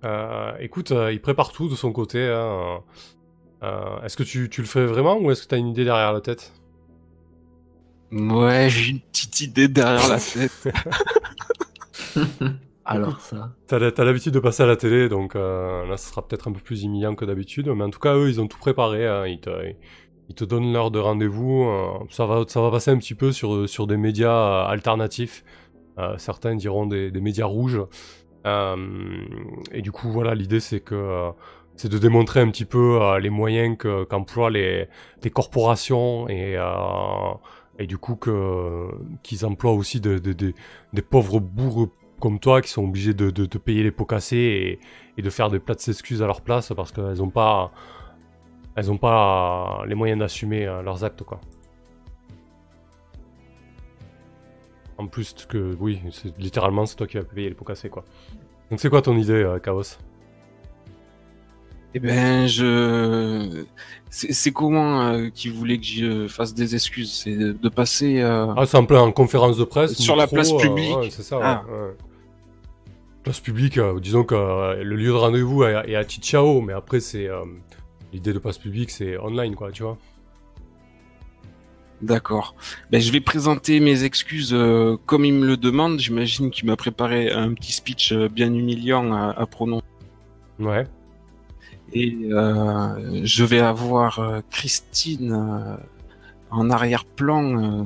[SPEAKER 2] Euh, écoute, euh, il prépare tout de son côté. hein. Euh, est-ce que tu, tu le fais vraiment ou est-ce que tu as une idée derrière la tête?
[SPEAKER 4] Ouais, j'ai une petite idée derrière la tête. [LAUGHS] [LAUGHS]
[SPEAKER 3] Alors ça.
[SPEAKER 2] T'as la- t'as l'habitude de passer à la télé, donc euh, là, ce sera peut-être un peu plus humiliant que d'habitude. Mais en tout cas, eux, ils ont tout préparé. hein. Ils, te, ils te donnent l'heure de rendez-vous. euh, ça, va, passer un petit peu sur, des médias euh, alternatifs. Euh, certains diront des, médias rouges. Et du coup, voilà, l'idée, c'est que c'est de démontrer un petit peu les moyens que- qu'emploient les, corporations et, du coup qu'ils emploient aussi de- de- de- des pauvres bourres comme toi qui sont obligés de, payer les pots cassés et, et de faire des plats d'excuses à leur place parce qu'elles n'ont pas elles ont pas les moyens d'assumer euh, leurs actes quoi. En plus que oui, c'est littéralement c'est toi qui vas payer les pots cassés quoi. Donc c'est quoi ton idée euh, Chaos?
[SPEAKER 4] Eh ben, je. C'est c'est comment euh, qu'il voulait que je fasse des excuses C'est de, de passer. euh,
[SPEAKER 2] Ah c'est en plein en conférence de presse
[SPEAKER 4] Sur la place publique.
[SPEAKER 2] ouais, c'est ça. ouais,
[SPEAKER 4] Ah.
[SPEAKER 2] ouais. Place publique, disons que le lieu de rendez-vous est, est à Chichao, mais après c'est l'idée de place publique, c'est online quoi, tu vois.
[SPEAKER 4] D'accord. Ben, je vais présenter mes excuses euh, comme il me le demande. J'imagine qu'il m'a préparé un petit speech euh, bien humiliant à, à prononcer.
[SPEAKER 2] Ouais.
[SPEAKER 4] Et euh, je vais avoir euh, Christine en arrière-plan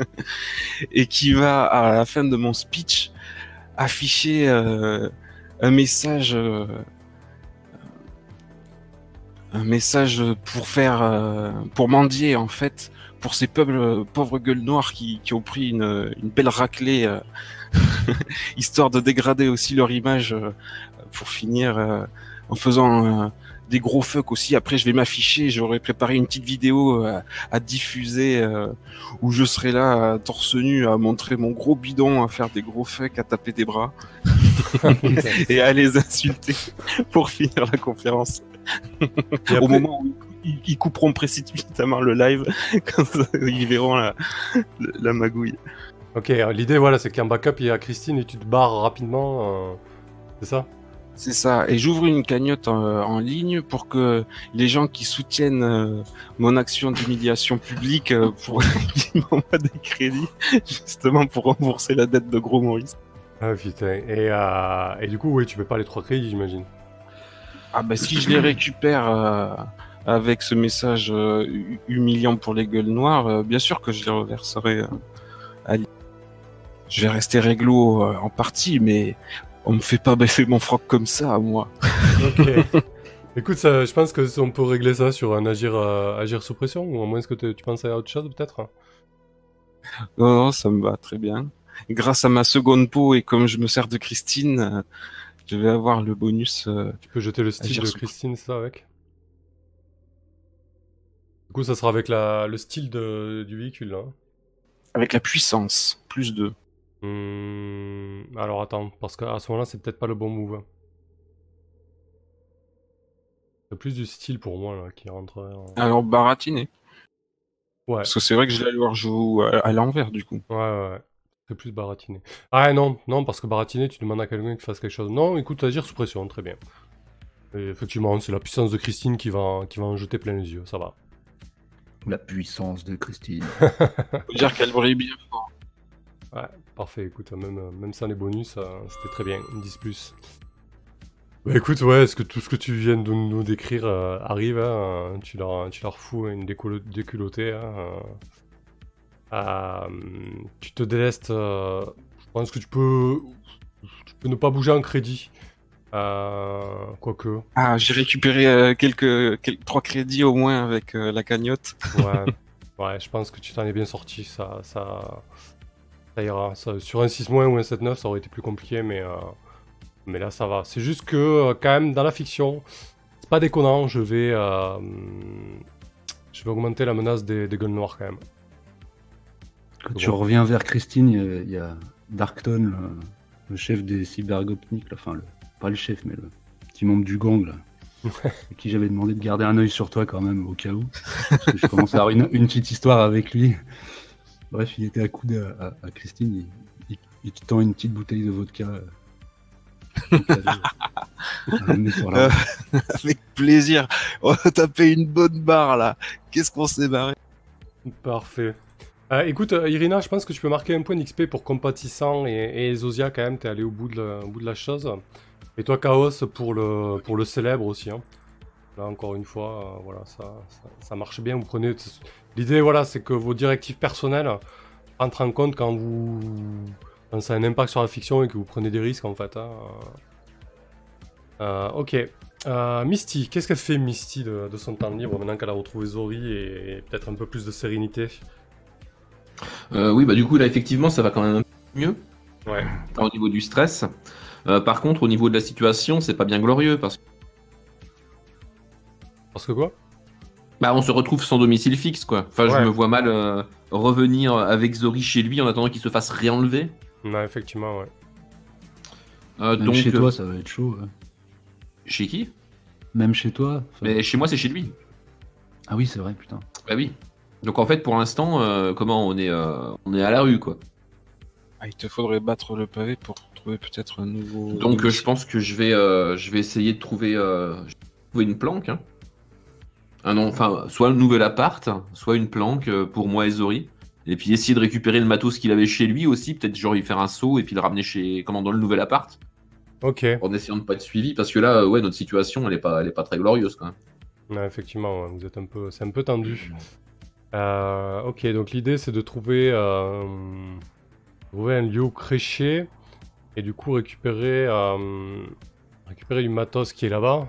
[SPEAKER 4] [LAUGHS] et qui va à la fin de mon speech afficher un message un message pour faire euh, pour mendier en fait pour ces peuples pauvres gueules noires qui, qui ont pris une, une belle raclée euh, [LAUGHS] histoire de dégrader aussi leur image euh, pour finir euh, en faisant euh, des gros fuck aussi. Après, je vais m'afficher. J'aurais préparé une petite vidéo euh, à diffuser euh, où je serai là, euh, torse nu, à montrer mon gros bidon, à faire des gros fuck, à taper des bras [LAUGHS] [LAUGHS] et à les insulter pour finir la conférence.
[SPEAKER 2] Et
[SPEAKER 4] Au moment où ils, ils couperont précipitamment le live, [LAUGHS] ça, ils verront la, la magouille.
[SPEAKER 2] Ok, l'idée voilà, c'est qu'en backup il y a Christine et tu te barres rapidement, euh, c'est ça?
[SPEAKER 4] C'est ça. Et j'ouvre une cagnotte en, en ligne pour que les gens qui soutiennent euh, mon action d'humiliation publique euh, [LAUGHS] pour qu'ils m'envoient des crédits, justement pour rembourser la dette de Gros Maurice.
[SPEAKER 2] Ah putain. Et, euh, et du coup, oui, tu peux pas les trois crédits, j'imagine.
[SPEAKER 4] Ah bah si je les récupère euh, avec ce message euh, hu- humiliant pour les gueules noires, euh, bien sûr que je les reverserai à Je vais rester réglo en partie, mais on me fait pas baisser mon froc comme ça, moi.
[SPEAKER 2] Ok. [LAUGHS] Écoute, ça, je pense que on peut régler ça sur un agir, agir sous pression, ou à moins que te- tu penses à autre chose peut-être?
[SPEAKER 4] Non, non, ça me va très bien. Grâce à ma seconde peau et comme je me sers de Christine, je vais avoir le bonus. euh,
[SPEAKER 2] Tu peux jeter le style de Christine, c'est ça avec Du coup, ça sera avec la, le style de, du véhicule, là.
[SPEAKER 4] avec la puissance, plus 2.
[SPEAKER 2] Hmm, alors attends, parce qu'à ce moment-là, c'est peut-être pas le bon move. C'est plus du style pour moi, là, qui rentre en...
[SPEAKER 4] Alors baratiné.
[SPEAKER 2] Ouais,
[SPEAKER 4] Parce que c'est vrai que je vais aller voir jouer à, à l'envers du coup.
[SPEAKER 2] ouais, ouais. C'est plus baratiner. Ah non, non, parce que baratiner, tu demandes à quelqu'un qui fasse quelque chose. Non, écoute, agir sous pression, très bien. Et effectivement, c'est la puissance de Christine qui va, qui va en jeter plein les yeux, ça va.
[SPEAKER 3] La puissance de Christine. [LAUGHS]
[SPEAKER 4] Faut dire qu'elle brille bien fort.
[SPEAKER 2] Ouais, parfait, écoute, même, même sans les bonus, euh, c'était très bien, 10 plus. Bah écoute, ouais, est-ce que tout ce que tu viens de nous décrire euh, arrive hein, tu, leur, tu leur fous une décolo- déculottée. hein, euh. Euh, tu te délestes. euh, je pense que tu peux, tu peux ne pas bouger en crédit. Euh, quoique.
[SPEAKER 4] Ah, j'ai récupéré euh, quelques, quel- trois crédits au moins avec euh, la cagnotte.
[SPEAKER 2] Ouais, [LAUGHS] ouais, je pense que tu t'en es bien sorti. Ça, ça, ça ira. Ça- sur un 6 ou un 7-9, ça aurait été plus compliqué, mais, mais là ça va. C'est juste que, quand même, dans la fiction, c'est pas déconnant. Je vais, je vais augmenter la menace des, des gueules noires quand même.
[SPEAKER 3] Quand tu reviens vers Christine, il y a- y, a Darkton, le, le chef des cybergopniques, enfin, le, pas le chef, mais le petit membre du gang, là, [LAUGHS] à qui j'avais demandé de garder un œil sur toi quand même, au cas où. Parce que je commence à avoir une, une petite histoire avec lui. Bref, il était accoudé à, à- à Christine, il, il- il te tend une petite bouteille de vodka. euh, [LAUGHS] la- [LAUGHS]
[SPEAKER 4] avec plaisir. On va taper une bonne barre là. Qu'est-ce qu'on s'est barré?
[SPEAKER 2] Parfait. Euh, écoute, euh, Irina, je pense que tu peux marquer un point d'XP pour compatissant et, Zosia quand même, t'es allé au bout de la, chose. Et toi, Chaos, pour le, célèbre aussi. hein. Là, encore une fois, euh, voilà, ça, marche bien. Vous prenez. L'idée, voilà, c'est que vos directives personnelles entrent en compte quand vous. Ça a un impact sur la fiction et que vous prenez des risques, en fait. hein. Ok. Misty, qu'est-ce qu'elle fait Misty de, son temps libre maintenant qu'elle a retrouvé Zori et peut-être un peu plus de sérénité?
[SPEAKER 1] Euh, oui, bah du coup, là, effectivement, ça va quand même un peu mieux
[SPEAKER 2] Ouais.
[SPEAKER 1] au niveau du stress. Euh, par contre, au niveau de la situation, c'est pas bien glorieux parce que
[SPEAKER 2] Parce que quoi?
[SPEAKER 1] Bah, on se retrouve sans domicile fixe, quoi. Enfin,
[SPEAKER 2] Ouais.
[SPEAKER 1] je me vois mal euh, revenir avec Zori chez lui en attendant qu'il se fasse réenlever.
[SPEAKER 2] Non, effectivement, ouais.
[SPEAKER 1] Euh,
[SPEAKER 3] Même
[SPEAKER 1] donc,
[SPEAKER 3] chez toi, ça va être chaud.
[SPEAKER 1] chez qui?
[SPEAKER 3] Même chez toi. enfin-
[SPEAKER 1] Mais chez moi, c'est chez lui.
[SPEAKER 3] Ah oui, c'est vrai, putain.
[SPEAKER 1] Bah oui. Donc en fait, pour l'instant, euh, comment on est, euh, on est à la rue, quoi.
[SPEAKER 4] Ah, Il te faudrait battre le pavé pour trouver peut-être un nouveau.
[SPEAKER 1] Donc euh, je pense que je vais, euh, je vais essayer de trouver, euh, trouver une planque. hein. Un nom, enfin, soit un nouvel appart, soit une planque euh, pour moi et Zori. Et puis essayer de récupérer le matos qu'il avait chez lui aussi, peut-être genre lui faire un saut et puis le ramener chez, comment dans le nouvel appart,
[SPEAKER 2] Ok.
[SPEAKER 1] en essayant de pas être suivi, parce que là, ouais, notre situation, elle est pas, elle est pas très glorieuse quand même.
[SPEAKER 2] Ouais, effectivement, ouais, vous êtes un peu, c'est un peu tendu. Euh, ok, donc l'idée c'est de trouver, euh, trouver un lieu créché et du coup récupérer, euh, récupérer du matos qui est là-bas.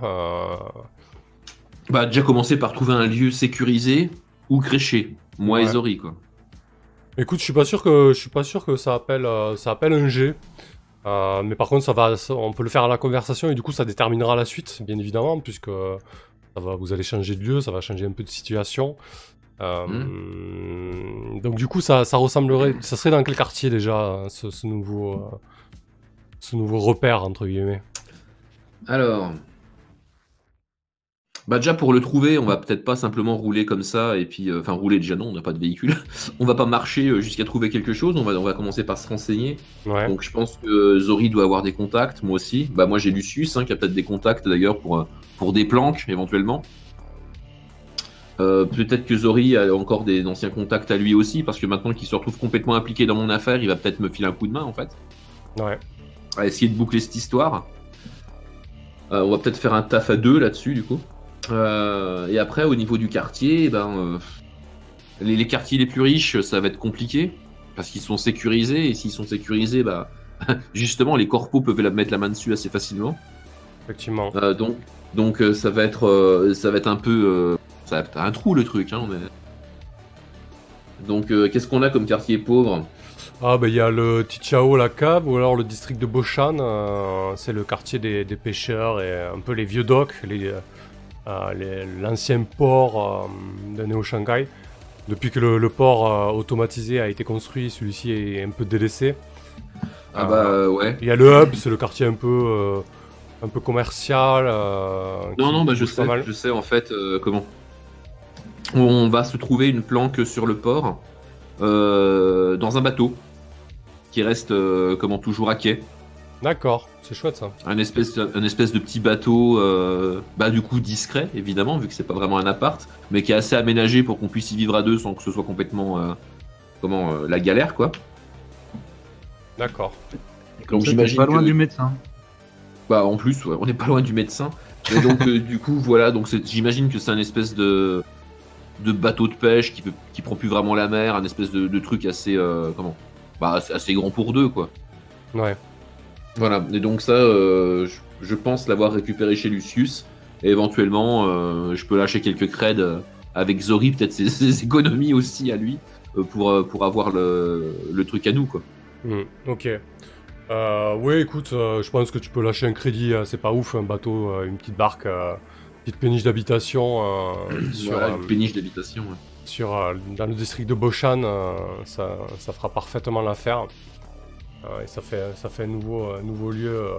[SPEAKER 1] Bah déjà commencer par trouver un lieu sécurisé ou créché, moi et. Zori quoi.
[SPEAKER 2] Écoute, je suis pas sûr que je suis pas sûr que ça appelle ça appelle un G. Mais par contre, ça va, on peut le faire à la conversation et du coup, ça déterminera la suite, bien évidemment, puisque ça va, vous allez changer de lieu, ça va changer un peu de situation. Euh, Donc du coup, ça, ça ressemblerait, ça serait dans quel quartier déjà ce, ce nouveau, euh, ce nouveau repère entre guillemets?
[SPEAKER 1] Alors. Bah déjà pour le trouver, on va peut-être pas simplement rouler comme ça et puis euh, enfin rouler déjà non, on n'a pas de véhicule. [LAUGHS] on va pas marcher jusqu'à trouver quelque chose, on va on va commencer par se renseigner.
[SPEAKER 2] Ouais.
[SPEAKER 1] Donc je pense que Zori doit avoir des contacts, moi aussi. Bah moi j'ai Lucius hein, qui a peut-être des contacts d'ailleurs pour euh, pour des planques éventuellement. Euh, peut-être que Zori a encore des anciens contacts à lui aussi parce que maintenant qu'il se retrouve complètement impliqué dans mon affaire, il va peut-être me filer un coup de main en fait.
[SPEAKER 2] Ouais.
[SPEAKER 1] Va essayer de boucler cette histoire. Euh, on va peut-être faire un taf à deux là-dessus, du coup. Euh, et après, au niveau du quartier, eh ben, les, les quartiers les plus riches, ça va être compliqué parce qu'ils sont sécurisés. Et s'ils sont sécurisés, bah, [LAUGHS] justement, les corpos peuvent la mettre la main dessus assez facilement.
[SPEAKER 2] Effectivement.
[SPEAKER 1] Donc, donc ça va être, ça va être un peu, ça être un trou le truc. Hein, est- Donc, euh, qu'est-ce qu'on a comme quartier pauvre
[SPEAKER 2] Ah bah il y a le Tichao, la cave, ou alors le district de Boshan, euh, c'est le quartier des, des pêcheurs et un peu les vieux docks, euh, l'ancien port de Neo Shanghai. Depuis que le, le port automatisé a été construit, celui-ci est un peu délaissé.
[SPEAKER 1] Ah bah ouais.
[SPEAKER 2] Il y a le hub, c'est le quartier un peu, un peu commercial. euh,
[SPEAKER 1] Non, non, bah je sais,
[SPEAKER 2] mal.
[SPEAKER 1] je sais en fait euh, comment. On va se trouver une planque sur le port, euh, dans un bateau. qui reste euh, comment toujours à quai.
[SPEAKER 2] D'accord, c'est chouette ça.
[SPEAKER 1] Un espèce, un espèce de petit bateau, euh, bah du coup discret évidemment vu que c'est pas vraiment un appart, mais qui est assez aménagé pour qu'on puisse y vivre à deux sans que ce soit complètement euh, comment euh, la galère quoi.
[SPEAKER 2] D'accord.
[SPEAKER 1] Donc j'imagine
[SPEAKER 3] pas loin
[SPEAKER 1] que-
[SPEAKER 3] du médecin.
[SPEAKER 1] Bah en plus, ouais, on n'est pas loin du médecin. Et donc euh, du coup voilà, donc j'imagine que c'est un espèce de de bateau de pêche qui peut, qui prend plus vraiment la mer, un espèce de, de truc assez euh, comment, bah assez- grand pour deux quoi.
[SPEAKER 2] Ouais.
[SPEAKER 1] Voilà. Et donc ça, euh, je, je pense l'avoir récupéré chez Lucius. Et éventuellement, euh, je peux lâcher quelques creds avec Zori, peut-être ses, [LAUGHS] ses économies aussi à lui pour pour avoir le, le truc à nous quoi.
[SPEAKER 2] Hmm, ok. Ouais, écoute, je pense que tu peux lâcher un crédit, c'est pas ouf, un bateau, une petite barque, petite péniche d'habitation euh, sur,
[SPEAKER 1] Voilà, une péniche d'habitation. ouais.
[SPEAKER 2] sur, euh, dans le district de Boshan, euh, ça, ça fera parfaitement l'affaire. Euh, et ça fait, ça fait un nouveau, nouveau lieu euh,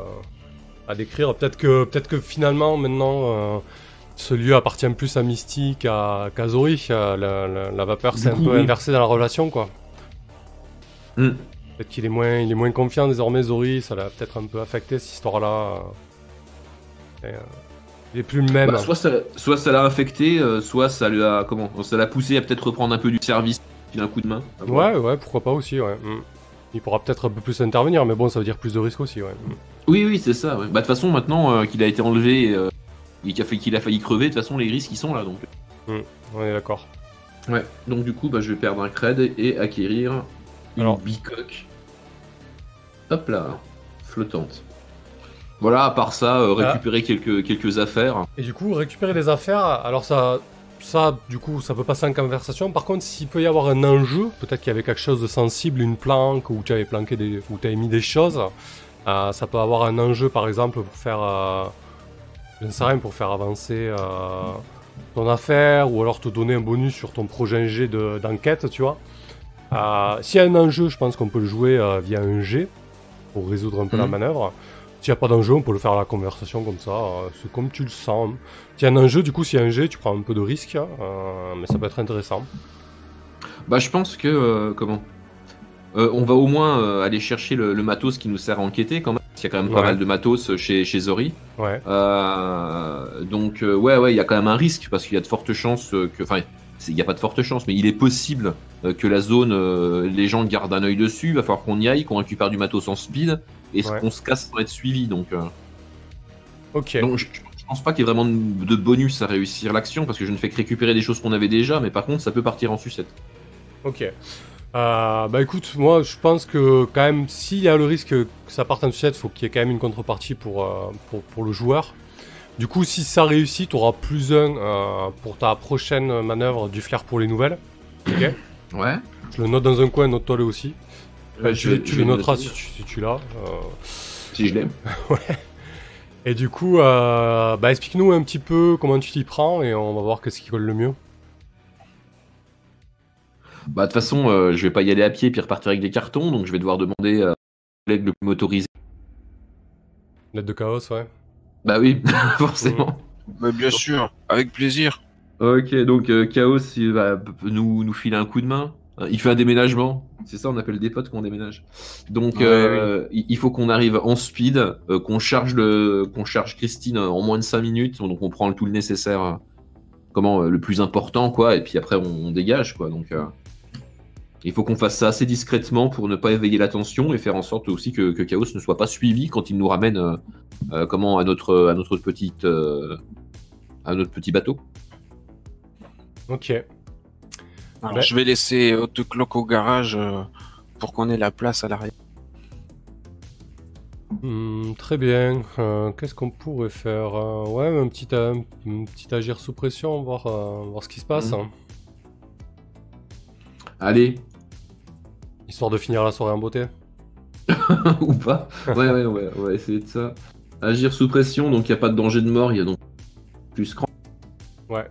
[SPEAKER 2] à décrire. Peut-être que, peut que finalement, maintenant, euh, ce lieu appartient plus à Mystique qu'à Zori. Euh, la, la- la vapeur s'est un peu
[SPEAKER 3] oui.
[SPEAKER 2] inversée dans la relation, quoi.
[SPEAKER 1] Hmm.
[SPEAKER 2] Peut-être qu'il est moins, il est moins confiant désormais, Zori. Ça l'a peut-être un peu affecté, cette histoire-là. euh. Il est plus le même.
[SPEAKER 1] Bah, soit ça, soit ça l'a infecté, euh, soit ça lui a comment, ça l'a poussé à peut-être reprendre un peu du service, filer un coup de main.
[SPEAKER 2] Ouais, ouais, pourquoi pas aussi, ouais. Mm. Il pourra peut-être un peu plus intervenir, mais bon, ça veut dire plus de risques aussi, ouais. Mm.
[SPEAKER 1] Oui, oui, c'est ça. ouais. Bah de toute façon, maintenant euh, qu'il a été enlevé euh, et qu'il a, fait- qu'il a failli crever, de toute façon les risques ils sont là donc.
[SPEAKER 2] On est d'accord.
[SPEAKER 1] Ouais. Donc du coup, bah, je vais perdre un cred et acquérir une
[SPEAKER 2] Alors.
[SPEAKER 1] bicoque. Hop là, flottante. Voilà, à part ça, euh,
[SPEAKER 2] Ah.
[SPEAKER 1] récupérer quelques, quelques affaires.
[SPEAKER 2] Et du coup, récupérer des affaires, alors ça, ça, du coup, ça peut passer en conversation. Par contre, s'il peut y avoir un enjeu, peut-être qu'il y avait quelque chose de sensible, une planque, ou tu avais planqué des, ou tu avais mis des choses, euh, ça peut avoir un enjeu, par exemple, pour faire, euh, je ne sais rien, pour faire avancer euh, ton affaire, ou alors te donner un bonus sur ton projet G de- d'enquête, tu vois. S'il y a un enjeu, je pense qu'on peut le jouer via un G, pour résoudre un peu la
[SPEAKER 1] Mhm.
[SPEAKER 2] manœuvre. S'il n'y a pas d'enjeu, on peut le faire à la conversation comme ça, euh, c'est comme tu le sens. S'il y a un enjeu, du coup, s'il y a un G, tu prends un peu de risque, hein, euh, mais ça peut être intéressant.
[SPEAKER 1] Bah je pense que euh, comment Euh, On va au moins euh, aller chercher le, le matos qui nous sert à enquêter quand même. Parce qu'il y a quand même
[SPEAKER 2] Ouais.
[SPEAKER 1] pas mal de matos chez, chez Zori.
[SPEAKER 2] Ouais,
[SPEAKER 1] Euh, donc euh, ouais ouais il y a quand même un risque parce qu'il y a de fortes chances euh, que enfin c'est- il n'y a pas de fortes chances mais il est possible euh, que la zone euh, les gens gardent un œil dessus il va falloir qu'on y aille qu'on récupère du matos en speed et
[SPEAKER 2] Ouais.
[SPEAKER 1] qu'on se casse sans être suivi donc, euh,
[SPEAKER 2] ok.
[SPEAKER 1] donc je, je pense pas qu'il y ait vraiment de, de bonus à réussir l'action parce que je ne fais que récupérer des choses qu'on avait déjà mais par contre ça peut partir en sucette
[SPEAKER 2] Ok. Euh, bah écoute, moi je pense que quand même, s'il y a le risque que ça parte en sucette, faut qu'il y ait quand même une contrepartie pour, euh, pour, pour le joueur. Du coup, si ça réussit, tu auras plus un pour ta prochaine manœuvre du flair pour les nouvelles. Ok
[SPEAKER 1] ouais
[SPEAKER 2] Je le note dans un coin, note-toi le aussi. Enfin, tu,
[SPEAKER 1] je-
[SPEAKER 2] tu
[SPEAKER 1] je
[SPEAKER 2] le
[SPEAKER 1] vais
[SPEAKER 2] noteras
[SPEAKER 1] noter.
[SPEAKER 2] si tu, si tu l'as. euh.
[SPEAKER 1] si je l'aime [LAUGHS]
[SPEAKER 2] Et du coup, euh, bah explique-nous un petit peu comment tu t'y prends et on va voir qu'est-ce qui colle le mieux.
[SPEAKER 1] bah de toute façon euh, je vais pas y aller à pied puis repartir avec des cartons donc je vais devoir demander à un collègue le plus motorisé
[SPEAKER 2] L'aide de chaos, ouais.
[SPEAKER 1] bah oui [LAUGHS] forcément
[SPEAKER 4] Bah, bien sûr, avec plaisir.
[SPEAKER 1] Ok, donc euh, Chaos, il va nous, nous filer un coup de main. Euh, Il fait un déménagement. C'est ça, on appelle des potes qu'on déménage. Donc,
[SPEAKER 4] Ouais,
[SPEAKER 1] euh, il il faut qu'on arrive en speed, euh, qu'on charge le, qu'on charge Christine en moins de 5 minutes. Donc, on prend le tout le nécessaire, comment, le plus important, quoi. Et puis après, on, on dégage, quoi. Donc, euh, il faut qu'on fasse ça assez discrètement pour ne pas éveiller l'attention et faire en sorte aussi que, que Chaos ne soit pas suivi quand il nous ramène, comment, à notre, à notre petite, à notre petit bateau.
[SPEAKER 2] Ok.
[SPEAKER 4] Alors,
[SPEAKER 2] Ouais.
[SPEAKER 4] Je vais laisser Haute Cloque au garage euh, pour qu'on ait la place à l'arrière.
[SPEAKER 2] Hmm, très bien. Euh, Qu'est-ce qu'on pourrait faire Euh, Ouais, un petit, euh, un petit agir sous pression, voir, euh, voir ce qui se passe.
[SPEAKER 1] Mhm. Allez,
[SPEAKER 2] Histoire de finir la soirée en beauté. [LAUGHS]
[SPEAKER 1] ou pas. Ouais, ouais, ouais, on va essayer de ça. Agir sous pression, donc il n'y a pas de danger de mort, il y a donc plus cran.
[SPEAKER 2] Ouais.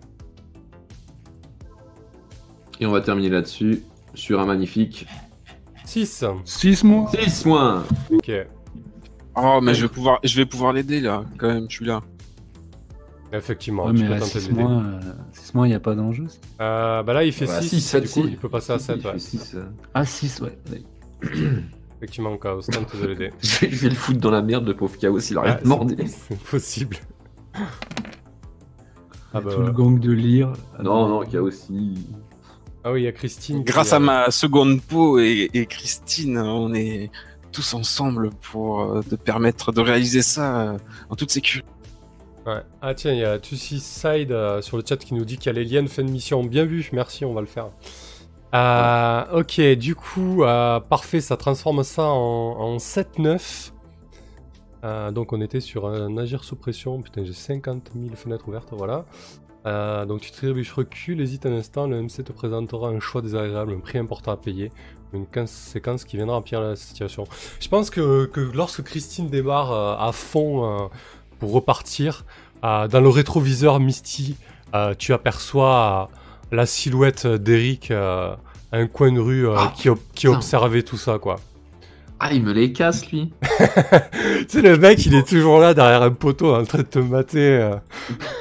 [SPEAKER 1] Et on va terminer là-dessus, sur un magnifique
[SPEAKER 2] 6.
[SPEAKER 3] 6 mois
[SPEAKER 1] 6 mois.
[SPEAKER 2] Ok.
[SPEAKER 4] Oh, mais je vais pouvoir, je vais pouvoir l'aider là, quand même, je suis là.
[SPEAKER 2] Effectivement,
[SPEAKER 3] Ouais,
[SPEAKER 2] tu
[SPEAKER 3] mais
[SPEAKER 2] peux tenter
[SPEAKER 3] 6
[SPEAKER 2] de l'aider.
[SPEAKER 3] mois, euh, six mois, il n'y a pas d'enjeu. ça.
[SPEAKER 2] Euh, bah là, il fait
[SPEAKER 1] Voilà,
[SPEAKER 2] 6.
[SPEAKER 1] six, sept,
[SPEAKER 2] du coup,
[SPEAKER 1] six.
[SPEAKER 2] il peut passer à 7. Ouais.
[SPEAKER 3] Ah, 6, ouais. [CLEARS THROAT]
[SPEAKER 2] Effectivement, Chaos, tente de l'aider. [LAUGHS]
[SPEAKER 1] Je vais le foutre dans la merde, le pauvre Chaos, il a rien demandé.
[SPEAKER 2] C'est [LAUGHS] possible. Ah bah,
[SPEAKER 3] Tout le gang de lire.
[SPEAKER 1] Non, non, Chaos, il...
[SPEAKER 2] ah oui, il y a Christine.
[SPEAKER 4] Grâce
[SPEAKER 2] a-
[SPEAKER 4] à ma seconde peau et, et Christine, on est tous ensemble pour euh, te permettre de réaliser ça euh, en toute sécurité.
[SPEAKER 2] Ouais. Ah tiens, il y a Tussi Side euh, sur le chat qui nous dit qu'il y a l'alien fin de mission. Bien vu, merci, on va le faire. Euh, ok, du coup, euh, parfait, ça transforme ça en, en 7-9. Euh, donc on était sur un agir sous pression. Putain, j'ai 50 000 fenêtres ouvertes, voilà. Euh, donc tu trébuches, recule, hésite un instant, le MC te présentera un choix désagréable, un prix important à payer, une conséquence qui viendra empirer la situation. Je pense que, que lorsque Christine démarre euh, à fond euh, pour repartir, dans le rétroviseur Misty, tu aperçois la silhouette d'Eric à un coin de rue
[SPEAKER 1] Ah,
[SPEAKER 2] qui, qui observait tout ça, quoi.
[SPEAKER 1] Ah, il me les casse, lui. [LAUGHS]
[SPEAKER 2] tu sais, le mec, il est toujours là derrière un poteau en train de te mater. euh.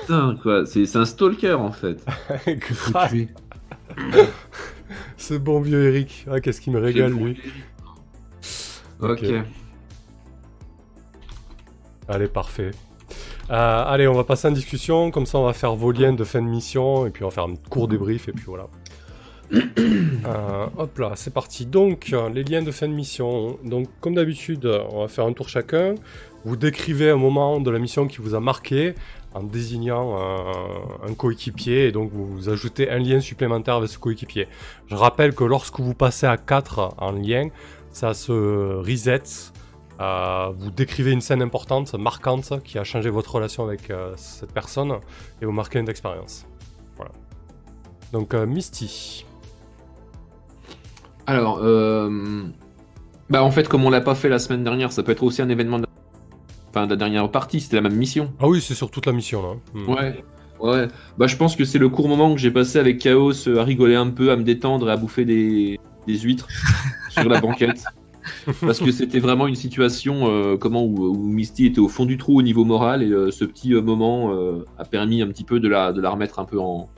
[SPEAKER 1] Putain, quoi. C'est c'est un stalker, en fait. [LAUGHS]
[SPEAKER 3] Faut tuer.
[SPEAKER 2] Ce bon vieux Eric. Ah, qu'est-ce qu'il me régale, lui.
[SPEAKER 1] Ok.
[SPEAKER 2] Ok. Allez, parfait. Euh, allez, on va passer en discussion, comme ça on va faire vos liens de fin de mission, et puis on va faire un court débrief, et puis voilà. Euh, hop là, c'est parti. Donc, euh, les liens de fin de mission. Donc, comme d'habitude, euh, on va faire un tour chacun. Vous décrivez un moment de la mission qui vous a marqué en désignant un, un coéquipier, et donc vous ajoutez un lien supplémentaire avec ce coéquipier. Je rappelle que lorsque vous passez à 4 en lien, ça se reset. Euh, vous décrivez une scène importante, marquante, qui a changé votre relation avec euh, cette personne, et vous marquez une expérience. Voilà. Donc, euh, Misty.
[SPEAKER 1] Alors, euh... bah en fait, comme on l'a pas fait la semaine dernière, ça peut être aussi un événement de, enfin, de la dernière partie, c'était la même mission.
[SPEAKER 2] Ah oui, c'est sur toute la mission là. Hmm.
[SPEAKER 1] Ouais. Ouais. Bah je pense que c'est le court moment que j'ai passé avec Chaos euh, à rigoler un peu, à me détendre et à bouffer des, des huîtres [LAUGHS] sur la banquette. Parce que c'était vraiment une situation euh, comment où, où Misty était au fond du trou au niveau moral et euh, ce petit euh, moment a permis un petit peu de la, de la remettre un peu en,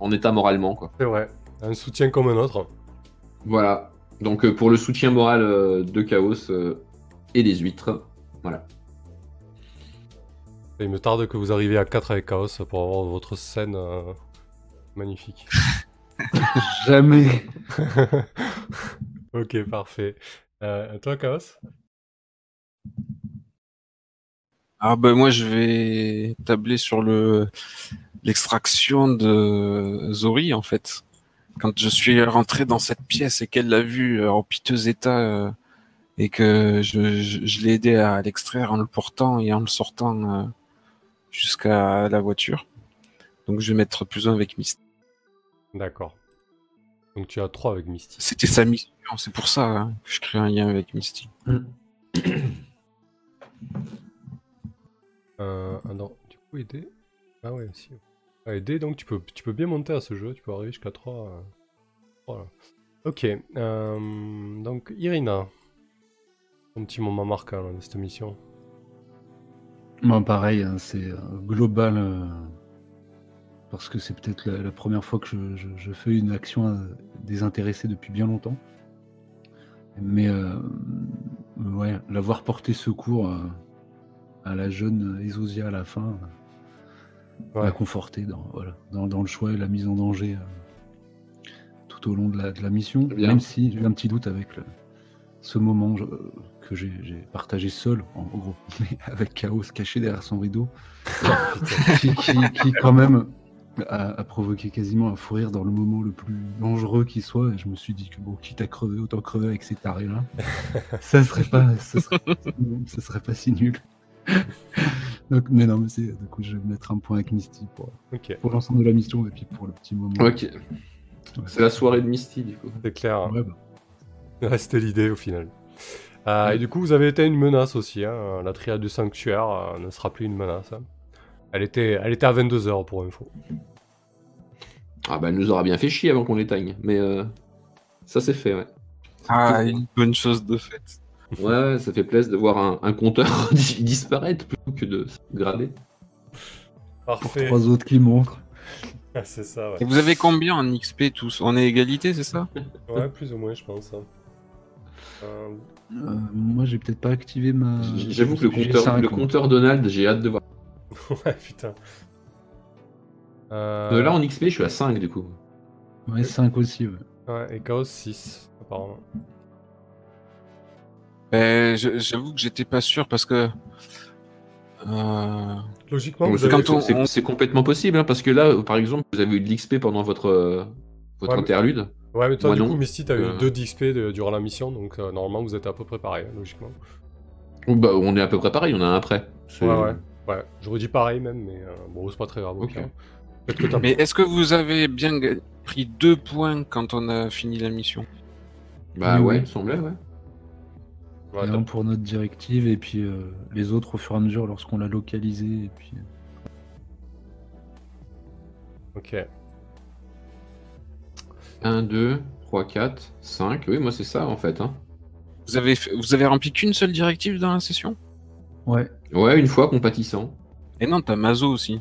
[SPEAKER 1] en état moralement quoi.
[SPEAKER 2] C'est vrai. Un soutien comme un autre.
[SPEAKER 1] Voilà. Donc euh, pour le soutien moral euh, de Chaos euh, et des huîtres, voilà.
[SPEAKER 2] Et il me tarde que vous arriviez à 4 avec Chaos pour avoir votre scène euh, magnifique. [LAUGHS]
[SPEAKER 3] Jamais. [LAUGHS]
[SPEAKER 2] ok, parfait. Euh, toi, Chaos?
[SPEAKER 4] Ah ben moi je vais tabler sur le l'extraction de Zori en fait. Quand je suis rentré dans cette pièce et qu'elle l'a vu euh, en piteux état euh, et que je, je, je l'ai aidé à l'extraire en le portant et en le sortant euh, jusqu'à la voiture. Donc je vais mettre plus un avec Misty.
[SPEAKER 2] D'accord. Donc tu as 3 avec Misty.
[SPEAKER 4] C'était sa mission, c'est pour ça hein, que je crée un lien avec Misty.
[SPEAKER 2] Euh, ah non, du coup, aider. Ah ouais, si. Donc tu peux, tu peux bien monter à ce jeu, tu peux arriver jusqu'à 3. Voilà. Ok, euh, donc Irina. Un petit moment marquant de cette mission.
[SPEAKER 3] Moi, pareil, hein, c'est euh, global. euh, parce que c'est peut-être la, première fois que je, fais une action euh, désintéressée depuis bien longtemps. Mais euh, ouais, l'avoir porté secours euh, à la jeune Ezosia à la fin euh,
[SPEAKER 2] Ouais.
[SPEAKER 3] m'a conforté dans, voilà, dans, dans le choix et la mise en danger euh, tout au long de la, de la mission.
[SPEAKER 1] Bien.
[SPEAKER 3] Même si j'ai eu un petit doute avec le- ce moment je- que j'ai j'ai partagé seul, en gros, [LAUGHS] mais avec Chaos caché derrière son rideau, [LAUGHS] qui, qui- qui, quand même a, a provoqué quasiment un fou rire dans le moment le plus dangereux qui soit. Et je me suis dit que bon, quitte à crever, autant crever avec ces tarés-là. [LAUGHS] ça serait pas, ça serait, ça serait pas si nul. Donc, mais non, mais c'est, du coup, je vais mettre un point avec Misty pour, l'ensemble de la mission et puis pour le petit moment.
[SPEAKER 1] Ok. C'est la soirée de Misty du coup.
[SPEAKER 2] c'est clair.
[SPEAKER 3] Ouais, bah,
[SPEAKER 2] Ouais, C'était l'idée au final. Euh, Et du coup, vous avez été une menace aussi. Hein. La triade du sanctuaire euh, ne sera plus une menace. hein. Elle était, elle était à 22h pour info.
[SPEAKER 1] Ah bah elle nous aura bien fait chier avant qu'on l'éteigne, mais euh, ça c'est fait ouais.
[SPEAKER 4] Ah, une bonne chose de fait.
[SPEAKER 1] Ouais, ça fait plaisir de voir un, un compteur [LAUGHS] dis- disparaître plutôt que de se grader.
[SPEAKER 3] pour
[SPEAKER 2] Parfait.
[SPEAKER 3] trois autres qui montrent.
[SPEAKER 2] Ah, c'est ça, ouais.
[SPEAKER 4] Et vous avez combien en XP tous On est égalité, c'est ça [LAUGHS]
[SPEAKER 2] Ouais, plus ou moins, je pense. hein. Euh,
[SPEAKER 3] Euh, moi, j'ai peut-être pas activé ma.
[SPEAKER 1] J'avoue que le compteur, le compteur Donald, j'ai hâte de voir. [LAUGHS]
[SPEAKER 2] ouais, putain. Euh,
[SPEAKER 1] Euh, là, en XP, je suis à 5 du coup.
[SPEAKER 3] Ouais, 5 aussi, ouais.
[SPEAKER 2] ouais, et Chaos 6, apparemment.
[SPEAKER 4] Ben, je- j'avoue que j'étais pas sûr parce que. Euh,
[SPEAKER 2] Logiquement,
[SPEAKER 1] c'est-
[SPEAKER 4] on-
[SPEAKER 1] complètement possible, hein, parce que là, par exemple, vous avez eu de l'XP pendant votre, euh, votre
[SPEAKER 2] Ouais, mais-
[SPEAKER 1] interlude.
[SPEAKER 2] Ouais, mais toi,
[SPEAKER 1] Moi,
[SPEAKER 2] du
[SPEAKER 1] non.
[SPEAKER 2] coup, Misty, t'as
[SPEAKER 1] Euh.
[SPEAKER 2] eu 2 d'XP de- durant la mission, donc euh, normalement, vous êtes à peu près pareil, hein, logiquement.
[SPEAKER 1] Ou bah, on est à peu près pareil, on a un après.
[SPEAKER 2] Ouais, ouais. Ouais, j'aurais dit pareil même, mais euh, bon, c'est pas très grave. que
[SPEAKER 4] Mais est-ce que vous avez bien pris deux points quand on a fini la mission?
[SPEAKER 1] Bah
[SPEAKER 3] Oui,
[SPEAKER 1] ouais, il me semblait, ouais.
[SPEAKER 2] Ouais,
[SPEAKER 3] Et
[SPEAKER 2] t'as-
[SPEAKER 3] un pour notre directive, et puis euh, les autres au fur et à mesure lorsqu'on l'a localisé. Et puis...
[SPEAKER 2] Ok.
[SPEAKER 1] 1, 2, 3, 4, 5. Oui, moi c'est ça en fait. Hein.
[SPEAKER 4] vous avez, fait- vous avez rempli qu'une seule directive dans la session?
[SPEAKER 3] Ouais,
[SPEAKER 1] Ouais, une fois compatissant.
[SPEAKER 4] Et non, t'as Mazo aussi.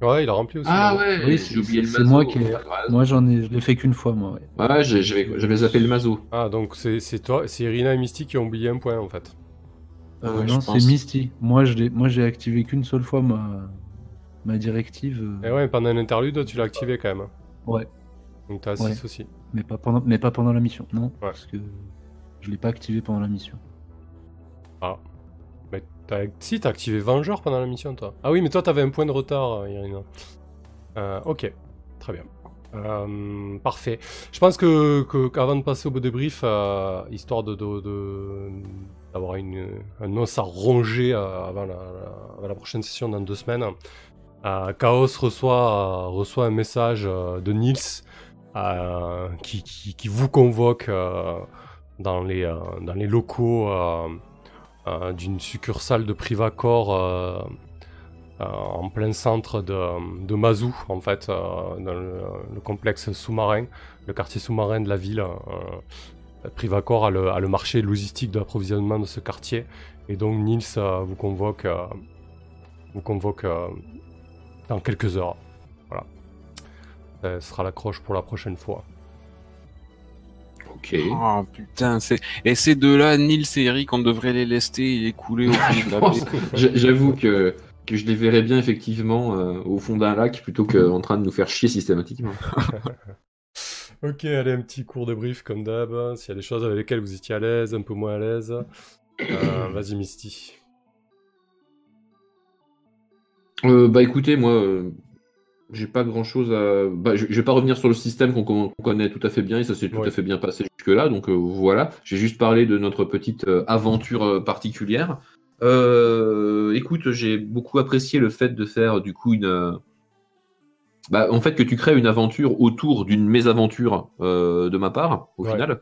[SPEAKER 2] Ouais, il a rempli aussi.
[SPEAKER 1] Ah ouais,
[SPEAKER 3] Oui,
[SPEAKER 1] j'ai oublié le
[SPEAKER 3] c'est
[SPEAKER 1] mazo.
[SPEAKER 3] moi qui ai- moi j'en ai, je l'ai fait qu'une fois, moi. Ouais.
[SPEAKER 1] Ouais, j'avais zappé le mazo.
[SPEAKER 2] Ah, donc c'est c'est toi, c'est Irina et Misty qui ont oublié un point en fait.
[SPEAKER 3] Euh,
[SPEAKER 4] Ouais,
[SPEAKER 3] non, c'est. Misty. Moi, je l'ai, moi, j'ai activé qu'une seule fois ma, ma directive, euh,
[SPEAKER 2] Et ouais, pendant un interlude, tu l'as activé quand même. hein.
[SPEAKER 3] Ouais.
[SPEAKER 2] Donc t'as 6
[SPEAKER 3] Ouais.
[SPEAKER 2] aussi.
[SPEAKER 3] mais pas pendant, mais pas pendant la mission, non,
[SPEAKER 2] Ouais.
[SPEAKER 3] parce que je l'ai pas activé pendant la mission.
[SPEAKER 2] Ah. Si, t'as activé Vengeur pendant la mission, toi. Ah oui, mais toi, t'avais un point de retard, euh, Irina. Euh, ok, très bien. Euh, parfait. Je pense que, de passer au beau débrief, euh, histoire de, d'avoir un os à ronger avant, la, la- prochaine session dans deux semaines, Chaos reçoit, reçoit un message de Nils qui, qui- qui vous convoque dans, les, dans les locaux euh, d'une succursale de Privacor euh, euh, en plein centre de, Mazou, en fait, dans le, le complexe sous-marin, le quartier sous-marin de la ville. Privacor a le, marché logistique de l'approvisionnement de ce quartier, et donc Nils vous convoque, vous convoque dans quelques heures. Voilà. Ce sera l'accroche pour la prochaine fois.
[SPEAKER 1] Ok.
[SPEAKER 4] Oh putain, c'est... Et ces deux-là, Nils et Eric, on devrait les lester et les couler au fond de la [LAUGHS] baie.
[SPEAKER 1] J'a- J'avoue que, que je les verrais bien effectivement euh, au fond d'un lac plutôt qu'en train de nous faire chier systématiquement. [LAUGHS]
[SPEAKER 2] Ok, allez, un petit cours de brief comme d'hab. S'il y a des choses avec lesquelles vous étiez à l'aise, un peu moins à l'aise. Euh, Vas-y, Misty.
[SPEAKER 1] Euh, bah écoutez, moi, euh, j'ai pas grand chose à. Bah, je, je vais pas revenir sur le système qu'on connaît tout à fait bien et ça s'est tout
[SPEAKER 2] Ouais.
[SPEAKER 1] à fait bien passé jusque-là. Donc euh, voilà, j'ai juste parlé de notre petite euh, aventure euh, particulière. Euh, écoute, j'ai beaucoup apprécié le fait de faire du coup une. Bah, en fait, que tu crées une aventure autour d'une mésaventure de ma part, au
[SPEAKER 2] Ouais.
[SPEAKER 1] final.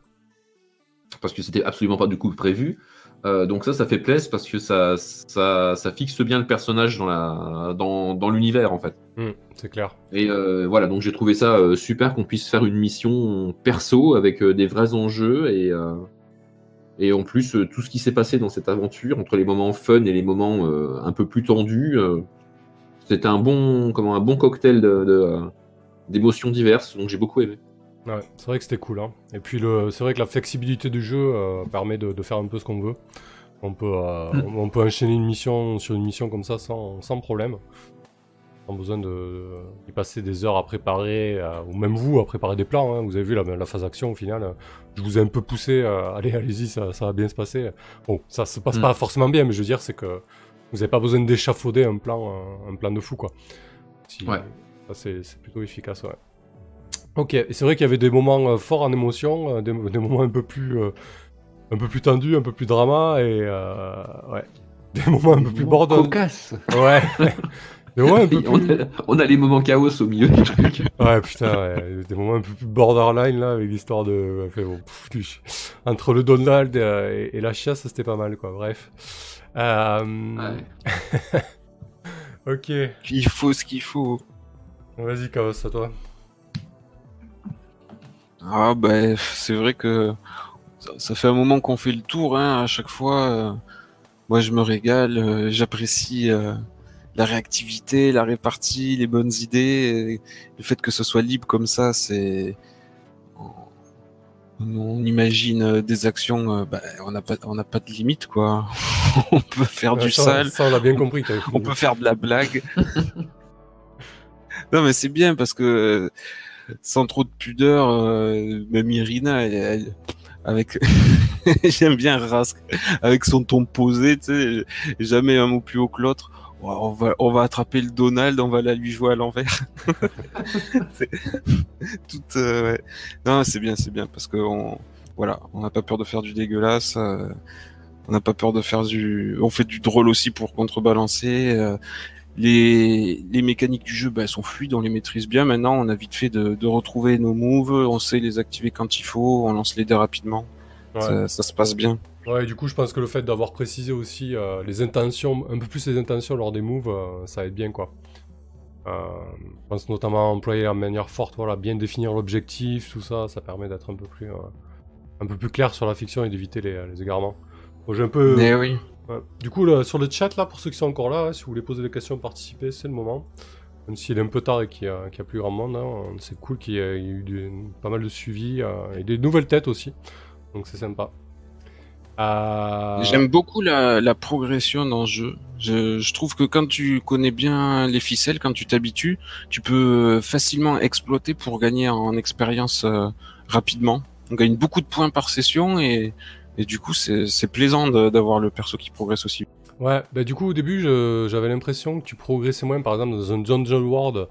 [SPEAKER 1] Parce que c'était absolument pas du coup prévu. Euh, donc ça, ça fait plaisir parce que ça, ça, ça fixe bien le personnage dans la, dans, dans l'univers en fait.
[SPEAKER 2] Hmm, c'est clair.
[SPEAKER 1] Et euh, voilà, donc j'ai trouvé ça euh, super qu'on puisse faire une mission perso avec des vrais enjeux et, et en plus tout ce qui s'est passé dans cette aventure entre les moments fun et les moments un peu plus tendus, c'était un bon, comment, un bon cocktail de, d'émotions diverses. Donc j'ai beaucoup aimé.
[SPEAKER 2] Ouais, c'est vrai que c'était cool. Hein. Et puis, le... c'est vrai que la flexibilité du jeu euh, permet de, de faire un peu ce qu'on veut. On peut, euh,
[SPEAKER 1] Mm.
[SPEAKER 2] on, on peut enchaîner une mission sur une mission comme ça sans, sans problème. Sans besoin de passer des heures à préparer, euh, ou même vous à préparer des plans. hein. Vous avez vu la, la phase action au final. Je vous ai un peu poussé. allez, allez-y, ça, ça va bien se passer. Bon, ça se passe
[SPEAKER 1] Mm.
[SPEAKER 2] pas forcément bien, mais je veux dire, c'est que vous n'avez pas besoin d'échafauder un plan, un, un plan de fou, quoi. Si-
[SPEAKER 1] Ouais.
[SPEAKER 2] Ça, c'est c'est plutôt efficace, ouais. Ok, c'est vrai qu'il y avait des moments euh, forts en émotion, euh, des, des moments un peu plus, euh, un peu plus tendus, un peu plus drama, et euh, ouais, [LAUGHS] des moments un peu plus borderline.
[SPEAKER 3] Cocasse
[SPEAKER 2] Ouais. Des moments un peu [LAUGHS]
[SPEAKER 1] on,
[SPEAKER 2] plus...
[SPEAKER 1] a, on a les moments chaos au milieu du truc.
[SPEAKER 2] Ouais, putain, ouais, des moments un peu plus borderline là, avec l'histoire de. enfin, bon, pff, du- Entre le Donald et, et la chiasse, c'était pas mal, quoi. Bref. Euh,
[SPEAKER 1] Ouais. [LAUGHS]
[SPEAKER 2] Ok,
[SPEAKER 4] Il faut ce qu'il faut.
[SPEAKER 2] vas-y, Chaos, à toi.
[SPEAKER 4] Ah bah c'est vrai que ça, ça fait un moment qu'on fait le tour hein, à chaque fois. euh, moi je me régale, euh, j'apprécie euh, la réactivité, la répartie, les bonnes idées, le fait que ce soit libre comme ça, c'est on imagine des actions, bah, on n'a pas, on n'a pas de limite quoi. [LAUGHS] on peut faire
[SPEAKER 2] Ouais,
[SPEAKER 4] du
[SPEAKER 2] ça,
[SPEAKER 4] sale,
[SPEAKER 2] Ça, on l'a bien compris. t'as- [LAUGHS]
[SPEAKER 4] on peut faire de la blague. [LAUGHS] non mais c'est bien parce que sans trop de pudeur, euh, même Irina, avec, [LAUGHS] j'aime bien Rask, avec son ton posé, tu sais, jamais un mot plus haut que l'autre. On va, on va attraper le Donald, on va la lui jouer à l'envers. [LAUGHS] C'est tout, euh. Non, c'est bien, c'est bien parce que on, voilà, on n'a pas peur de faire du dégueulasse. euh, on n'a pas peur de faire du, on fait du drôle aussi pour contrebalancer. euh, les, les mécaniques du jeu, bah, elles sont fluides, on les maîtrise bien. Maintenant, on a vite fait de, de retrouver nos moves, on sait les activer quand il faut, on lance les dés rapidement.
[SPEAKER 2] Ouais.
[SPEAKER 4] Ça, ça se passe bien.
[SPEAKER 2] Ouais, du coup, je pense que le fait d'avoir précisé aussi euh, les intentions, un peu plus les intentions lors des moves, euh, ça aide bien, quoi. Euh, je pense notamment à employer la manière forte, voilà, bien définir l'objectif, tout ça, ça permet d'être un peu plus, un peu plus clair sur la fiction et d'éviter les, les égarements. Bon, j'ai un peu.
[SPEAKER 4] Mais oui.
[SPEAKER 2] Du coup, sur le chat, là, pour ceux qui sont encore là, si vous voulez poser des questions, participer, c'est le moment. Même s'il est un peu tard et qu'il y, a plus grand monde, hein, c'est cool qu'il y ait eu pas mal de suivi euh, et des nouvelles têtes aussi. Donc c'est sympa. Euh,
[SPEAKER 4] J'aime beaucoup la, progression dans le jeu. Je, je trouve que quand tu connais bien les ficelles, quand tu t'habitues, tu peux facilement exploiter pour gagner en expérience euh, rapidement. On gagne beaucoup de points par session et, et du coup c'est plaisant d'avoir le perso qui progresse aussi.
[SPEAKER 2] Ouais, bah du coup au début j'avais l'impression que tu progressais moins par exemple dans un Dungeon World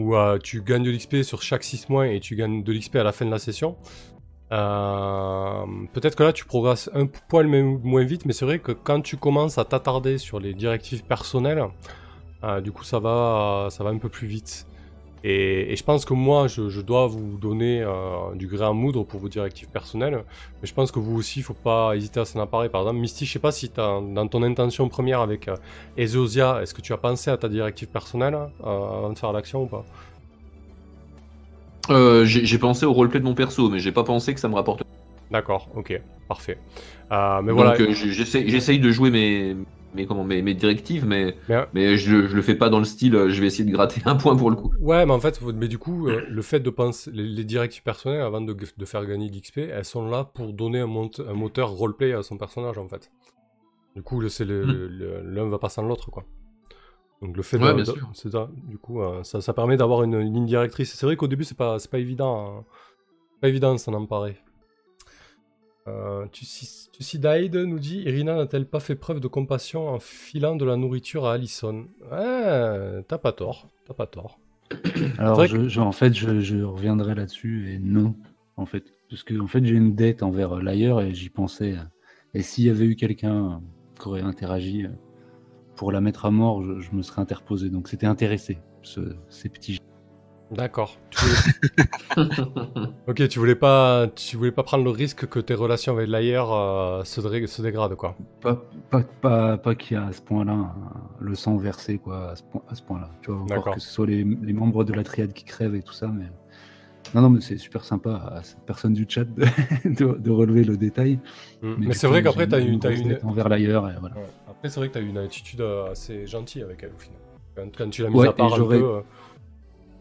[SPEAKER 2] où euh, tu gagnes de l'XP sur chaque 6 mois et tu gagnes de l'XP à la fin de la session. Euh, Peut-être que là tu progresses un poil moins vite, mais c'est vrai que quand tu commences à t'attarder sur les directives personnelles, euh, du coup ça va, ça va un peu plus vite. Et, et je pense que moi je, je dois vous donner euh, du gré à moudre pour vos directives personnelles. Mais je pense que vous aussi, il faut pas hésiter à s'en emparer. Par exemple, Misty, je sais pas si dans ton intention première avec euh, Ezosia, est-ce que tu as pensé à ta directive personnelle euh, avant de faire l'action ou pas?
[SPEAKER 1] Euh, j'ai pensé au roleplay de mon perso, mais j'ai pas pensé que ça me rapporte.
[SPEAKER 2] D'accord, ok, parfait. Mais
[SPEAKER 1] Donc
[SPEAKER 2] voilà.
[SPEAKER 1] j'essaye de jouer mes, mes, comment, mes, mes directives, mais,
[SPEAKER 2] Mais-
[SPEAKER 1] mais je, je le fais pas dans le style euh, je vais essayer de gratter un point pour le coup.
[SPEAKER 2] Ouais, mais en fait, mais du coup, euh, le fait de penser les, les directives personnelles avant de, de faire gagner d'XP, elles sont là pour donner un, mont- un moteur roleplay à son personnage en fait. Du coup, c'est
[SPEAKER 1] Hmm.
[SPEAKER 2] l'un va pas sans l'autre quoi. Donc le fait
[SPEAKER 1] Ouais,
[SPEAKER 2] de,
[SPEAKER 1] bien
[SPEAKER 2] de-
[SPEAKER 1] sûr.
[SPEAKER 2] c'est ça, du coup, euh, ça, ça permet d'avoir une, une ligne directrice. C'est vrai qu'au début, c'est pas, pas évident, hein. pas évident de s'en emparer. Euh, Tucidide nous dit Irina n'a-t-elle pas fait preuve de compassion en filant de la nourriture à Allison Ouais, t'as pas tort, t'as pas tort. [COUGHS]
[SPEAKER 3] Alors,
[SPEAKER 2] vrai
[SPEAKER 3] je, je- en fait, je, je reviendrai là-dessus et non, en fait. Parce que, en fait, j'ai une dette envers euh, l'ailleurs et j'y pensais. euh, Et s'il y avait eu quelqu'un euh, qui aurait interagi pour la mettre à mort, je, je me serais interposé. Donc, c'était intéressé, ce- ces petits.
[SPEAKER 2] D'accord. Tu voulais- [LAUGHS] ok, tu voulais pas, tu voulais pas prendre le risque que tes relations avec l'ailleurs euh, se, dégradent, quoi.
[SPEAKER 3] Pas, pas, pas, pas qu'il y a à ce point-là un- le sang versé, quoi, à ce, point, à ce point-là. Tu vois, encore que ce soit les, les membres de la triade qui crèvent et tout ça, mais. Non, non, mais c'est super sympa à cette personne du chat de, [LAUGHS] de- de relever le détail.
[SPEAKER 2] Mais,
[SPEAKER 3] du
[SPEAKER 2] c'est vrai qu'après, t'as une,
[SPEAKER 3] grosse
[SPEAKER 2] une...
[SPEAKER 3] envers l'ailleurs, et voilà.
[SPEAKER 2] Ouais. Après, c'est vrai que t'as une attitude euh, assez gentille avec elle, au final. Quand, quand tu l'as mise
[SPEAKER 3] Ouais,
[SPEAKER 2] à part un peu... euh,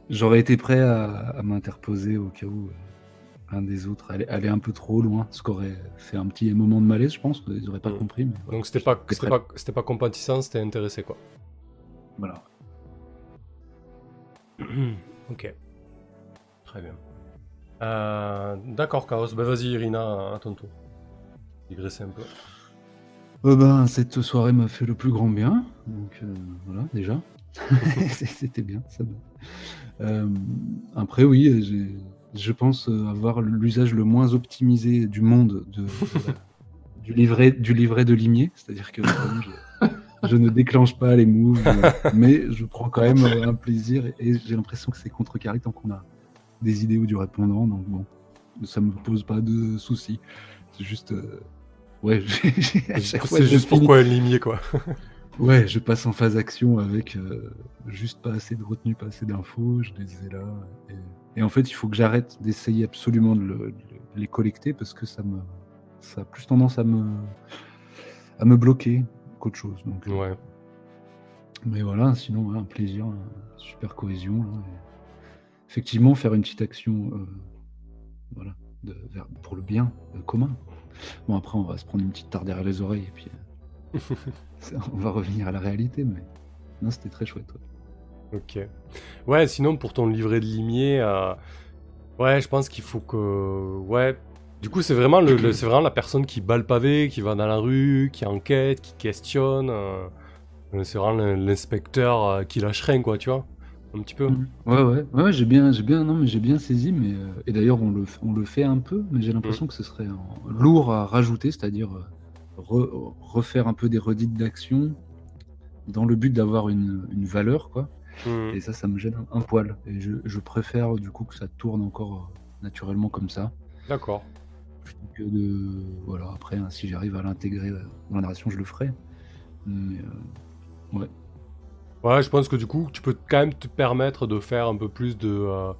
[SPEAKER 3] J'aurais été prêt à, à m'interposer au cas où euh, un des autres allait, allait un peu trop loin, ce qui aurait fait un petit moment de malaise, je pense. Ils n'auraient pas
[SPEAKER 2] Mm.
[SPEAKER 3] compris. Mais voilà.
[SPEAKER 2] Donc c'était pas, c'était pas, c'était pas compatissant, c'était intéressé, quoi.
[SPEAKER 3] Voilà. [CLEARS THROAT]
[SPEAKER 2] ok. Très bien. Euh, D'accord, Chaos. Bah vas-y, Irina, à ton tour. Digresser un peu.
[SPEAKER 3] Euh, ben, cette soirée m'a fait le plus grand bien. Donc euh, voilà, déjà. [LAUGHS] [LAUGHS] C'était bien, ça. Euh, après, oui, je pense avoir l'usage le moins optimisé du monde de, [LAUGHS] du, livret, du livret de limier. C'est-à-dire que je, je ne déclenche pas les moves, mais je prends quand même un plaisir et, et j'ai l'impression que c'est contrecarré tant qu'on a des idées ou du répondant. Donc bon, ça me pose pas de soucis. C'est juste. euh, Ouais, [LAUGHS] j'ai- à chaque fois,
[SPEAKER 2] C'est juste pourquoi limier, quoi. [LAUGHS]
[SPEAKER 3] Ouais, je passe en phase action avec euh, juste pas assez de retenue, pas assez d'infos, je les ai là. Et, et en fait, il faut que j'arrête d'essayer absolument de, le- de les collecter parce que ça me, ça a plus tendance à me, à me bloquer qu'autre chose. Donc, euh,
[SPEAKER 2] Ouais.
[SPEAKER 3] mais voilà, sinon, ouais, un plaisir, une super cohésion. là, Effectivement, faire une petite action, euh, voilà, de, pour le bien euh, commun. Bon, après, on va se prendre une petite tarte derrière les oreilles et puis [LAUGHS] on va revenir à la réalité, mais non, c'était très chouette. ouais.
[SPEAKER 2] Ok. Ouais, sinon pour ton livret de limier, euh, ouais, je pense qu'il faut que, ouais. Du coup, c'est vraiment le, le- c'est vraiment la personne qui bat le pavé, qui va dans la rue, qui enquête, qui questionne. euh, euh, c'est vraiment l'in- l'inspecteur euh, qui lâche rien, quoi, tu vois, un petit peu.
[SPEAKER 3] Ouais, ouais, ouais, j'ai bien, j'ai bien, non, mais j'ai bien saisi, mais euh, et d'ailleurs on le, on le fait un peu, mais j'ai l'impression que ce serait euh, lourd à rajouter, c'est-à-dire euh, re- refaire un peu des redites d'action dans le but d'avoir une, une valeur, quoi.
[SPEAKER 2] Mhm.
[SPEAKER 3] Et ça, ça me gêne un, poil. Et je, je préfère du coup que ça tourne encore euh, naturellement comme ça,
[SPEAKER 2] D'accord.
[SPEAKER 3] plutôt que de, voilà. Après, hein, si j'arrive à l'intégrer euh, dans la narration, je le ferai. Mais euh,
[SPEAKER 2] Ouais, je pense que du coup, tu peux quand même te permettre de faire un peu plus de, euh,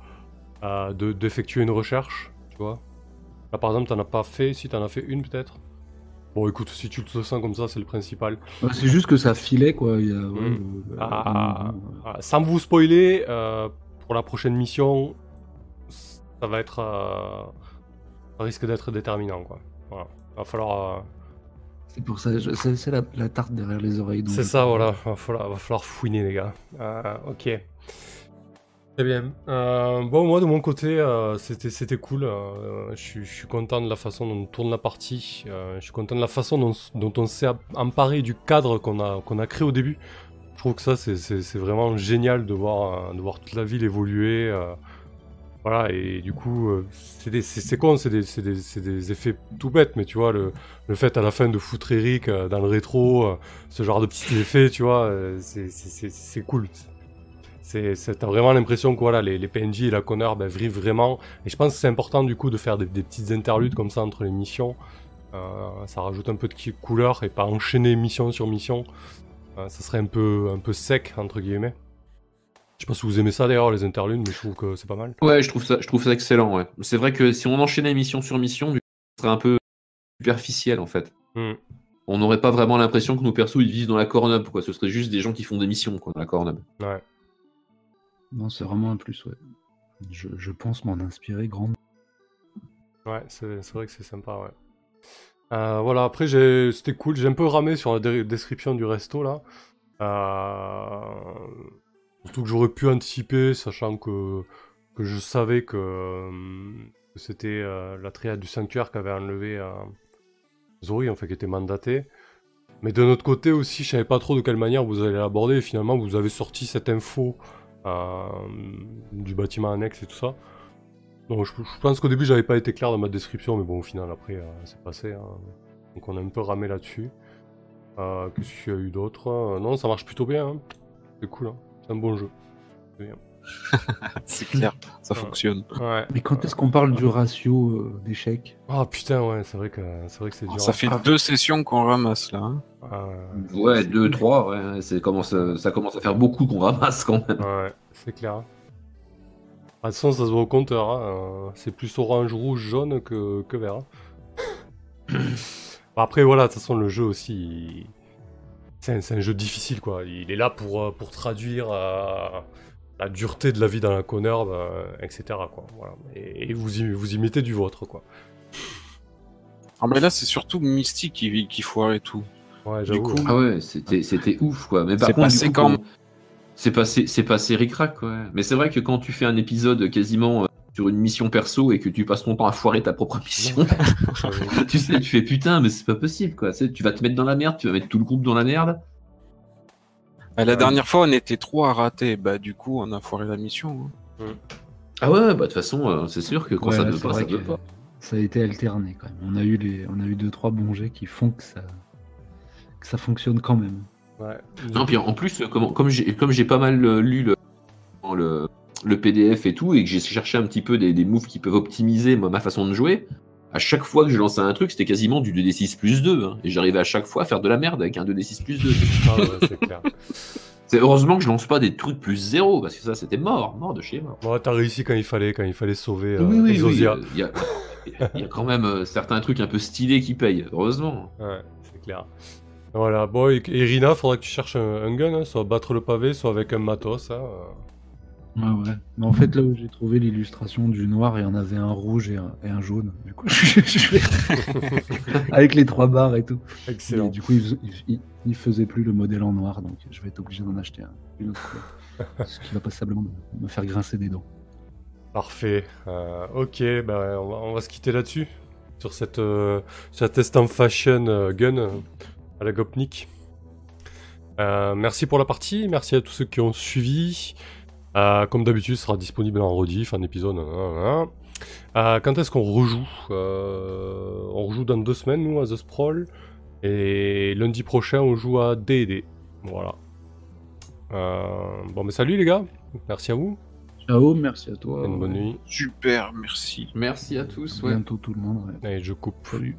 [SPEAKER 2] euh, de- d'effectuer une recherche, tu vois. Là, par exemple, t'en as pas fait, si t'en as fait une peut-être. Bon, écoute, si tu te sens comme ça, c'est le principal.
[SPEAKER 3] c'est juste que ça filait, quoi. Il y a,
[SPEAKER 2] Mm.
[SPEAKER 3] le-
[SPEAKER 2] Ah,
[SPEAKER 3] le-
[SPEAKER 2] ah, sans vous spoiler, euh, pour la prochaine mission, ça va être, euh, ça risque d'être déterminant, quoi. Voilà. Va falloir. euh,
[SPEAKER 3] C'est pour ça, je- c'est la, la tarte derrière les oreilles.
[SPEAKER 2] C'est ça, voilà. Va falloir, va falloir fouiner, les gars. Euh, ok. Très bien. Euh, bon, moi, de mon côté, euh, c'était cool. Euh, je suis- content de la façon dont on tourne la partie. Je suis content de la façon dont, on s'est emparé du cadre qu'on a, qu'on a créé au début. Je trouve que ça, c'est- vraiment génial de voir, de voir toute la ville évoluer. voilà, et du coup, c'est c'est con, c'est des, des- des effets tout bêtes, mais tu vois, le, le fait à la fin de foutre Eric dans le rétro, ce genre de petits effets, tu vois, c'est cool. T'as vraiment l'impression que voilà, les, les PNJ et la Connor ben, vivent vraiment. Et je pense que c'est important du coup de faire des, des petites interludes comme ça entre les missions. Euh, ça rajoute un peu de couleur et pas enchaîner mission sur mission. Euh, ça serait un peu, un peu sec entre guillemets. Je sais pas si vous aimez ça d'ailleurs les interludes, mais je trouve que c'est pas mal.
[SPEAKER 1] Ouais, je trouve ça, je trouve ça excellent. Ouais. C'est vrai que si on enchaînait mission sur mission, vu que ce serait un peu superficiel en fait.
[SPEAKER 2] Hmm.
[SPEAKER 1] On n'aurait pas vraiment l'impression que nos persos ils vivent dans la Cornub, quoi. Ce serait juste des gens qui font des missions, quoi, dans la Cornub.
[SPEAKER 2] Ouais.
[SPEAKER 3] Non, c'est vraiment un plus, ouais. Je, pense m'en inspirer grandement.
[SPEAKER 2] Ouais, c'est vrai que c'est sympa, ouais. Euh, voilà, après, c'était cool. J'ai un peu ramé sur la description du resto, là. Euh, Surtout que j'aurais pu anticiper, sachant que, que je savais que, euh, c'était la triade du sanctuaire qui avait enlevé Zori, en fait, qui était mandatée. Mais de notre côté aussi, je savais pas trop de quelle manière vous allez l'aborder. Finalement, vous avez sorti cette info du bâtiment annexe et tout ça. Donc je, pense qu'au début j'avais pas été clair dans ma description, mais bon au final après euh, c'est passé. hein. Donc on a un peu ramé là-dessus. Euh, Qu'est-ce qu'il y a eu d'autre? Euh, Non ça marche plutôt bien. hein. C'est cool, hein. c'est un bon jeu. C'est bien. [LAUGHS]
[SPEAKER 4] C'est clair, ça
[SPEAKER 2] Ouais.
[SPEAKER 4] fonctionne.
[SPEAKER 2] Ouais.
[SPEAKER 3] Mais quand est-ce qu'on parle du ratio euh, d'échecs?
[SPEAKER 2] Ah putain ouais c'est vrai que c'est vrai que c'est dur.
[SPEAKER 4] Ça fait deux sessions qu'on ramasse là. hein.
[SPEAKER 2] Ah,
[SPEAKER 1] Ouais, deux, trois, ouais. C'est commence, ça commence à faire beaucoup qu'on ramasse quand même.
[SPEAKER 2] ouais, c'est clair. Ah, De toute façon ça se voit au compteur. hein. Euh, C'est plus orange, rouge, jaune que, que vert. hein. Bon, [LAUGHS] après voilà, de toute façon le jeu aussi. il- C'est un, c'est un jeu difficile quoi. Il est là pour, euh, pour traduire euh, la dureté de la vie dans la Connerve, euh, etc. Quoi. Voilà. Et, et vous, y, vous y mettez du vôtre quoi.
[SPEAKER 4] Ah mais là c'est surtout Mystique qui, qui foirait tout.
[SPEAKER 2] Ouais,
[SPEAKER 4] Du coup.
[SPEAKER 1] Ah ouais, c'était, c'était ouf, quoi. Mais par
[SPEAKER 4] C'est
[SPEAKER 1] contre,
[SPEAKER 4] passé
[SPEAKER 1] du coup,
[SPEAKER 4] quand-
[SPEAKER 1] passé, c'est passé ric-rac, quoi. Mais c'est vrai que quand tu fais un épisode quasiment euh, sur une mission perso et que tu passes ton temps à foirer ta propre mission, [LAUGHS] tu sais, tu fais putain, mais c'est pas possible, quoi. Tu, sais, tu vas te mettre dans la merde, tu vas mettre tout le groupe dans la merde.
[SPEAKER 4] Bah, la
[SPEAKER 1] Ouais.
[SPEAKER 4] dernière fois on était trois à rater, bah du coup on a foiré la mission. hein.
[SPEAKER 1] Ah ouais, bah de toute façon, euh, c'est sûr que quand
[SPEAKER 3] Ouais,
[SPEAKER 1] ça
[SPEAKER 3] là,
[SPEAKER 1] veut pas, ça veut
[SPEAKER 3] que
[SPEAKER 1] pas.
[SPEAKER 3] Ça a été alterné quand même. On a eu les, on a eu deux trois bons jets qui font que ça, que ça fonctionne quand même.
[SPEAKER 2] Ouais.
[SPEAKER 1] Non, puis en plus, euh, comme, comme j'ai comme j'ai pas mal euh, lu le, le, le PDF et tout, et que j'ai cherché un petit peu des, des moves qui peuvent optimiser moi, ma façon de jouer, à chaque fois que je lançais un truc, c'était quasiment du 2d6 plus 2. hein, et j'arrivais à chaque fois à faire de la merde avec un 2d6 plus 2.
[SPEAKER 2] Ah ouais, c'est clair. [LAUGHS]
[SPEAKER 1] C'est heureusement que je lance pas des trucs plus 0, parce que ça c'était mort, mort de chez mort.
[SPEAKER 2] Bon, t'as réussi quand il fallait, quand il fallait sauver euh,
[SPEAKER 1] oui, oui, oui.
[SPEAKER 2] Exosia.
[SPEAKER 1] euh, Il y, a, il y a quand même euh, certains trucs un peu stylés qui payent, heureusement.
[SPEAKER 2] Ouais, c'est clair. Voilà, bon, et, et Rina, faudra que tu cherches un, un gun, hein, soit battre le pavé, soit avec un matos. hein, euh.
[SPEAKER 3] Ouais, ouais. Mais en fait, là où j'ai trouvé l'illustration du noir, il y en avait un rouge et un, et un jaune. Du coup, je- [LAUGHS] je vais- [LAUGHS] avec les trois barres et tout.
[SPEAKER 2] Excellent.
[SPEAKER 3] Et du coup, il, il- il faisait plus le modèle en noir, donc je vais être obligé d'en acheter un, une autre couleur. [LAUGHS] Ce qui va passablement me- me faire grincer des dents.
[SPEAKER 2] Parfait. Euh, ok, bah, on, va, on va se quitter là-dessus. Sur cette, euh, cette test en fashion euh, gun euh, à la Gopnik. Euh, merci pour la partie, merci à tous ceux qui ont suivi. Euh, comme d'habitude, ce sera disponible en rediff, en épisode. nan, nan, nan. Euh, quand est-ce qu'on rejoue Euh, On rejoue dans deux semaines, nous, à The Sprawl. Et lundi prochain, on joue à D&D. Voilà. Euh, bon, mais salut les gars. Merci à vous.
[SPEAKER 3] Ciao, merci à toi.
[SPEAKER 2] Une bonne nuit.
[SPEAKER 4] Super, merci.
[SPEAKER 1] Merci à tous.
[SPEAKER 3] À
[SPEAKER 1] Ouais.
[SPEAKER 3] bientôt tout le monde. ouais.
[SPEAKER 2] Allez, je coupe.
[SPEAKER 3] Salut.